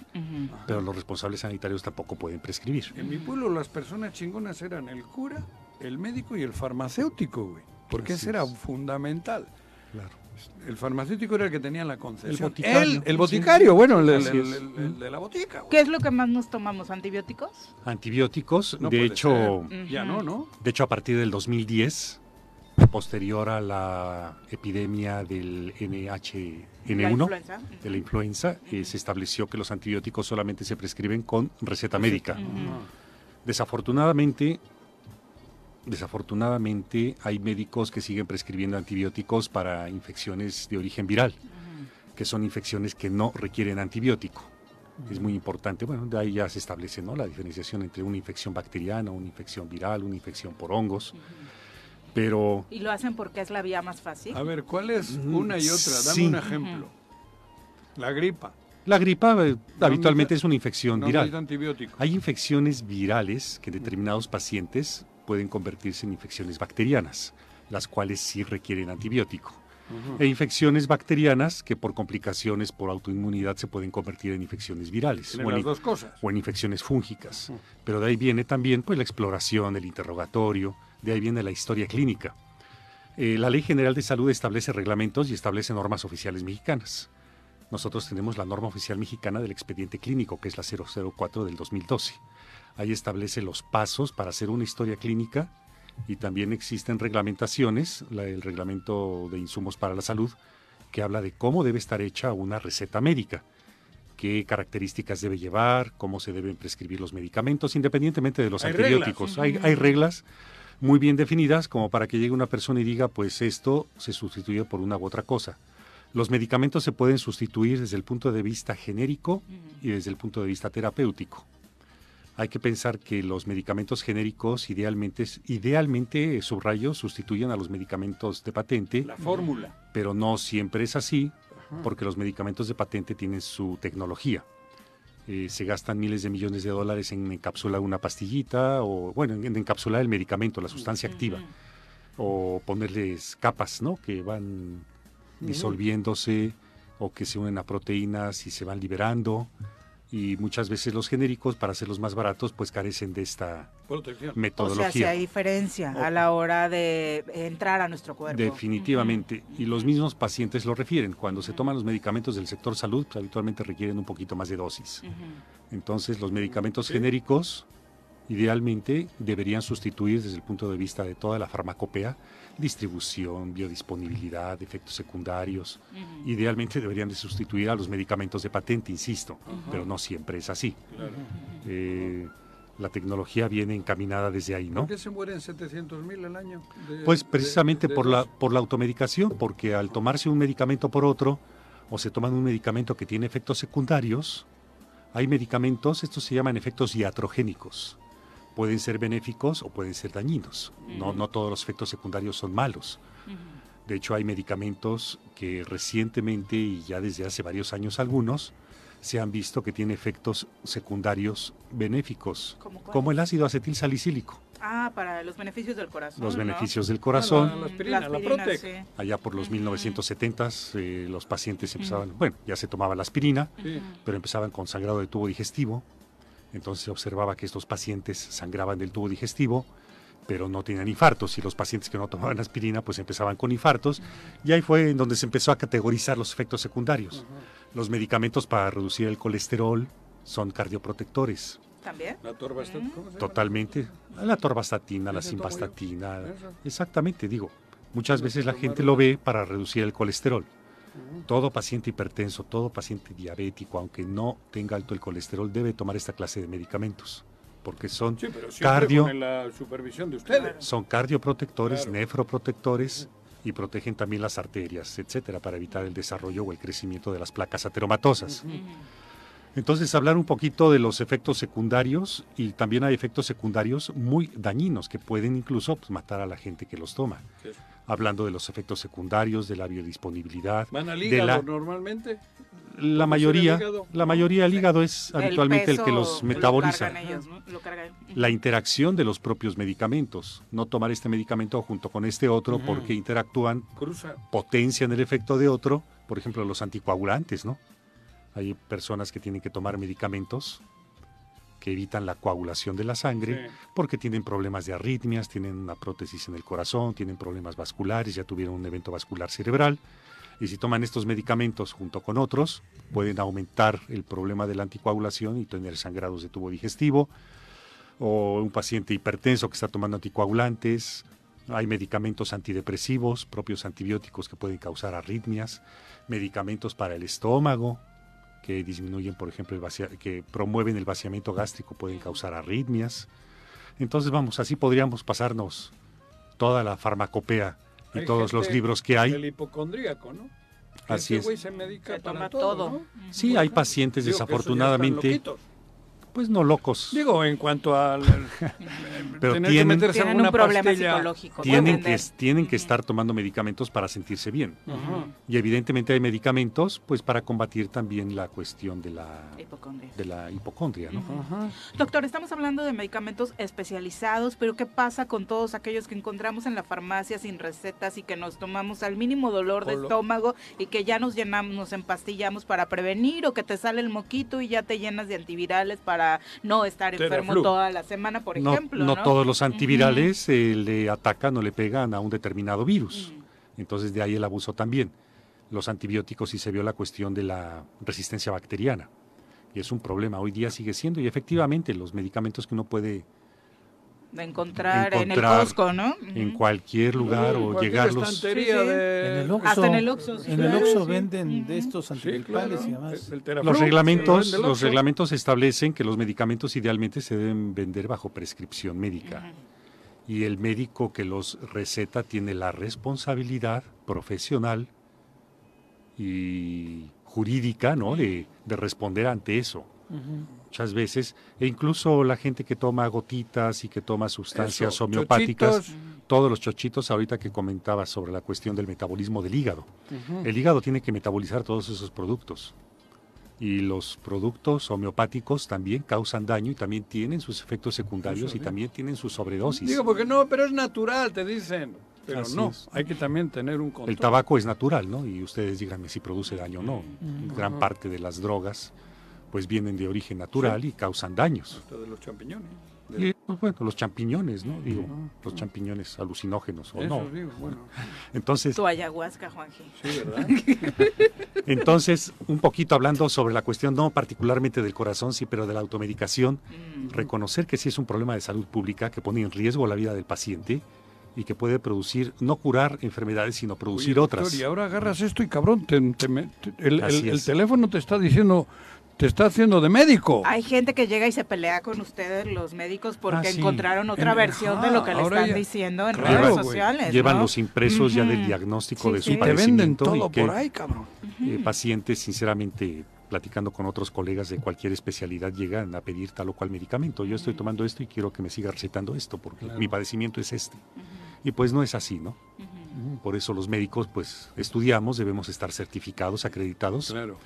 pero los responsables sanitarios tampoco pueden prescribir. En mi pueblo las personas chingonas eran el cura, el médico y el farmacéutico, güey. Porque Así ese era es. fundamental. Claro. El farmacéutico era el que tenía la concesión. boticario. Él, el boticario, bueno, el, el- el- el- el de la botica, güey. ¿Qué es lo que más nos tomamos? ¿Antibióticos? Antibióticos, No de hecho, ser. Ya no, ¿no? de hecho a partir del 2010, posterior a la epidemia del NH-N1, La de la influenza, eh, se estableció que los antibióticos solamente se prescriben con receta médica. Ujú. Desafortunadamente, desafortunadamente hay médicos que siguen prescribiendo antibióticos para infecciones de origen viral, que son infecciones que no requieren antibiótico. Es muy importante, bueno, de ahí ya se establece ¿no? la diferenciación entre una infección bacteriana, una infección viral, una infección por hongos, pero ¿Y lo hacen porque es la vía más fácil? A ver, ¿cuál es una y otra? Dame Sí. un ejemplo. La gripa. la gripa eh, habitualmente necesita- es una infección No viral. antibiótico. Hay infecciones virales que en determinados pacientes pueden convertirse en infecciones bacterianas, las cuales sí requieren antibiótico. e infecciones bacterianas que por complicaciones por autoinmunidad se pueden convertir en infecciones virales o en, las dos cosas. o en infecciones fúngicas. Pero de ahí viene también pues la exploración, el interrogatorio, de ahí viene la historia clínica. Eh, la Ley General de Salud establece reglamentos y establece normas oficiales mexicanas. Nosotros tenemos la norma oficial mexicana del expediente clínico, que es la 004 del 2012. Ahí establece los pasos para hacer una historia clínica y también existen reglamentaciones, la- el reglamento de insumos para la salud, que habla de cómo debe estar hecha una receta médica, qué características debe llevar, cómo se deben prescribir los medicamentos, independientemente de los Hay antibióticos. reglas. Hay, hay reglas muy bien definidas como para que llegue una persona y diga, pues esto se sustituye por una u otra cosa. Los medicamentos se pueden sustituir desde el punto de vista genérico y desde el punto de vista terapéutico. Hay que pensar que los medicamentos genéricos idealmente, idealmente subrayo, sustituyen a los medicamentos de patente, La fórmula. pero no siempre es así, porque los medicamentos de patente tienen su tecnología. Eh, se gastan miles de millones de dólares en encapsular una pastillita o, bueno, en, en encapsular el medicamento, la sustancia activa, o ponerles capas, ¿no? Que van disolviéndose o que se unen a proteínas y se van liberando. Y muchas veces los genéricos, para hacerlos más baratos, pues carecen de esta Protección. O metodología. sea, si hay diferencia a la hora de entrar a nuestro cuerpo. Definitivamente. Y los mismos pacientes lo refieren. Cuando se toman los medicamentos del sector salud, pues, habitualmente requieren un poquito más de dosis. Entonces, los medicamentos genéricos, idealmente, deberían sustituir desde el punto de vista de toda la farmacopea, distribución, biodisponibilidad, efectos secundarios. Idealmente deberían de sustituir a los medicamentos de patente, insisto, pero no siempre es así. Claro. Eh, la tecnología viene encaminada desde ahí, ¿no? ¿Por qué se mueren 700 mil al año? de- Pues precisamente de por la, por la automedicación, porque al tomarse un medicamento por otro, o se toman un medicamento que tiene efectos secundarios, hay medicamentos, estos se llaman efectos iatrogénicos. Pueden ser benéficos o pueden ser dañinos. No, no todos los efectos secundarios son malos. De hecho, hay medicamentos que recientemente y ya desde hace varios años algunos se han visto que tienen efectos secundarios benéficos, como el ácido acetil salicílico. Ah, para los beneficios del corazón. Los ¿no? beneficios del corazón. Ah, la, la aspirina, la, aspirina, Protec. sí. Allá por los 1970s eh, los pacientes empezaban, bueno, ya se tomaba la aspirina, pero empezaban con sangrado de tubo digestivo. Entonces se observaba que estos pacientes sangraban del tubo digestivo, pero no tenían infartos. Y los pacientes que no tomaban aspirina, pues empezaban con infartos. Y ahí fue en donde se empezó a categorizar los efectos secundarios. Los medicamentos para reducir el colesterol son cardioprotectores. ¿También? La torvastatina. ¿cómo se llama? Totalmente. La torvastatina, la simvastatina. Exactamente, digo. Muchas veces la gente lo ve para reducir el colesterol. Todo paciente hipertenso, todo paciente diabético, aunque no tenga alto el colesterol, debe tomar esta clase de medicamentos, porque son Sí, pero cardio, con la supervisión de ustedes. son cardioprotectores, Claro. nefroprotectores y protegen también las arterias, etcétera, para evitar el desarrollo o el crecimiento de las placas ateromatosas. Entonces, hablar un poquito de los efectos secundarios y también hay efectos secundarios muy dañinos que pueden incluso pues, matar a la gente que los toma. Sí. Hablando de los efectos secundarios, de la biodisponibilidad, Van al de hígado la, normalmente. la mayoría, la mayoría el hígado es habitualmente el, que los metaboliza. Lo cargan ellos, ¿no? Lo cargan. La interacción de los propios medicamentos, no tomar este medicamento junto con este otro porque interactúan, Cruza. potencian el efecto de otro, por ejemplo los anticoagulantes, ¿no? Hay personas que tienen que tomar medicamentos que evitan la coagulación de la sangre Sí. porque tienen problemas de arritmias, tienen una prótesis en el corazón, tienen problemas vasculares, ya tuvieron un evento vascular cerebral. Y si toman estos medicamentos junto con otros, pueden aumentar el problema de la anticoagulación y tener sangrados de tubo digestivo. O un paciente hipertenso que está tomando anticoagulantes. Hay medicamentos antidepresivos, propios antibióticos que pueden causar arritmias. Medicamentos para el estómago, que disminuyen, por ejemplo, el vacia- que promueven el vaciamiento gástrico, pueden causar arritmias. Entonces, vamos, así podríamos pasarnos toda la farmacopea y Hay todos los libros que hay. El hipocondríaco, ¿no? Así ese es. güey se medica Se para toma todo, todo. ¿no? Sí, hay pacientes Digo que eso ya están desafortunadamente. Pues no locos. Digo, en cuanto al Pero tener tienen- que meterse Tienen un problema pastilla. psicológico. Tienen que, tienen que estar tomando medicamentos para sentirse bien. Ajá. Y evidentemente hay medicamentos pues para combatir también la cuestión de la, Hipocondria. de la hipocondria. ¿no? Doctor, estamos hablando de medicamentos especializados, pero ¿qué pasa con todos aquellos que encontramos en la farmacia sin recetas y que nos tomamos al mínimo dolor de estómago y que ya nos llenamos, nos empastillamos para prevenir o que te sale el moquito y ya te llenas de antivirales para no estar enfermo toda la semana, por no, ejemplo? no ¿no? todos los antivirales eh, le atacan o le pegan a un determinado virus. Entonces de ahí el abuso también. Los antibióticos sí se vio la cuestión de la resistencia bacteriana. Y es un problema, hoy día sigue siendo. Y efectivamente los medicamentos que uno puede De encontrar, en el Costco, ¿no? en cualquier lugar o cualquier llegarlos. de- En el Oxxo, Hasta en el Oxxo, sí, en el Oxxo sí. venden de estos antigripales y demás. Los reglamentos, los reglamentos establecen que los medicamentos idealmente se deben vender bajo prescripción médica. Y el médico que los receta tiene la responsabilidad profesional y jurídica, ¿no? De, de responder ante eso. Muchas veces, e incluso la gente que toma gotitas y que toma sustancias Eso, homeopáticas, chochitos. todos los chochitos, ahorita que comentaba sobre la cuestión del metabolismo del hígado. El hígado tiene que metabolizar todos esos productos. Y los productos homeopáticos también causan daño y también tienen sus efectos secundarios Eso y también tienen su sobredosis. Digo, porque no, pero es natural, te dicen. Pero Así no, es. hay que también tener un control. El tabaco es natural, ¿no? Y ustedes díganme si produce daño o no. Gran parte de las drogas pues vienen de origen natural y causan daños. De los champiñones. Y pues, bueno, los champiñones, ¿no? Digo, los champiñones alucinógenos o Eso no. digo, bueno. Entonces, Tu ayahuasca, Juanji. Sí, ¿verdad? Entonces, un poquito hablando sobre la cuestión, no particularmente del corazón, sí, pero de la automedicación, reconocer que sí es un problema de salud pública que pone en riesgo la vida del paciente y que puede producir, no curar enfermedades, sino producir Oye, otras. y ahora agarras esto y cabrón, te- te me- te- el, teléfono te está diciendo, te está haciendo de médico. Hay gente que llega y se pelea con ustedes, los médicos, porque Ah, sí. encontraron otra En- versión de ajá, lo que le están ya- diciendo en Claro, redes sociales. Llevan ¿no? los impresos ya del diagnóstico Sí, de sí. su Te venden padecimiento. y todo que, por ahí, cabrón. eh, pacientes, sinceramente, platicando con otros colegas de cualquier especialidad, llegan a pedir tal o cual medicamento. Yo estoy tomando esto y quiero que me siga recetando esto, porque Claro. mi padecimiento es este. Y pues no es así, ¿no? Por eso los médicos, pues, estudiamos, debemos estar certificados, acreditados. Claro.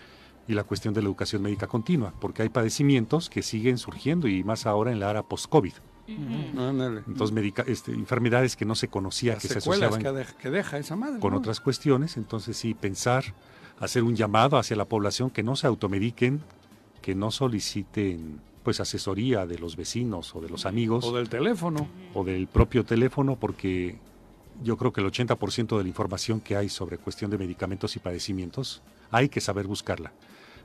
Y la cuestión de la educación médica continua, porque hay padecimientos que siguen surgiendo y más ahora en la era post-COVID. Ándale. Entonces, medica- este, enfermedades que no se conocía, Las que se asociaban que, de- que deja esa madre. con ¿no? otras cuestiones. Entonces, sí, pensar, hacer un llamado hacia la población que no se automediquen, que no soliciten pues asesoría de los vecinos o de los amigos O del teléfono. o del propio teléfono, porque yo creo que el 80% de la información que hay sobre cuestión de medicamentos y padecimientos hay que saber buscarla.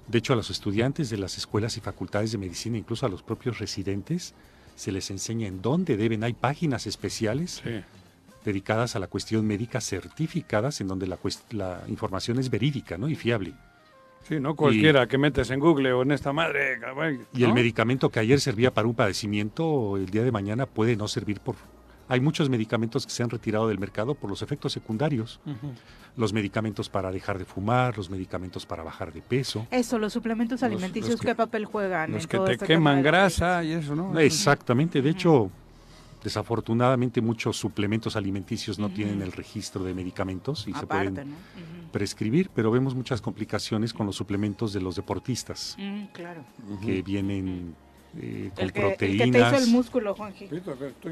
De hecho, a los estudiantes de las escuelas y facultades de medicina, incluso a los propios residentes, se les enseña en dónde deben. Hay páginas especiales Sí. dedicadas a la cuestión médica certificadas en donde la, la información es verídica ¿no? y fiable. Sí, no cualquiera que metes en Google o en esta madre. Y el medicamento que ayer servía para un padecimiento, el día de mañana puede no servir por... Hay muchos medicamentos que se han retirado del mercado por los efectos secundarios. Los medicamentos para dejar de fumar, los medicamentos para bajar de peso. Eso, los suplementos alimenticios, los que- ¿qué papel juegan? Los en que todo te este queman grasa y eso, ¿no? Exactamente. De hecho, desafortunadamente muchos suplementos alimenticios no tienen el registro de medicamentos y se pueden prescribir, pero vemos muchas complicaciones con los suplementos de los deportistas. Mm, claro. que vienen eh, con El que, el que te hizo proteínas, el músculo, Juanji.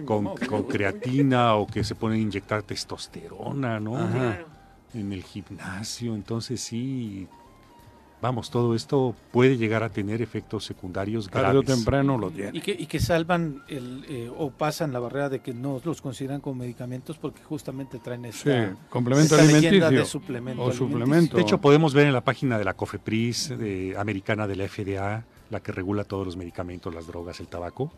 con, con creatina o que se ponen a inyectar testosterona, ¿no? Ajá. Claro. En el gimnasio. Entonces sí, vamos, todo esto puede llegar a tener efectos secundarios Tarde o graves. temprano lo tiene. Y que, y que salvan el, eh, o pasan la barrera de que no los consideran como medicamentos porque justamente traen esta, Sí, complemento esta leyenda alimenticio. de suplemento O alimenticio. suplemento. De hecho, podemos ver en la página de la COFEPRIS de, americana de la FDA, la que regula todos los medicamentos, las drogas, el tabaco,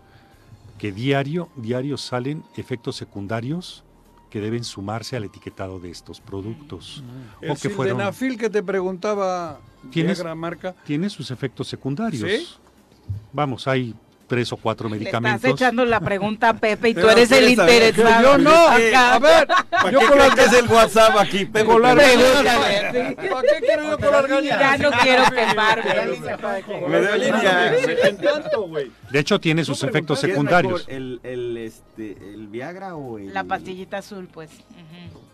que diario, diario salen efectos secundarios que deben sumarse al etiquetado de estos productos. El o que fueron que te preguntaba ¿Tienes- Viagra marca. tiene sus efectos secundarios. ¿Sí? Vamos, hay tres o cuatro Le medicamentos. estás echando la pregunta a Pepe y tú eres el interesado. Yo no, Eh, a ver, ¿Para yo las que es el WhatsApp aquí, Pepe? sí. ¿Para qué quiero yo gallinas? Ya no quiero quemarme. Me dio línea. De hecho, tiene sus efectos ¿Qué es secundarios. ¿El, el, este, ¿El Viagra o el...? La pastillita azul, pues.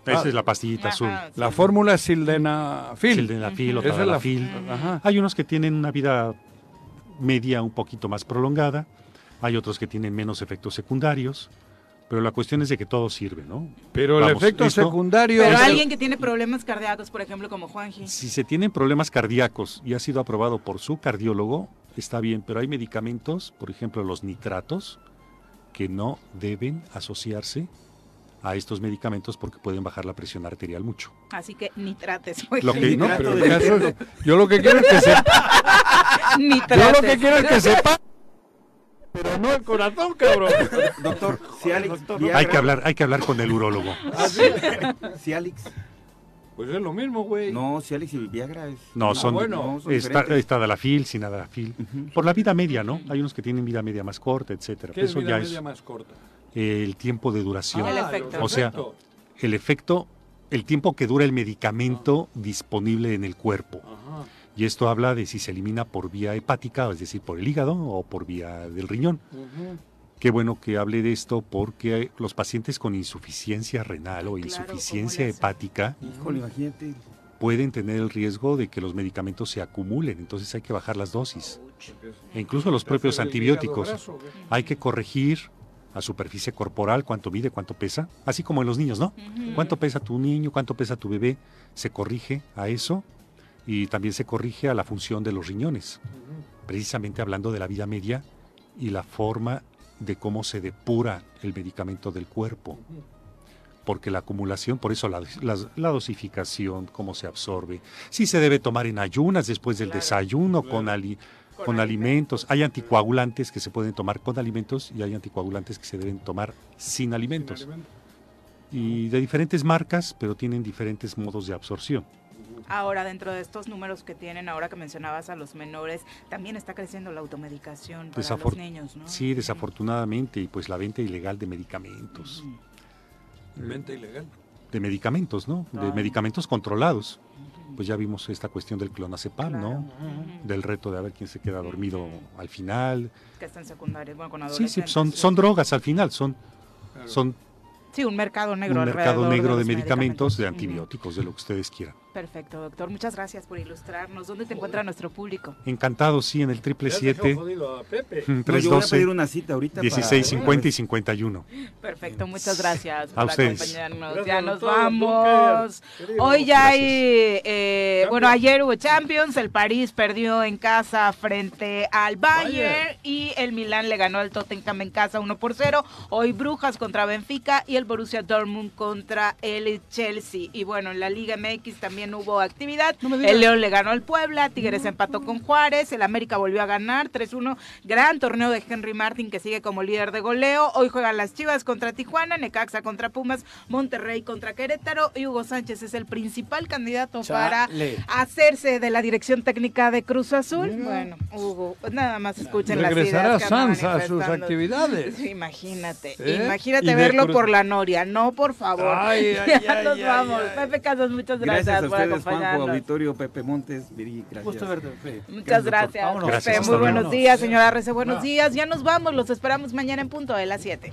Esa es la pastillita Ajá, azul. sí. La fórmula es sildenafil. Sildenafil o Esa es la- tadalafil. Ajá. Hay unos que tienen una vida media un poquito más prolongada, hay otros que tienen menos efectos secundarios, pero la cuestión es de que todo sirve, ¿no? Pero el Vamos, efecto esto- secundario Pero es- alguien que tiene problemas cardíacos, por ejemplo, como Juanji. Si se tienen problemas cardíacos y ha sido aprobado por su cardiólogo, está bien, pero hay medicamentos, por ejemplo los nitratos, que no deben asociarse a estos medicamentos porque pueden bajar la presión arterial mucho. Así que nitrates. pues. Lo que- No, pero el caso es- yo lo que quiero es que sepa, Nitrates. yo lo que quiero es que sepa, pero no el corazón, cabrón. Doctor, si Alex Hay que hablar, hay que hablar con el urólogo. Si Alex... Pues es lo mismo, güey. No, si Alex y Viagra es... No, son, bueno, son está, está Dalafil, Sinadalafil. Por la vida media, ¿no? Hay unos que tienen vida media más corta, etcétera. ¿Qué Pero es Eso vida ya media es más corta? El tiempo de duración. Ah, El efecto. O sea, el efecto, el tiempo que dura el medicamento disponible en el cuerpo. Ajá. Y esto habla de si se elimina por vía hepática, es decir, por el hígado o por vía del riñón. Qué bueno que hable de esto porque los pacientes con insuficiencia renal o Claro, insuficiencia hepática Híjole, pueden tener el riesgo de que los medicamentos se acumulen, entonces hay que bajar las dosis. E incluso los propios antibióticos. Hay que corregir a superficie corporal cuánto mide, cuánto pesa, así como en los niños, ¿no? ¿Cuánto pesa tu niño, cuánto pesa tu bebé? Se corrige a eso y también se corrige a la función de los riñones, precisamente hablando de la vida media y la forma de cómo se depura el medicamento del cuerpo. Porque la acumulación, por eso la, la- la dosificación, cómo se absorbe. Sí se debe tomar en ayunas después del desayuno, con, ali- con alimentos. Hay anticoagulantes que se pueden tomar con alimentos y hay anticoagulantes que se deben tomar sin alimentos. Y de diferentes marcas, pero tienen diferentes modos de absorción. Ahora, dentro de estos números que tienen, ahora que mencionabas a los menores, también está creciendo la automedicación para Desafor- los niños, ¿no? Sí, desafortunadamente, y pues la venta ilegal de medicamentos. Venta ilegal. De medicamentos, ¿no? De medicamentos controlados. Pues ya vimos esta cuestión del clonazepam, ¿no? Del reto de a ver quién se queda dormido al final. Que está en secundaria, bueno, con Sí, adolescentes. sí, son, son drogas al final, son, son Sí, un mercado negro un mercado negro de medicamentos, de antibióticos, de lo que ustedes quieran. Perfecto, doctor. Muchas gracias por ilustrarnos. ¿Dónde te encuentra nuestro público? Encantado, sí, en el triple Ya has dejado 7 jodido a Pepe. No, yo voy a 312 pedir una cita ahorita para- 16, 50 y 51. Perfecto, muchas gracias A por ustedes. acompañarnos. Gracias, ya nos doctor vamos. Querido. Hoy ya hay, eh, bueno, ayer hubo Champions, el París perdió en casa frente al Bayern Bayern. y el Milán le ganó al Tottenham en casa 1 por 0. Hoy Brujas contra Benfica y el Borussia Dortmund contra el Chelsea. Y bueno, en la Liga MX también hubo actividad. el León le ganó al Puebla, Tigres empató con Juárez, el América volvió a ganar 3-1. Gran torneo de Henry Martin que sigue como líder de goleo. Hoy juegan las Chivas contra Tijuana, Necaxa contra Pumas, Monterrey contra Querétaro y Hugo Sánchez es el principal candidato para hacerse de la dirección técnica de Cruz Azul. Bueno, Hugo, pues nada más escuchen las Regresará ideas que andan Sanz a sus actividades. Sí, imagínate, ¿Eh? Imagínate verlo por la Noria, no por favor. Ay, ay, ya ay, nos ay, vamos. ay. Pepe Casas, muchas gracias, ustedes, Juanjo. Auditorio, Pepe Montes, Viri, gracias. Gusto verte, Pepe. Muchas gracias. Vámonos. Pepe, Gracias, muy buenos días, señora Rece, buenos días. Ya nos vamos, los esperamos mañana en punto de las 7.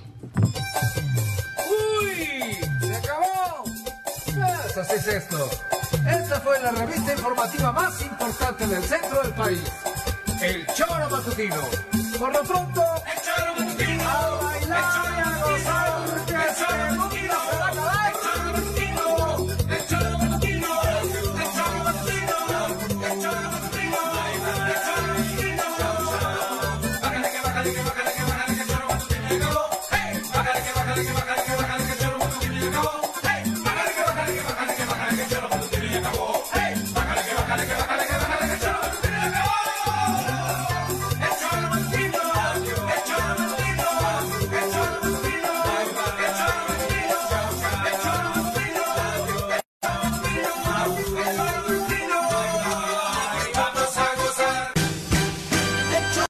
¡Uy! ¡Se acabó! Así es esto. Esta fue la revista informativa más importante del centro del país. El Choro Matutino. Por lo pronto, el Choro Matutino. A bailar y a gozar.